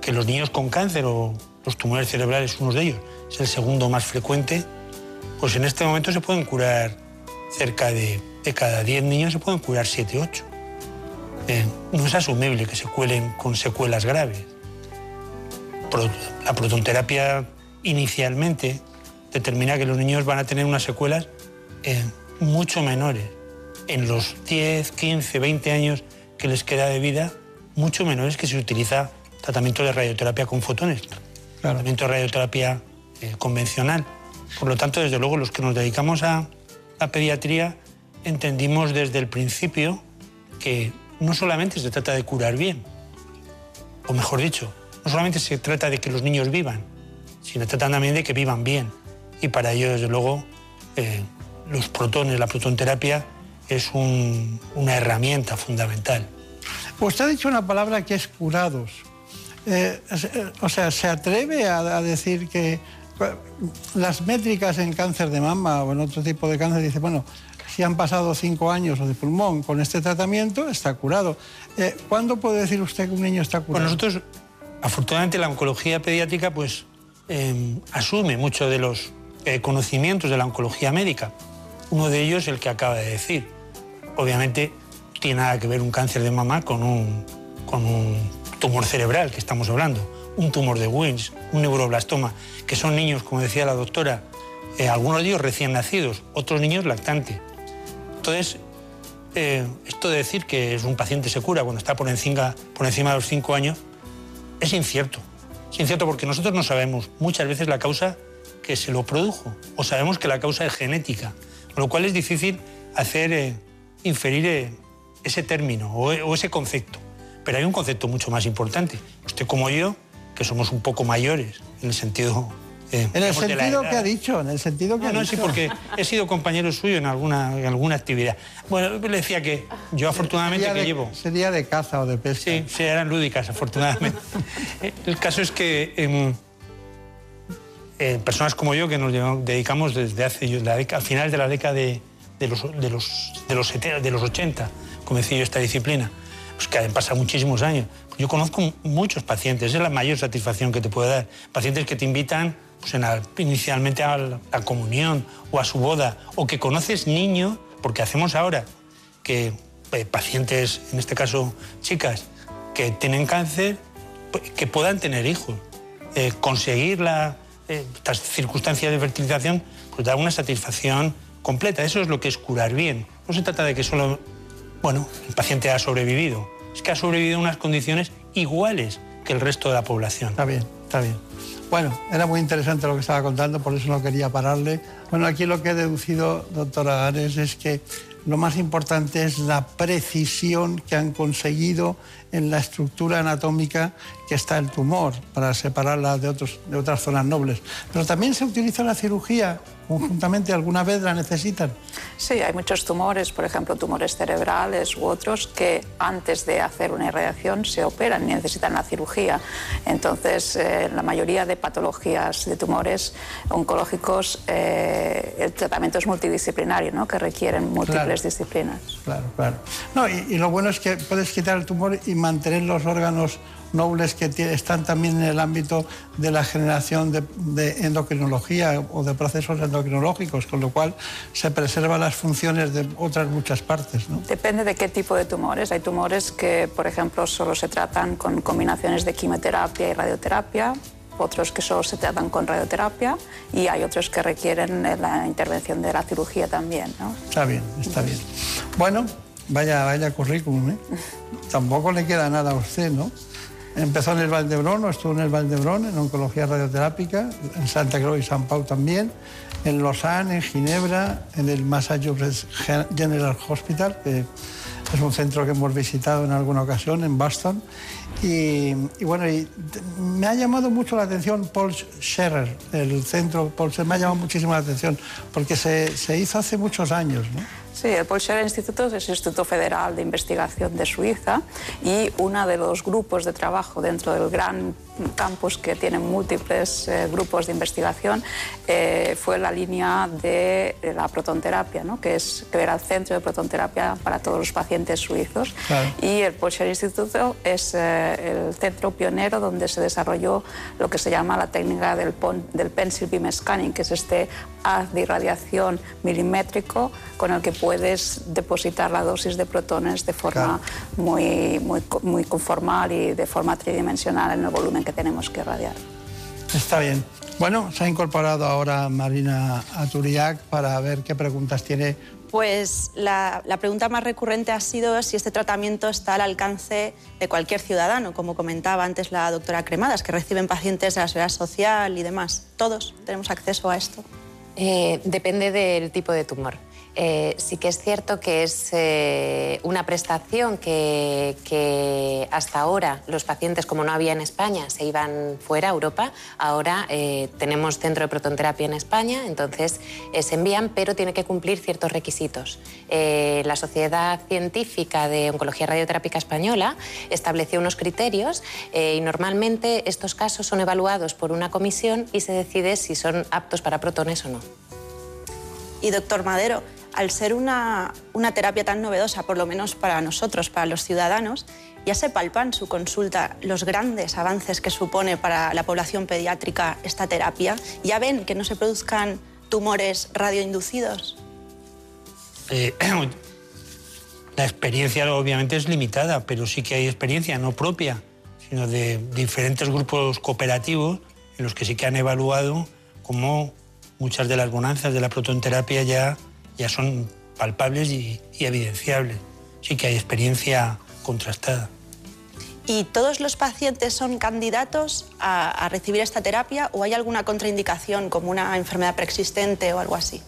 que los niños con cáncer o los tumores cerebrales, uno de ellos, es el segundo más frecuente, pues en este momento se pueden curar cerca de, de cada 10 niños, se pueden curar 7, 8. Eh, no es asumible que se cuelen con secuelas graves. Pro- la protonterapia inicialmente determina que los niños van a tener unas secuelas eh, mucho menores. En los 10, 15, 20 años que les queda de vida, mucho menores que si utiliza tratamiento de radioterapia con fotones, tratamiento de radioterapia eh, convencional. Por lo tanto, desde luego, los que nos dedicamos a la pediatría, entendimos desde el principio que no solamente se trata de curar bien, o mejor dicho, no solamente se trata de que los niños vivan, sino también de que vivan bien. Y para ello, desde luego, eh, los protones, la protonterapia es un- una herramienta fundamental. Usted ha dicho una palabra que es curados. Eh, eh, o sea, ¿se atreve a, a decir que las métricas en cáncer de mama o en otro tipo de cáncer dice, bueno, si han pasado cinco años o de pulmón con este tratamiento, está curado. Eh, ¿Cuándo puede decir usted que un niño está curado? Nosotros, afortunadamente, la oncología pediátrica pues, eh, asume mucho de los eh, conocimientos de la oncología médica. Uno de ellos, el que acaba de decir. Obviamente, tiene nada que ver un cáncer de mama con un tumor cerebral que estamos hablando, un tumor de Wilms, un neuroblastoma, que son niños, como decía la doctora, eh, algunos de ellos recién nacidos, otros niños lactantes. Entonces, eh, esto de decir que es un paciente se cura cuando está por encima, de los 5 años es incierto. Es incierto porque nosotros no sabemos muchas veces la causa que se lo produjo o sabemos que la causa es genética, con lo cual es difícil hacer eh, inferir ese término o, o ese concepto. Pero hay un concepto mucho más importante. Usted como yo, que somos un poco mayores en el sentido... eh, En el sentido que ha dicho, en el sentido que No, ha no, dicho. sí, porque he sido compañero suyo en alguna, en alguna actividad. Bueno, le decía que yo afortunadamente que de- llevo... Sería de caza o de pesca. Sí, sí, eran lúdicas, afortunadamente. [LAUGHS] Eh, El caso es que em, eh, personas como yo, que nos dedicamos desde hace, la década, al final de la década de, de los, de, los, de, los, de los 80, comencé yo esta disciplina, pues que han pasado muchísimos años. Yo conozco muchos pacientes, es la mayor satisfacción que te puede dar. Pacientes que te invitan pues, inicialmente a la, comunión o a su boda, o que conoces niños, porque hacemos ahora que eh, pacientes, en este caso chicas, que tienen cáncer, que puedan tener hijos. Eh, conseguir la, eh, estas circunstancias de fertilización, pues da una satisfacción completa. Eso es lo que es curar bien. No se trata de que solo, bueno, el paciente ha sobrevivido. Es que ha sobrevivido en unas condiciones iguales que el resto de la población. Está bien, está bien. Bueno, era muy interesante lo que estaba contando, por eso no quería pararle. Bueno, aquí lo que he deducido, doctora Ares, es que lo más importante es la precisión que han conseguido en la estructura anatómica que está el tumor para separarla de, otros, de otras zonas nobles. Pero también se utiliza la cirugía conjuntamente, alguna vez la necesitan. Sí, hay muchos tumores, por ejemplo, tumores cerebrales u otros, que antes de hacer una irradiación se operan y necesitan la cirugía. Entonces, eh, la mayoría de patologías de tumores oncológicos, eh, el tratamiento es multidisciplinario, ¿no? que requieren múltiples disciplinas. Claro, claro. No, y, y lo bueno es que puedes quitar el tumor y mantener los órganos nobles que están también en el ámbito de la generación de, de endocrinología o de procesos endocrinológicos, con lo cual se preservan las funciones de otras muchas partes. ¿no? Depende de qué tipo de tumores. Hay tumores que, por ejemplo, solo se tratan con combinaciones de quimioterapia y radioterapia, otros que solo se tratan con radioterapia y hay otros que requieren eh, la intervención de la cirugía también. ¿no? Está bien, está bien. Bueno, vaya, vaya currículum, ¿eh? [LAUGHS] Tampoco le queda nada a usted, ¿no? Empezó en el Valdebrón, estuvo en el Valdebrón, en oncología radioterápica, en Santa Cruz y San Pau también, en Lausanne, en Ginebra, en el Massachusetts Gen- General Hospital, que es un centro que hemos visitado en alguna ocasión, en Boston. Y, bueno, me ha llamado mucho la atención Paul Scherer, el centro Paul Scherer, me ha llamado muchísimo la atención, porque se, se hizo hace muchos años, ¿no? Sí, el Paul Scherrer Instituto es el Instituto Federal de Investigación de Suiza y uno de los grupos de trabajo dentro del gran campus que tiene múltiples eh, grupos de investigación eh, fue la línea de, la protonterapia, ¿no? que, es, era el centro de protonterapia para todos los pacientes suizos. Claro. Y el Scherrer Instituto es eh, el centro pionero donde se desarrolló lo que se llama la técnica del, pon- del pencil beam scanning, que es este haz de irradiación milimétrico con el que puedes depositar la dosis de protones de forma muy, muy, co- muy conformal y de forma tridimensional en el volumen que tenemos que irradiar. Está bien. Bueno, se ha incorporado ahora Marina Aturiac para ver qué preguntas tiene. Pues la, la pregunta más recurrente ha sido si este tratamiento está al alcance de cualquier ciudadano, como comentaba antes la doctora Cremadas, que reciben pacientes de la seguridad social y demás. Todos tenemos acceso a esto. Eh, depende del tipo de tumor. Eh, sí que es cierto que es eh, una prestación que, hasta ahora los pacientes, como no había en España, se iban fuera a Europa. Ahora eh, tenemos centro de protonterapia en España, entonces se envían, pero tiene que cumplir ciertos requisitos. La Sociedad Científica de Oncología Radioterápica Española estableció unos criterios y normalmente estos casos son evaluados por una comisión y se decide si son aptos para protones o no. Y doctor Madero, al ser una, una terapia tan novedosa, por lo menos para nosotros, para los ciudadanos, ya se palpan su consulta los grandes avances que supone para la población pediátrica esta terapia. ¿Ya ven que no se produzcan tumores radioinducidos? Eh, [CLEARS THROAT] la experiencia obviamente es limitada, pero sí que hay experiencia no propia, sino de diferentes grupos cooperativos en los que sí que han evaluado cómo muchas de las bonanzas de la protonterapia ya, ya son palpables y, y evidenciables. Sí que hay experiencia contrastada. ¿Y todos los pacientes son candidatos a, a recibir esta terapia o hay alguna contraindicación como una enfermedad preexistente o algo así?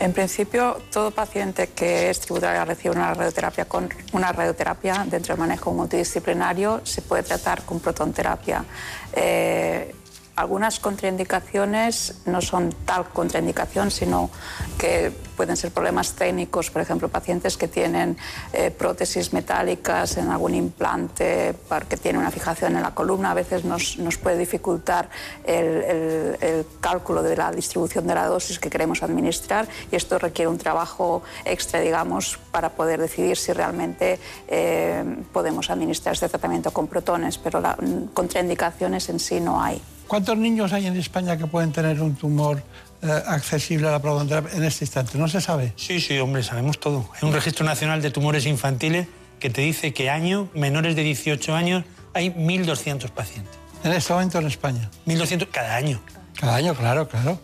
En principio, todo paciente que es tributario recibe una radioterapia con una radioterapia dentro del manejo multidisciplinario se puede tratar con protonterapia. Eh, algunas contraindicaciones no son tal contraindicación, sino que pueden ser problemas técnicos, por ejemplo, pacientes que tienen eh, prótesis metálicas en algún implante porque tiene una fijación en la columna, a veces nos, puede dificultar el, cálculo de la distribución de la dosis que queremos administrar y esto requiere un trabajo extra, digamos, para poder decidir si realmente eh, podemos administrar este tratamiento con protones, pero la, contraindicaciones en sí no hay. ¿Cuántos niños hay en España que pueden tener un tumor eh, accesible a la protonterapia en este instante? ¿No se sabe? Sí, sí, hombre, sabemos todo. Hay un registro nacional de tumores infantiles que te dice que año, menores de 18 años, hay 1.200 pacientes. En este momento en España. 1.200 cada año. Cada año, claro, claro.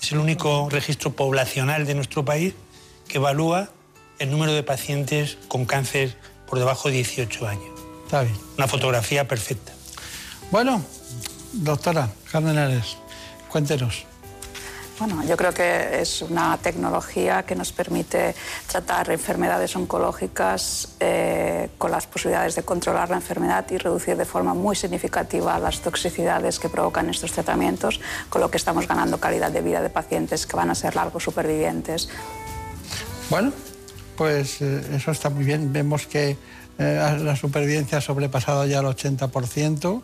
Es el único registro poblacional de nuestro país que evalúa el número de pacientes con cáncer por debajo de 18 años. Está bien. Una fotografía perfecta. Bueno, doctora Carmen Ares, cuéntenos. Bueno, yo creo que es una tecnología que nos permite tratar enfermedades oncológicas eh, con las posibilidades de controlar la enfermedad y reducir de forma muy significativa las toxicidades que provocan estos tratamientos, con lo que estamos ganando calidad de vida de pacientes que van a ser largos supervivientes. Bueno, pues eh, eso está muy bien. Vemos que eh, la supervivencia ha sobrepasado ya el 80%,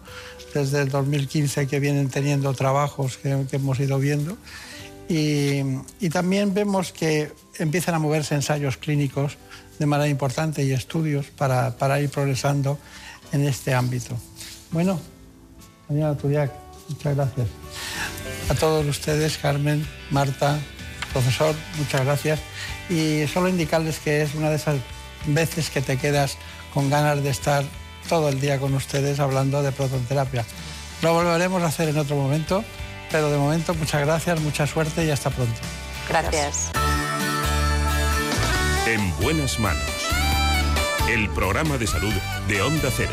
desde el 2015 que vienen teniendo trabajos que, hemos ido viendo. Y, y también vemos que empiezan a moverse ensayos clínicos de manera importante y estudios para, para ir progresando en este ámbito. Bueno, Daniela Turiac, muchas gracias. A todos ustedes, Carmen, Marta, profesor, muchas gracias. Y solo indicarles que es una de esas veces que te quedas con ganas de estar todo el día con ustedes hablando de protonterapia. Lo volveremos a hacer en otro momento, pero de momento muchas gracias, mucha suerte y hasta pronto. Gracias. En buenas manos. El programa de salud de Onda Cero.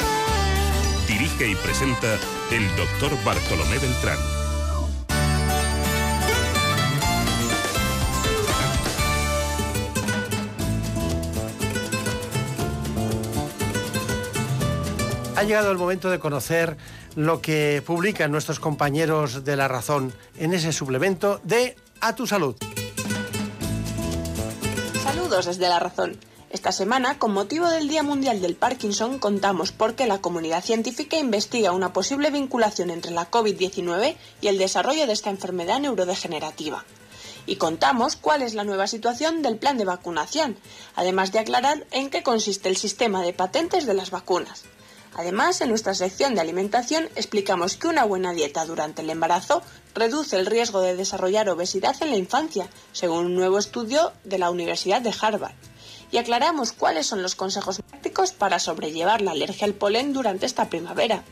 Dirige y presenta el doctor Bartolomé Beltrán. Ha llegado el momento de conocer lo que publican nuestros compañeros de La Razón en ese suplemento de A tu Salud. Saludos desde La Razón. Esta semana, con motivo del Día Mundial del Parkinson, contamos por qué la comunidad científica investiga una posible vinculación entre la COVID-19 y el desarrollo de esta enfermedad neurodegenerativa. Y contamos cuál es la nueva situación del plan de vacunación, además de aclarar en qué consiste el sistema de patentes de las vacunas. Además, en nuestra sección de alimentación explicamos que una buena dieta durante el embarazo reduce el riesgo de desarrollar obesidad en la infancia, según un nuevo estudio de la Universidad de Harvard. Y aclaramos cuáles son los consejos prácticos para sobrellevar la alergia al polen durante esta primavera.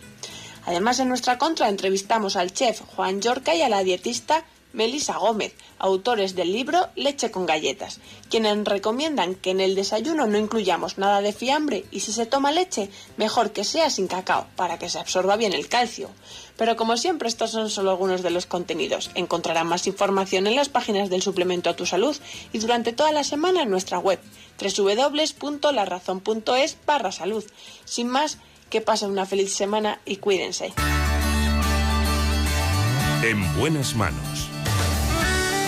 Además, en nuestra contra entrevistamos al chef Juan Yorca y a la dietista Melisa Gómez, autores del libro Leche con galletas, quienes recomiendan que en el desayuno no incluyamos nada de fiambre y si se toma leche, mejor que sea sin cacao, para que se absorba bien el calcio. Pero como siempre, estos son solo algunos de los contenidos. Encontrarán más información en las páginas del suplemento a tu salud y durante toda la semana en nuestra web www.larazón.es barra salud. Sin más, que pasen una feliz semana y cuídense. En buenas manos.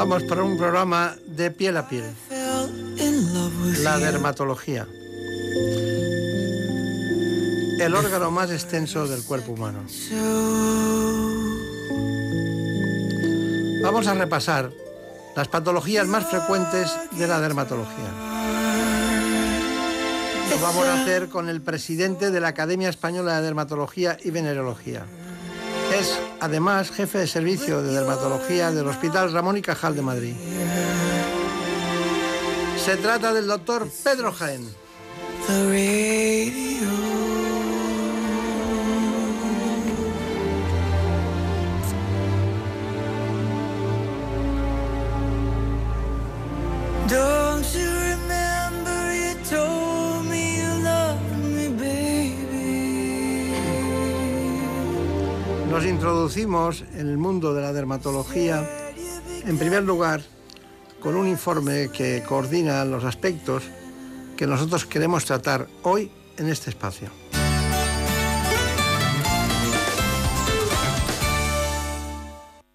Vamos para un programa de piel a piel. La dermatología. El órgano más extenso del cuerpo humano. Vamos a repasar las patologías más frecuentes de la dermatología. Lo vamos a hacer con el presidente de la Academia Española de Dermatología y Venerología. Es además jefe de servicio de dermatología del Hospital Ramón y Cajal de Madrid. Se trata del doctor Pedro Jaén. Introducimos en el mundo de la dermatología, en primer lugar, con un informe que coordina los aspectos que nosotros queremos tratar hoy en este espacio.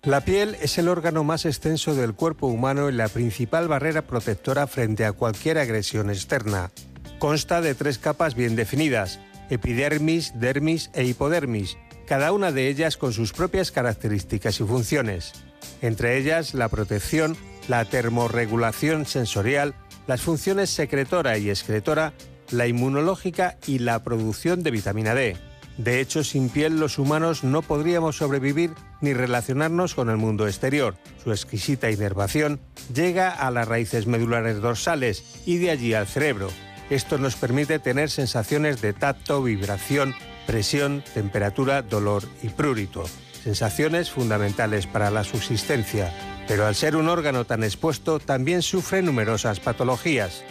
La piel es el órgano más extenso del cuerpo humano y la principal barrera protectora frente a cualquier agresión externa. Consta de tres capas bien definidas, epidermis, dermis e hipodermis, cada una de ellas con sus propias características y funciones. Entre ellas la protección, la termorregulación sensorial, las funciones secretora y excretora, la inmunológica y la producción de vitamina D. De hecho, sin piel los humanos no podríamos sobrevivir ni relacionarnos con el mundo exterior. Su exquisita inervación llega a las raíces medulares dorsales y de allí al cerebro. Esto nos permite tener sensaciones de tacto, vibración, presión, temperatura, dolor y prurito. Sensaciones fundamentales para la subsistencia. Pero al ser un órgano tan expuesto, también sufre numerosas patologías.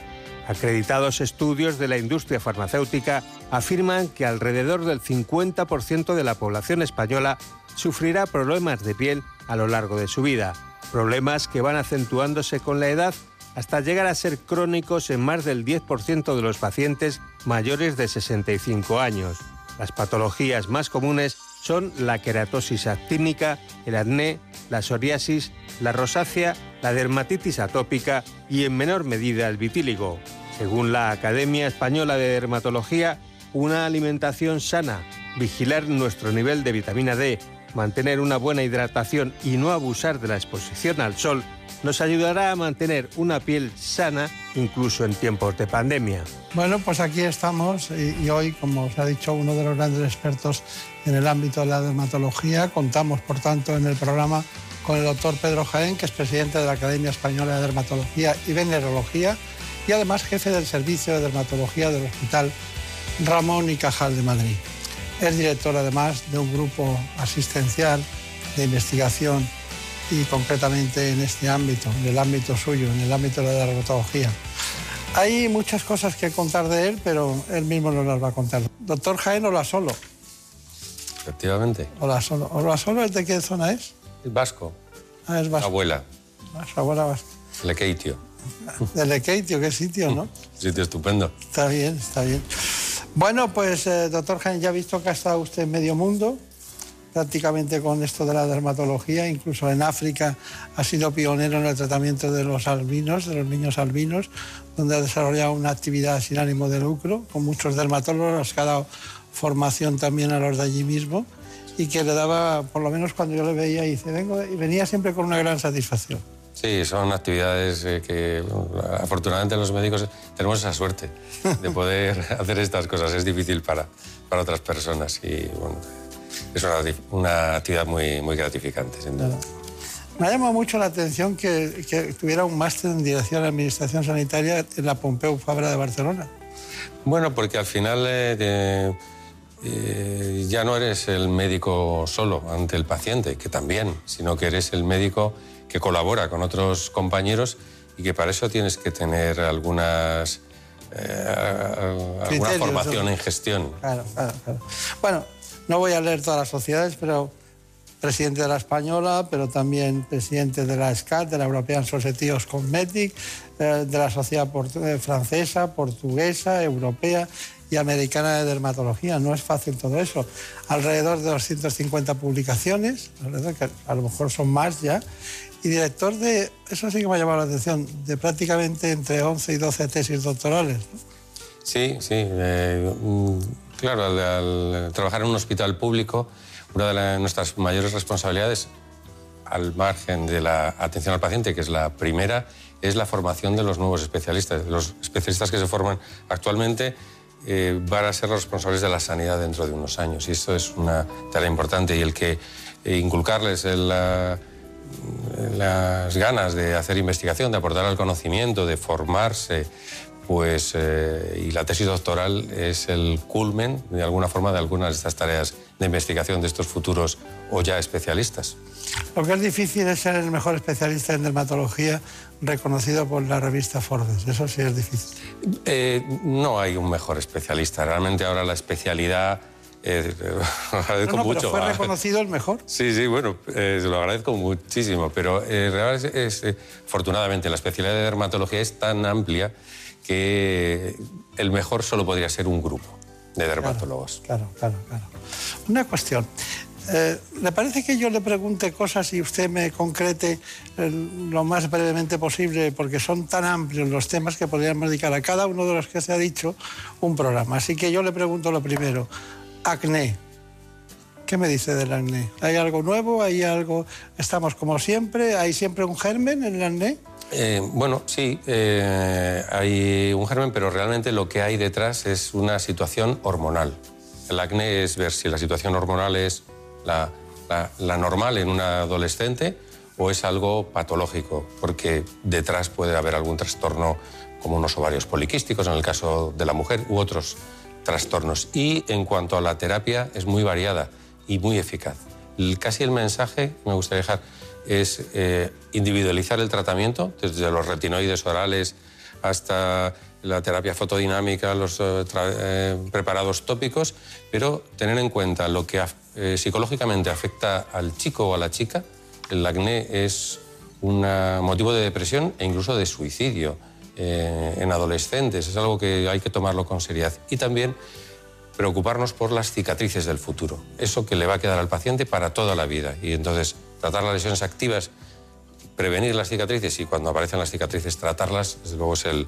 Acreditados estudios de la industria farmacéutica afirman que alrededor del 50% de la población española sufrirá problemas de piel a lo largo de su vida, problemas que van acentuándose con la edad hasta llegar a ser crónicos en más del 10% de los pacientes mayores de 65 años. Las patologías más comunes son la queratosis actínica, el acné, la psoriasis, la rosácea, la dermatitis atópica y en menor medida el vitíligo. Según la Academia Española de Dermatología, una alimentación sana, vigilar nuestro nivel de vitamina D, mantener una buena hidratación y no abusar de la exposición al sol nos ayudará a mantener una piel sana incluso en tiempos de pandemia. Bueno, pues aquí estamos y, hoy, como os ha dicho uno de los grandes expertos en el ámbito de la dermatología, contamos, por tanto, en el programa con el doctor Pedro Jaén, que es presidente de la Academia Española de Dermatología y Venerología y además jefe del Servicio de Dermatología del Hospital Ramón y Cajal de Madrid. Es director además de un grupo asistencial de investigación y concretamente en este ámbito, en el ámbito suyo, en el ámbito de la dermatología. Hay muchas cosas que contar de él, pero él mismo nos las va a contar. Doctor Jaén Olasolo. Efectivamente. Olasolo. ¿Olasolo de qué zona es? Es vasco. Ah, es vasco. Abuela. Ah, su abuela vasca. Lekeitio. De [LAUGHS] Lekeitio, qué sitio, ¿no? [LAUGHS] Sitio estupendo. Está bien, está bien. Bueno, pues eh, doctor Jaén, ya ha visto que ha estado usted en medio mundo, prácticamente con esto de la dermatología, incluso en África ha sido pionero en el tratamiento de los albinos, de los niños albinos, donde ha desarrollado una actividad sin ánimo de lucro, con muchos dermatólogos, que ha dado formación también a los de allí mismo y que le daba, por lo menos cuando yo le veía, dice, vengo, y venía siempre con una gran satisfacción. Sí, son actividades eh, que afortunadamente los médicos tenemos esa suerte de poder [LAUGHS] hacer estas cosas. Es difícil para, para otras personas y bueno, es una, una actividad muy, muy gratificante, sin duda. Me ha llamado mucho la atención que, que tuviera un máster en Dirección de Administración Sanitaria en la Pompeu Fabra de Barcelona. Bueno, porque al final eh, eh, ya no eres el médico solo ante el paciente, que también, sino que eres el médico que colabora con otros compañeros y que para eso tienes que tener algunas eh, alguna formación en gestión. Claro, claro, claro. Bueno, no voy a leer todas las sociedades, pero presidente de la Española, pero también presidente de la SCAT, de la European Society of Cosmetics, eh, de la Sociedad eh, Francesa, Portuguesa, Europea y Americana de Dermatología. No es fácil todo eso. Alrededor de 250 publicaciones, que a lo mejor son más ya, y director de, eso sí que me ha llamado la atención, de prácticamente entre 11 y 12 tesis doctorales. Sí, sí. eh, mm, claro, al, trabajar en un hospital público, una de nuestras mayores responsabilidades, al margen de la atención al paciente, que es la primera, es la formación de los nuevos especialistas. Los especialistas que se forman actualmente eh, van a ser los responsables de la sanidad dentro de unos años. Y esto es una tarea importante. Y el que eh, inculcarles la- las ganas de hacer investigación, de aportar al conocimiento, de formarse, pues eh, y la tesis doctoral es el culmen de alguna forma de algunas de estas tareas de investigación de estos futuros o ya especialistas. Lo que es difícil es ser el mejor especialista en dermatología reconocido por la revista Forbes. Eso sí es difícil. Eh, no hay un mejor especialista. Realmente ahora la especialidad eh, [LAUGHS] lo agradezco No, no, mucho. pero fue reconocido el mejor. [LAUGHS] Sí, sí, bueno, eh, se lo agradezco muchísimo, pero eh, realmente es, eh, afortunadamente la especialidad de dermatología es tan amplia que el mejor solo podría ser un grupo de dermatólogos. Claro, claro, claro. Una cuestión. Eh, ¿Le parece que yo le pregunte cosas y usted me concrete eh, lo más brevemente posible? Porque son tan amplios los temas que podríamos dedicar a cada uno de los que se ha dicho un programa. Así que yo le pregunto lo primero. Acné. ¿Qué me dice del acné? ¿Hay algo nuevo? ¿Hay algo...? ¿Estamos como siempre? ¿Hay siempre un germen en el acné? Eh, bueno, sí, eh, hay un germen, pero realmente lo que hay detrás es una situación hormonal. El acné es ver si la situación hormonal es la, normal en una adolescente o es algo patológico, porque detrás puede haber algún trastorno como unos ovarios poliquísticos en el caso de la mujer u otros trastornos. Y en cuanto a la terapia es muy variada y muy eficaz. Casi el mensaje me gustaría dejar es eh, individualizar el tratamiento, desde los retinoides orales hasta la terapia fotodinámica, los eh, eh, preparados tópicos, pero tener en cuenta lo que psicológicamente afecta al chico o a la chica. El acné es un motivo de depresión e incluso de suicidio en adolescentes. Es algo que hay que tomarlo con seriedad. Y también preocuparnos por las cicatrices del futuro. Eso que le va a quedar al paciente para toda la vida. Y entonces tratar las lesiones activas, prevenir las cicatrices y cuando aparecen las cicatrices tratarlas, desde luego es el,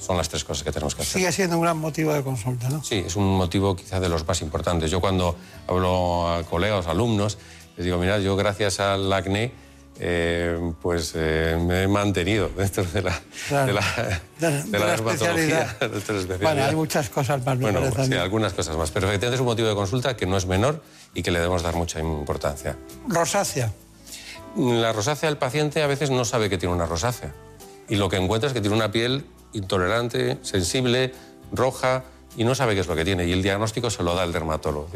son las tres cosas que tenemos que hacer. Sigue siendo un gran motivo de consulta, ¿no? Sí, es un motivo quizás de los más importantes. Yo cuando hablo a colegas, alumnos, les digo, mira, yo gracias al acné, eh, pues eh, me he mantenido [LAUGHS] dentro de la, Claro. de la, De- de [LAUGHS] de la especialidad. la Bueno, hay muchas cosas más, Bueno, sí, algunas cosas más, pero efectivamente es un motivo de consulta que no es menor y que le debemos dar mucha importancia. Rosácea. La rosácea, el paciente a veces no sabe que tiene una rosácea y lo que encuentra es que tiene una piel intolerante, sensible, roja y no sabe qué es lo que tiene y el diagnóstico se lo da el dermatólogo.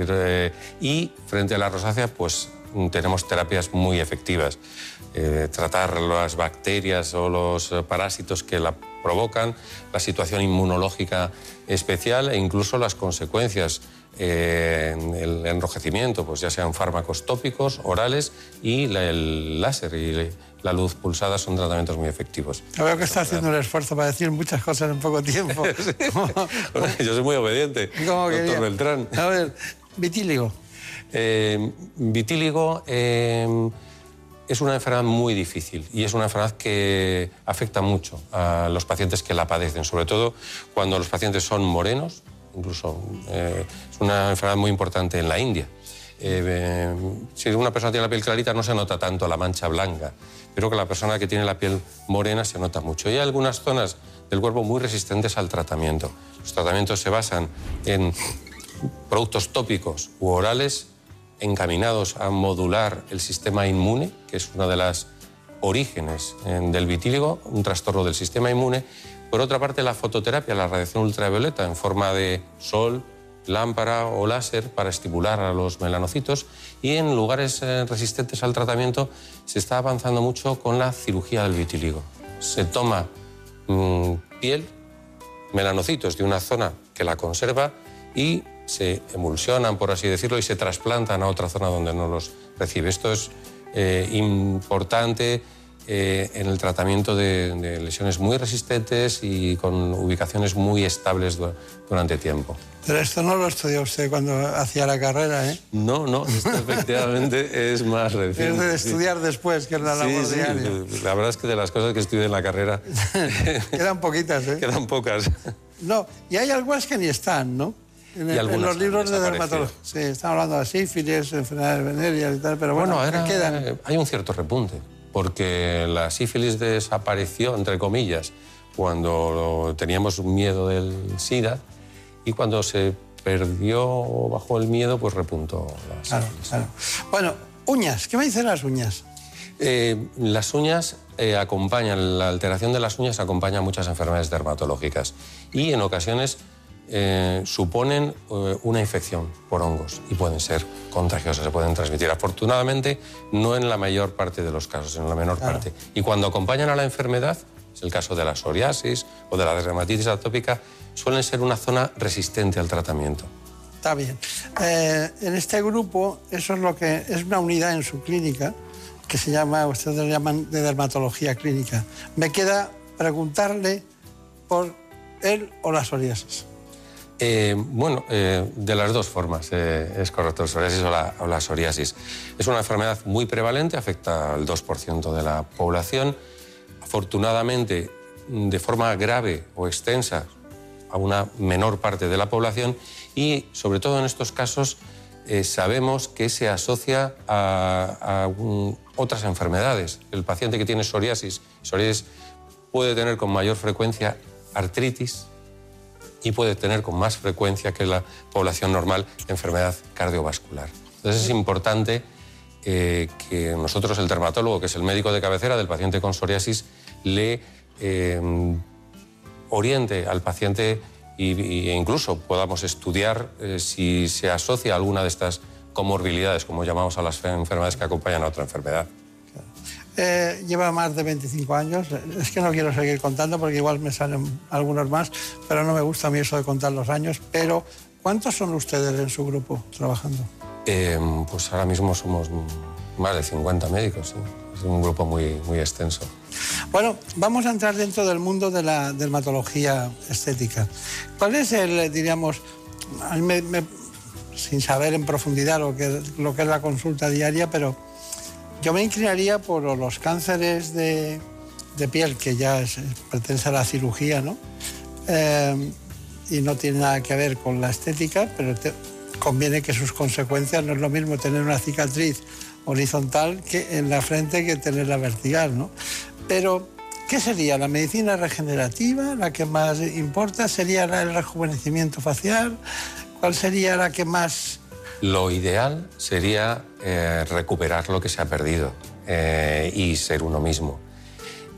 Y frente a la rosácea, pues tenemos terapias muy efectivas. Eh, tratar las bacterias o los parásitos que la provocan, la situación inmunológica especial e incluso las consecuencias eh, el enrojecimiento, pues ya sean fármacos tópicos, orales y la- el láser y la luz pulsada son tratamientos muy efectivos. Yo veo que está haciendo un esfuerzo para decir muchas cosas en poco tiempo. [LAUGHS] [LAUGHS] Yo soy muy obediente, [LAUGHS] ¿Cómo doctor? Beltrán. A ver, vitíligo. Eh, vitíligo eh, es una enfermedad muy difícil y es una enfermedad que afecta mucho a los pacientes que la padecen, sobre todo cuando los pacientes son morenos, incluso eh, es una enfermedad muy importante en la India. Eh, eh, si una persona tiene la piel clarita no se nota tanto la mancha blanca, pero que la persona que tiene la piel morena se nota mucho. Y hay algunas zonas del cuerpo muy resistentes al tratamiento. Los tratamientos se basan en productos tópicos u orales encaminados a modular el sistema inmune, que es una de las orígenes del vitíligo, un trastorno del sistema inmune. Por otra parte, la fototerapia, la radiación ultravioleta en forma de sol, lámpara o láser para estimular a los melanocitos. Y en lugares eh, resistentes al tratamiento se está avanzando mucho con la cirugía del vitíligo. Se toma mm, piel, melanocitos de una zona que la conserva y se emulsionan, por así decirlo, y se trasplantan a otra zona donde no los recibe. Esto es eh, importante eh, en el tratamiento de, de lesiones muy resistentes y con ubicaciones muy estables du- durante tiempo. Pero esto no lo estudió usted cuando hacía la carrera, ¿eh? No, no, esto [LAUGHS] efectivamente es más Es reciente. de sí. estudiar después, que es la Sí, labor sí, diaria. la verdad es que de las cosas que estudié en la carrera [LAUGHS] Quedan poquitas, ¿eh? quedan pocas. No, y hay algunas que ni están, ¿no? En, Y en los libros de dermatología. Sí, están hablando de sífilis, enfermedades venéreas y tal, pero bueno, Bueno, ¿qué ahora quedan? hay un cierto repunte, porque la sífilis desapareció, entre comillas, cuando teníamos miedo del SIDA y cuando se perdió o bajó el miedo, pues repuntó la Claro, claro. Bueno, uñas, ¿qué me dicen las uñas? Eh, las uñas eh, acompañan, la alteración de las uñas acompaña a muchas enfermedades dermatológicas y en ocasiones eh, suponen eh, una infección por hongos y pueden ser contagiosas, se pueden transmitir. Afortunadamente, no en la mayor parte de los casos, en la menor Claro. parte. Y cuando acompañan a la enfermedad, es el caso de la psoriasis o de la dermatitis atópica, suelen ser una zona resistente al tratamiento. Está bien. Eh, en este grupo, eso es lo que es una unidad en su clínica que se llama, ustedes lo llaman de dermatología clínica. Me queda preguntarle por él o la psoriasis. Eh, bueno, eh, de las dos formas, eh, es correcto, psoriasis o la, psoriasis. Es una enfermedad muy prevalente, afecta al 2% de la población. Afortunadamente, de forma grave o extensa, a una menor parte de la población y, sobre todo en estos casos, sabemos que se asocia a, otras enfermedades. El paciente que tiene psoriasis, psoriasis puede tener con mayor frecuencia artritis, y puede tener con más frecuencia que la población normal enfermedad cardiovascular. Entonces es importante eh, que nosotros, el dermatólogo, que es el médico de cabecera del paciente con psoriasis, le eh, oriente al paciente y- e incluso podamos estudiar eh, si se asocia a alguna de estas comorbilidades, como llamamos a las fe- enfermedades que acompañan a otra enfermedad. Eh, lleva más de 25 años. Es que no quiero seguir contando porque igual me salen algunos más, pero no me gusta a mí eso de contar los años. Pero, ¿cuántos son ustedes en su grupo trabajando? Eh, pues ahora mismo somos más de 50 médicos, sí. es un grupo muy, muy extenso. Bueno, vamos a entrar dentro del mundo de la dermatología estética. ¿Cuál es el, diríamos, me- me- sin saber en profundidad lo que, lo que es la consulta diaria, pero yo me inclinaría por los cánceres de, piel, que ya es- pertenece a la cirugía, ¿no? Eh, y no tiene nada que ver con la estética, pero conviene que sus consecuencias no es lo mismo tener una cicatriz horizontal que en la frente que tenerla vertical, ¿no? Pero, ¿qué sería? ¿La medicina regenerativa la que más importa? ¿Sería la- el rejuvenecimiento facial? ¿Cuál sería la que más... Lo ideal sería eh, recuperar lo que se ha perdido eh, y ser uno mismo.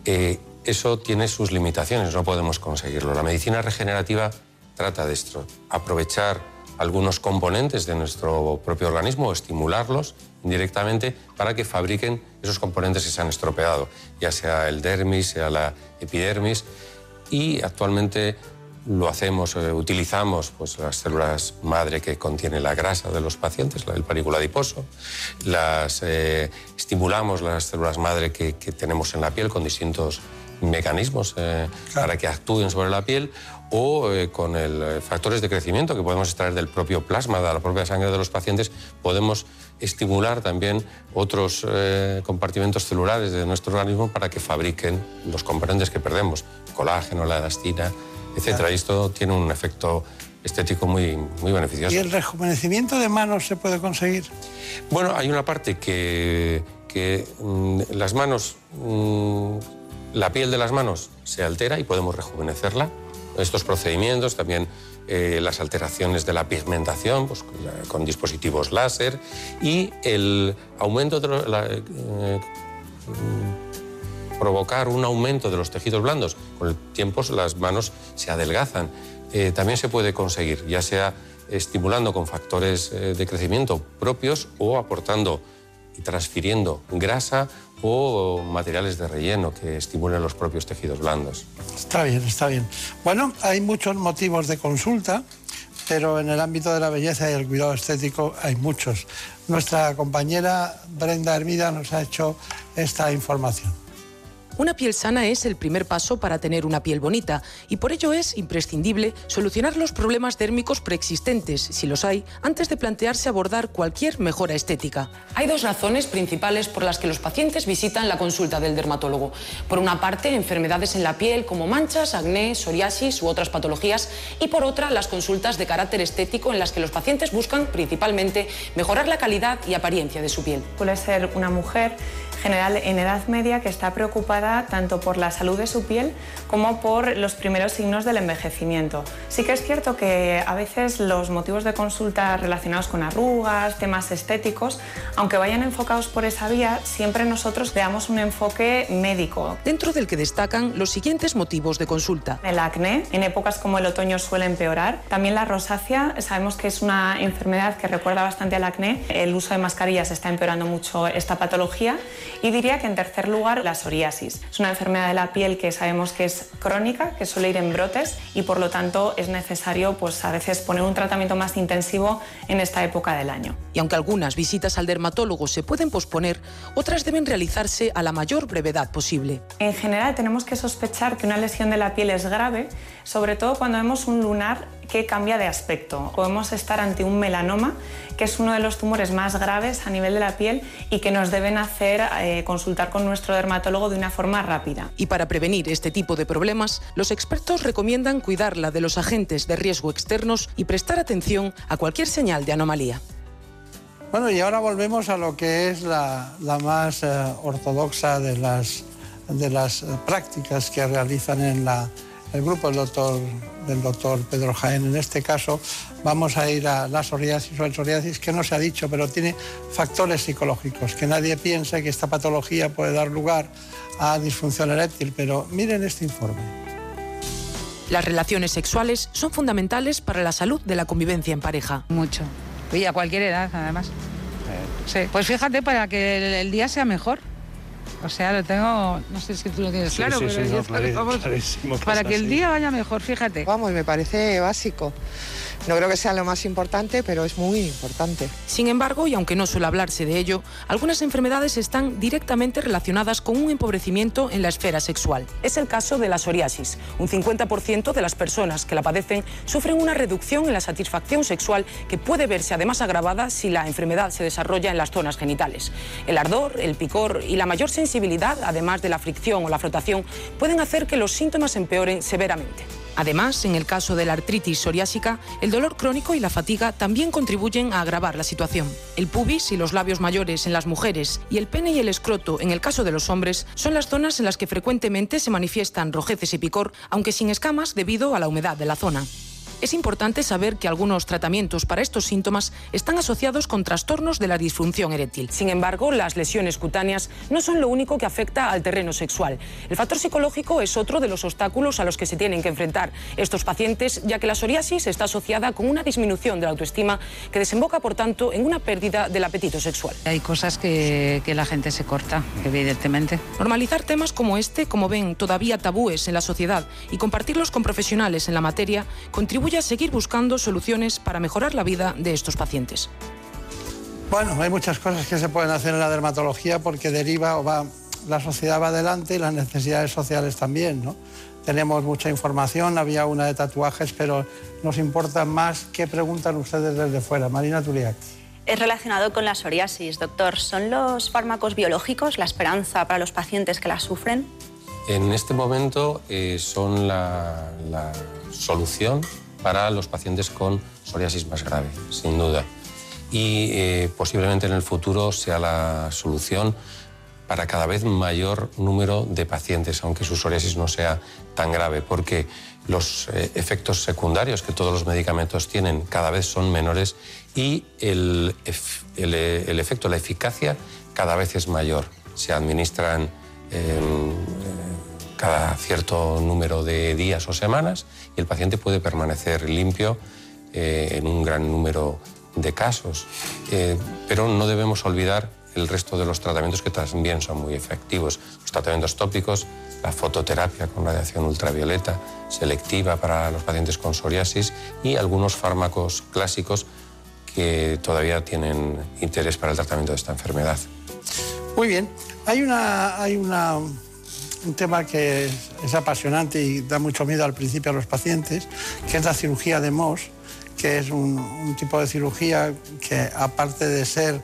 Eh, eso tiene sus limitaciones, no podemos conseguirlo. La medicina regenerativa trata de esto, aprovechar algunos componentes de nuestro propio organismo o estimularlos indirectamente para que fabriquen esos componentes que se han estropeado, ya sea el dermis, sea la epidermis. Y actualmente lo hacemos, eh, utilizamos pues, las células madre que contiene la grasa de los pacientes, el panículo adiposo, las, eh, estimulamos las células madre que, que, tenemos en la piel con distintos mecanismos eh, para que actúen sobre la piel o con el, factores de crecimiento que podemos extraer del propio plasma, de la propia sangre de los pacientes, podemos estimular también otros eh, compartimentos celulares de nuestro organismo para que fabriquen los componentes que perdemos, colágeno, la elastina, etc. Y esto tiene un efecto estético muy, muy beneficioso. ¿Y el rejuvenecimiento de manos se puede conseguir? Bueno, hay una parte que, que mmm, las manos, mmm, la piel de las manos se altera y podemos rejuvenecerla estos procedimientos, también eh, las alteraciones de la pigmentación pues, con, dispositivos láser y el aumento de la, eh, provocar un aumento de los tejidos blandos. Con el tiempo las manos se adelgazan. Eh, también se puede conseguir, ya sea estimulando con factores eh, de crecimiento propios o aportando y transfiriendo grasa o materiales de relleno que estimulen los propios tejidos blandos. Está bien, está bien. Bueno, hay muchos motivos de consulta, pero en el ámbito de la belleza y el cuidado estético hay muchos. Nuestra compañera Brenda Hermida nos ha hecho esta información. Una piel sana es el primer paso para tener una piel bonita y por ello es imprescindible solucionar los problemas térmicos preexistentes, si los hay, antes de plantearse abordar cualquier mejora estética. Hay dos razones principales por las que los pacientes visitan la consulta del dermatólogo. Por una parte, enfermedades en la piel como manchas, acné, psoriasis u otras patologías y por otra, las consultas de carácter estético en las que los pacientes buscan principalmente mejorar la calidad y apariencia de su piel. Puede ser una mujer general en edad media que está preocupada tanto por la salud de su piel como por los primeros signos del envejecimiento. Sí que es cierto que a veces los motivos de consulta relacionados con arrugas, temas estéticos, aunque vayan enfocados por esa vía, siempre nosotros damos un enfoque médico. Dentro del que destacan los siguientes motivos de consulta. El acné, en épocas como el otoño suele empeorar. También la rosácea, sabemos que es una enfermedad que recuerda bastante al acné. El uso de mascarillas está empeorando mucho esta patología y diría que en tercer lugar la psoriasis. Es una enfermedad de la piel que sabemos que es crónica, que suele ir en brotes y por lo tanto es necesario pues a veces poner un tratamiento más intensivo en esta época del año. Y aunque algunas visitas al dermatólogo se pueden posponer, otras deben realizarse a la mayor brevedad posible. En general tenemos que sospechar que una lesión de la piel es grave, sobre todo cuando vemos un lunar que cambia de aspecto. Podemos estar ante un melanoma, que es uno de los tumores más graves a nivel de la piel y que nos deben hacer eh, consultar con nuestro dermatólogo de una forma rápida. Y para prevenir este tipo de problemas, los expertos recomiendan cuidarla de los agentes de riesgo externos y prestar atención a cualquier señal de anomalía. Bueno, y ahora volvemos a lo que es la, la más eh, ortodoxa de las, de las eh, prácticas que realizan en la, el grupo del doctor, del doctor Pedro Jaén. En este caso vamos a ir a la psoriasis o el psoriasis, que no se ha dicho, pero tiene factores psicológicos, que nadie piense que esta patología puede dar lugar a disfunción eréctil, pero miren este informe. Las relaciones sexuales son fundamentales para la salud de la convivencia en pareja. Mucho. Y a cualquier edad, además. Sí. Pues fíjate, para que el día sea mejor. O sea, lo tengo, no sé si tú lo tienes Sí, claro, sí, pero sí, yo- no, vamos, clarísimo, para que el día vaya mejor, fíjate. Vamos, me parece básico. No creo que sea lo más importante, pero es muy importante. Sin embargo, y aunque no suele hablarse de ello, algunas enfermedades están directamente relacionadas con un empobrecimiento en la esfera sexual. Es el caso de la psoriasis. Un 50% de las personas que la padecen sufren una reducción en la satisfacción sexual que puede verse además agravada si la enfermedad se desarrolla en las zonas genitales. El ardor, el picor y la mayor sensibilidad, además de la fricción o la frotación, pueden hacer que los síntomas empeoren severamente. Además, en el caso de la artritis psoriásica, el dolor crónico y la fatiga también contribuyen a agravar la situación. El pubis y los labios mayores en las mujeres y el pene y el escroto en el caso de los hombres son las zonas en las que frecuentemente se manifiestan rojeces y picor, aunque sin escamas debido a la humedad de la zona. Es importante saber que algunos tratamientos para estos síntomas están asociados con trastornos de la disfunción eréctil. Sin embargo, las lesiones cutáneas no son lo único que afecta al terreno sexual. El factor psicológico es otro de los obstáculos a los que se tienen que enfrentar estos pacientes, ya que la psoriasis está asociada con una disminución de la autoestima que desemboca, por tanto, en una pérdida del apetito sexual. Hay cosas que, que la gente se corta, evidentemente. Normalizar temas como este, como ven, todavía tabúes en la sociedad y compartirlos con profesionales en la materia contribuye a seguir buscando soluciones para mejorar la vida de estos pacientes. Bueno, hay muchas cosas que se pueden hacer en la dermatología porque deriva o va, la sociedad va adelante y las necesidades sociales también, ¿no? Tenemos mucha información, había una de tatuajes, pero nos importa más qué preguntan ustedes desde fuera. Marina Turiak. Es relacionado con la psoriasis, doctor. ¿Son los fármacos biológicos la esperanza para los pacientes que la sufren? En este momento eh, son la, la solución para los pacientes con psoriasis más grave, sin duda. Y eh, posiblemente en el futuro sea la solución para cada vez mayor número de pacientes, aunque su psoriasis no sea tan grave, porque los eh, efectos secundarios que todos los medicamentos tienen cada vez son menores y el, eh, el efecto, la eficacia cada vez es mayor. Se administran em, cada cierto número de días o semanas y el paciente puede permanecer limpio eh, en un gran número de casos. Eh, pero no debemos olvidar el resto de los tratamientos que también son muy efectivos. Los tratamientos tópicos, la fototerapia con radiación ultravioleta selectiva para los pacientes con psoriasis y algunos fármacos clásicos que todavía tienen interés para el tratamiento de esta enfermedad. Muy bien. Hay, una, hay una, un tema que es, apasionante y da mucho miedo al principio a los pacientes, que es la cirugía de Mohs, que es un, un tipo de cirugía que aparte de ser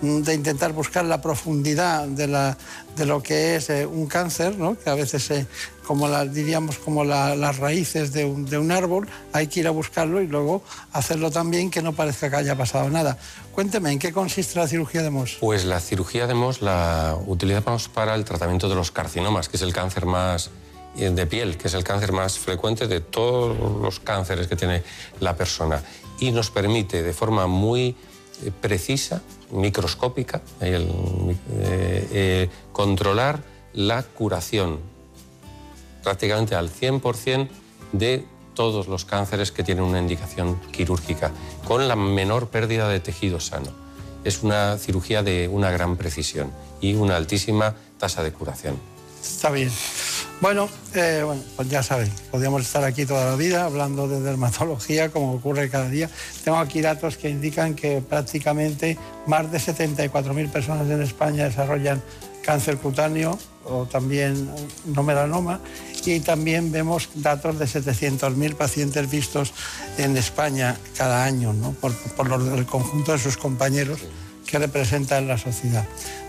de intentar buscar la profundidad de, la, de lo que es eh, un cáncer, ¿no? que a veces, eh, como la, diríamos, como la- las raíces de un, de un árbol, hay que ir a buscarlo y luego hacerlo también que no parezca que haya pasado nada. Cuénteme, ¿en qué consiste la cirugía de Mohs? Pues la cirugía de Mohs la utilizamos para el tratamiento de los carcinomas, que es el cáncer más eh, de piel, que es el cáncer más frecuente de todos los cánceres que tiene la persona. Y nos permite de forma muy precisa, microscópica, el, eh, eh, controlar la curación prácticamente al 100% de todos los cánceres que tienen una indicación quirúrgica, con la menor pérdida de tejido sano. Es una cirugía de una gran precisión y una altísima tasa de curación. Está bien. Bueno, eh, bueno, pues ya saben, podríamos estar aquí toda la vida hablando de dermatología, como ocurre cada día. Tengo aquí datos que indican que prácticamente más de 74.000 personas en España desarrollan cáncer cutáneo o también no melanoma y también vemos datos de 700.000 pacientes vistos en España cada año, ¿no? por, por el conjunto de sus compañeros que representan la sociedad.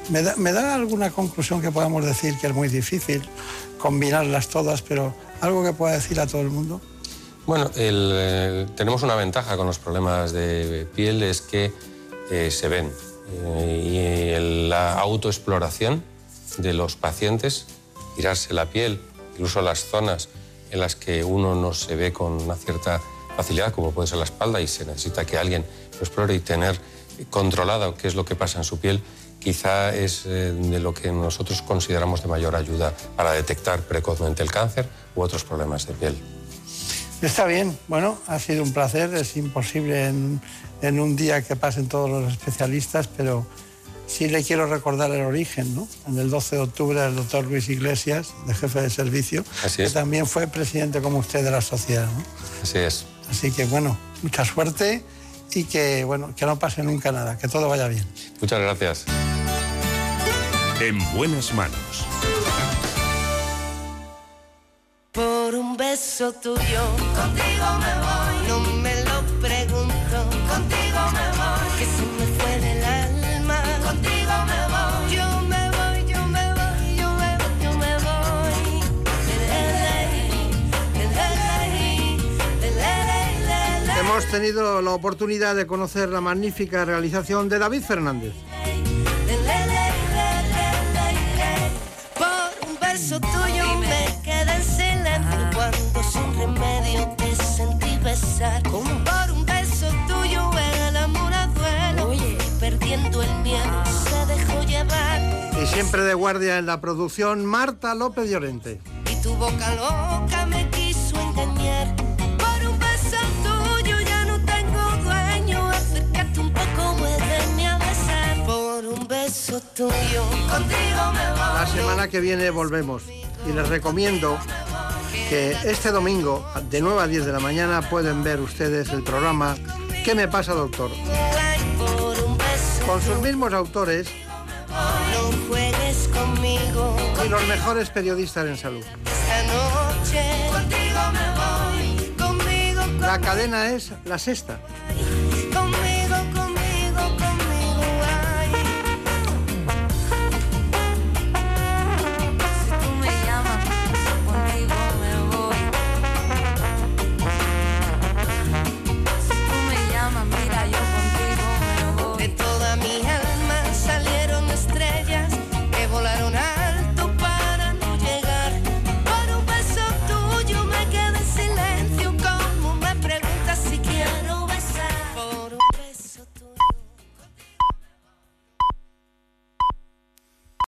¿Me da, me da alguna conclusión que podamos decir que es muy difícil combinarlas todas, pero algo que pueda decir a todo el mundo? Bueno, eh, tenemos una ventaja con los problemas de piel, es que eh, se ven. Eh, y la autoexploración de los pacientes, tirarse la piel, incluso las zonas en las que uno no se ve con una cierta facilidad, como puede ser la espalda, y se necesita que alguien lo explore y tener controlado qué es lo que pasa en su piel, quizá es eh, de lo que nosotros consideramos de mayor ayuda para detectar precozmente el cáncer u otros problemas de piel. Está bien, bueno, ha sido un placer, es imposible en, en un día que pasen todos los especialistas, pero sí le quiero recordar el origen, ¿no? En el 12 de octubre el doctor Luis Iglesias, de jefe de servicio, Así que también fue presidente como usted de la sociedad, ¿no? Así es. Así que bueno, mucha suerte y que, bueno, que no pase nunca nada, que todo vaya bien. Muchas gracias. En buenas manos. Por un beso tuyo, contigo me voy. No me hemos tenido la oportunidad de conocer la magnífica realización de David Fernández. Perdiendo el miedo se dejó llevar. Y siempre de guardia en la producción Marta López Llorente. Y tu boca loca me quiso engañar beso tuyo, contigo me voy. La semana que viene volvemos. Y les recomiendo que este domingo, de 9 a 10 de la mañana, pueden ver ustedes el programa ¿Qué me pasa, doctor? Con sus mismos autores y los mejores periodistas en salud. La cadena es la sexta.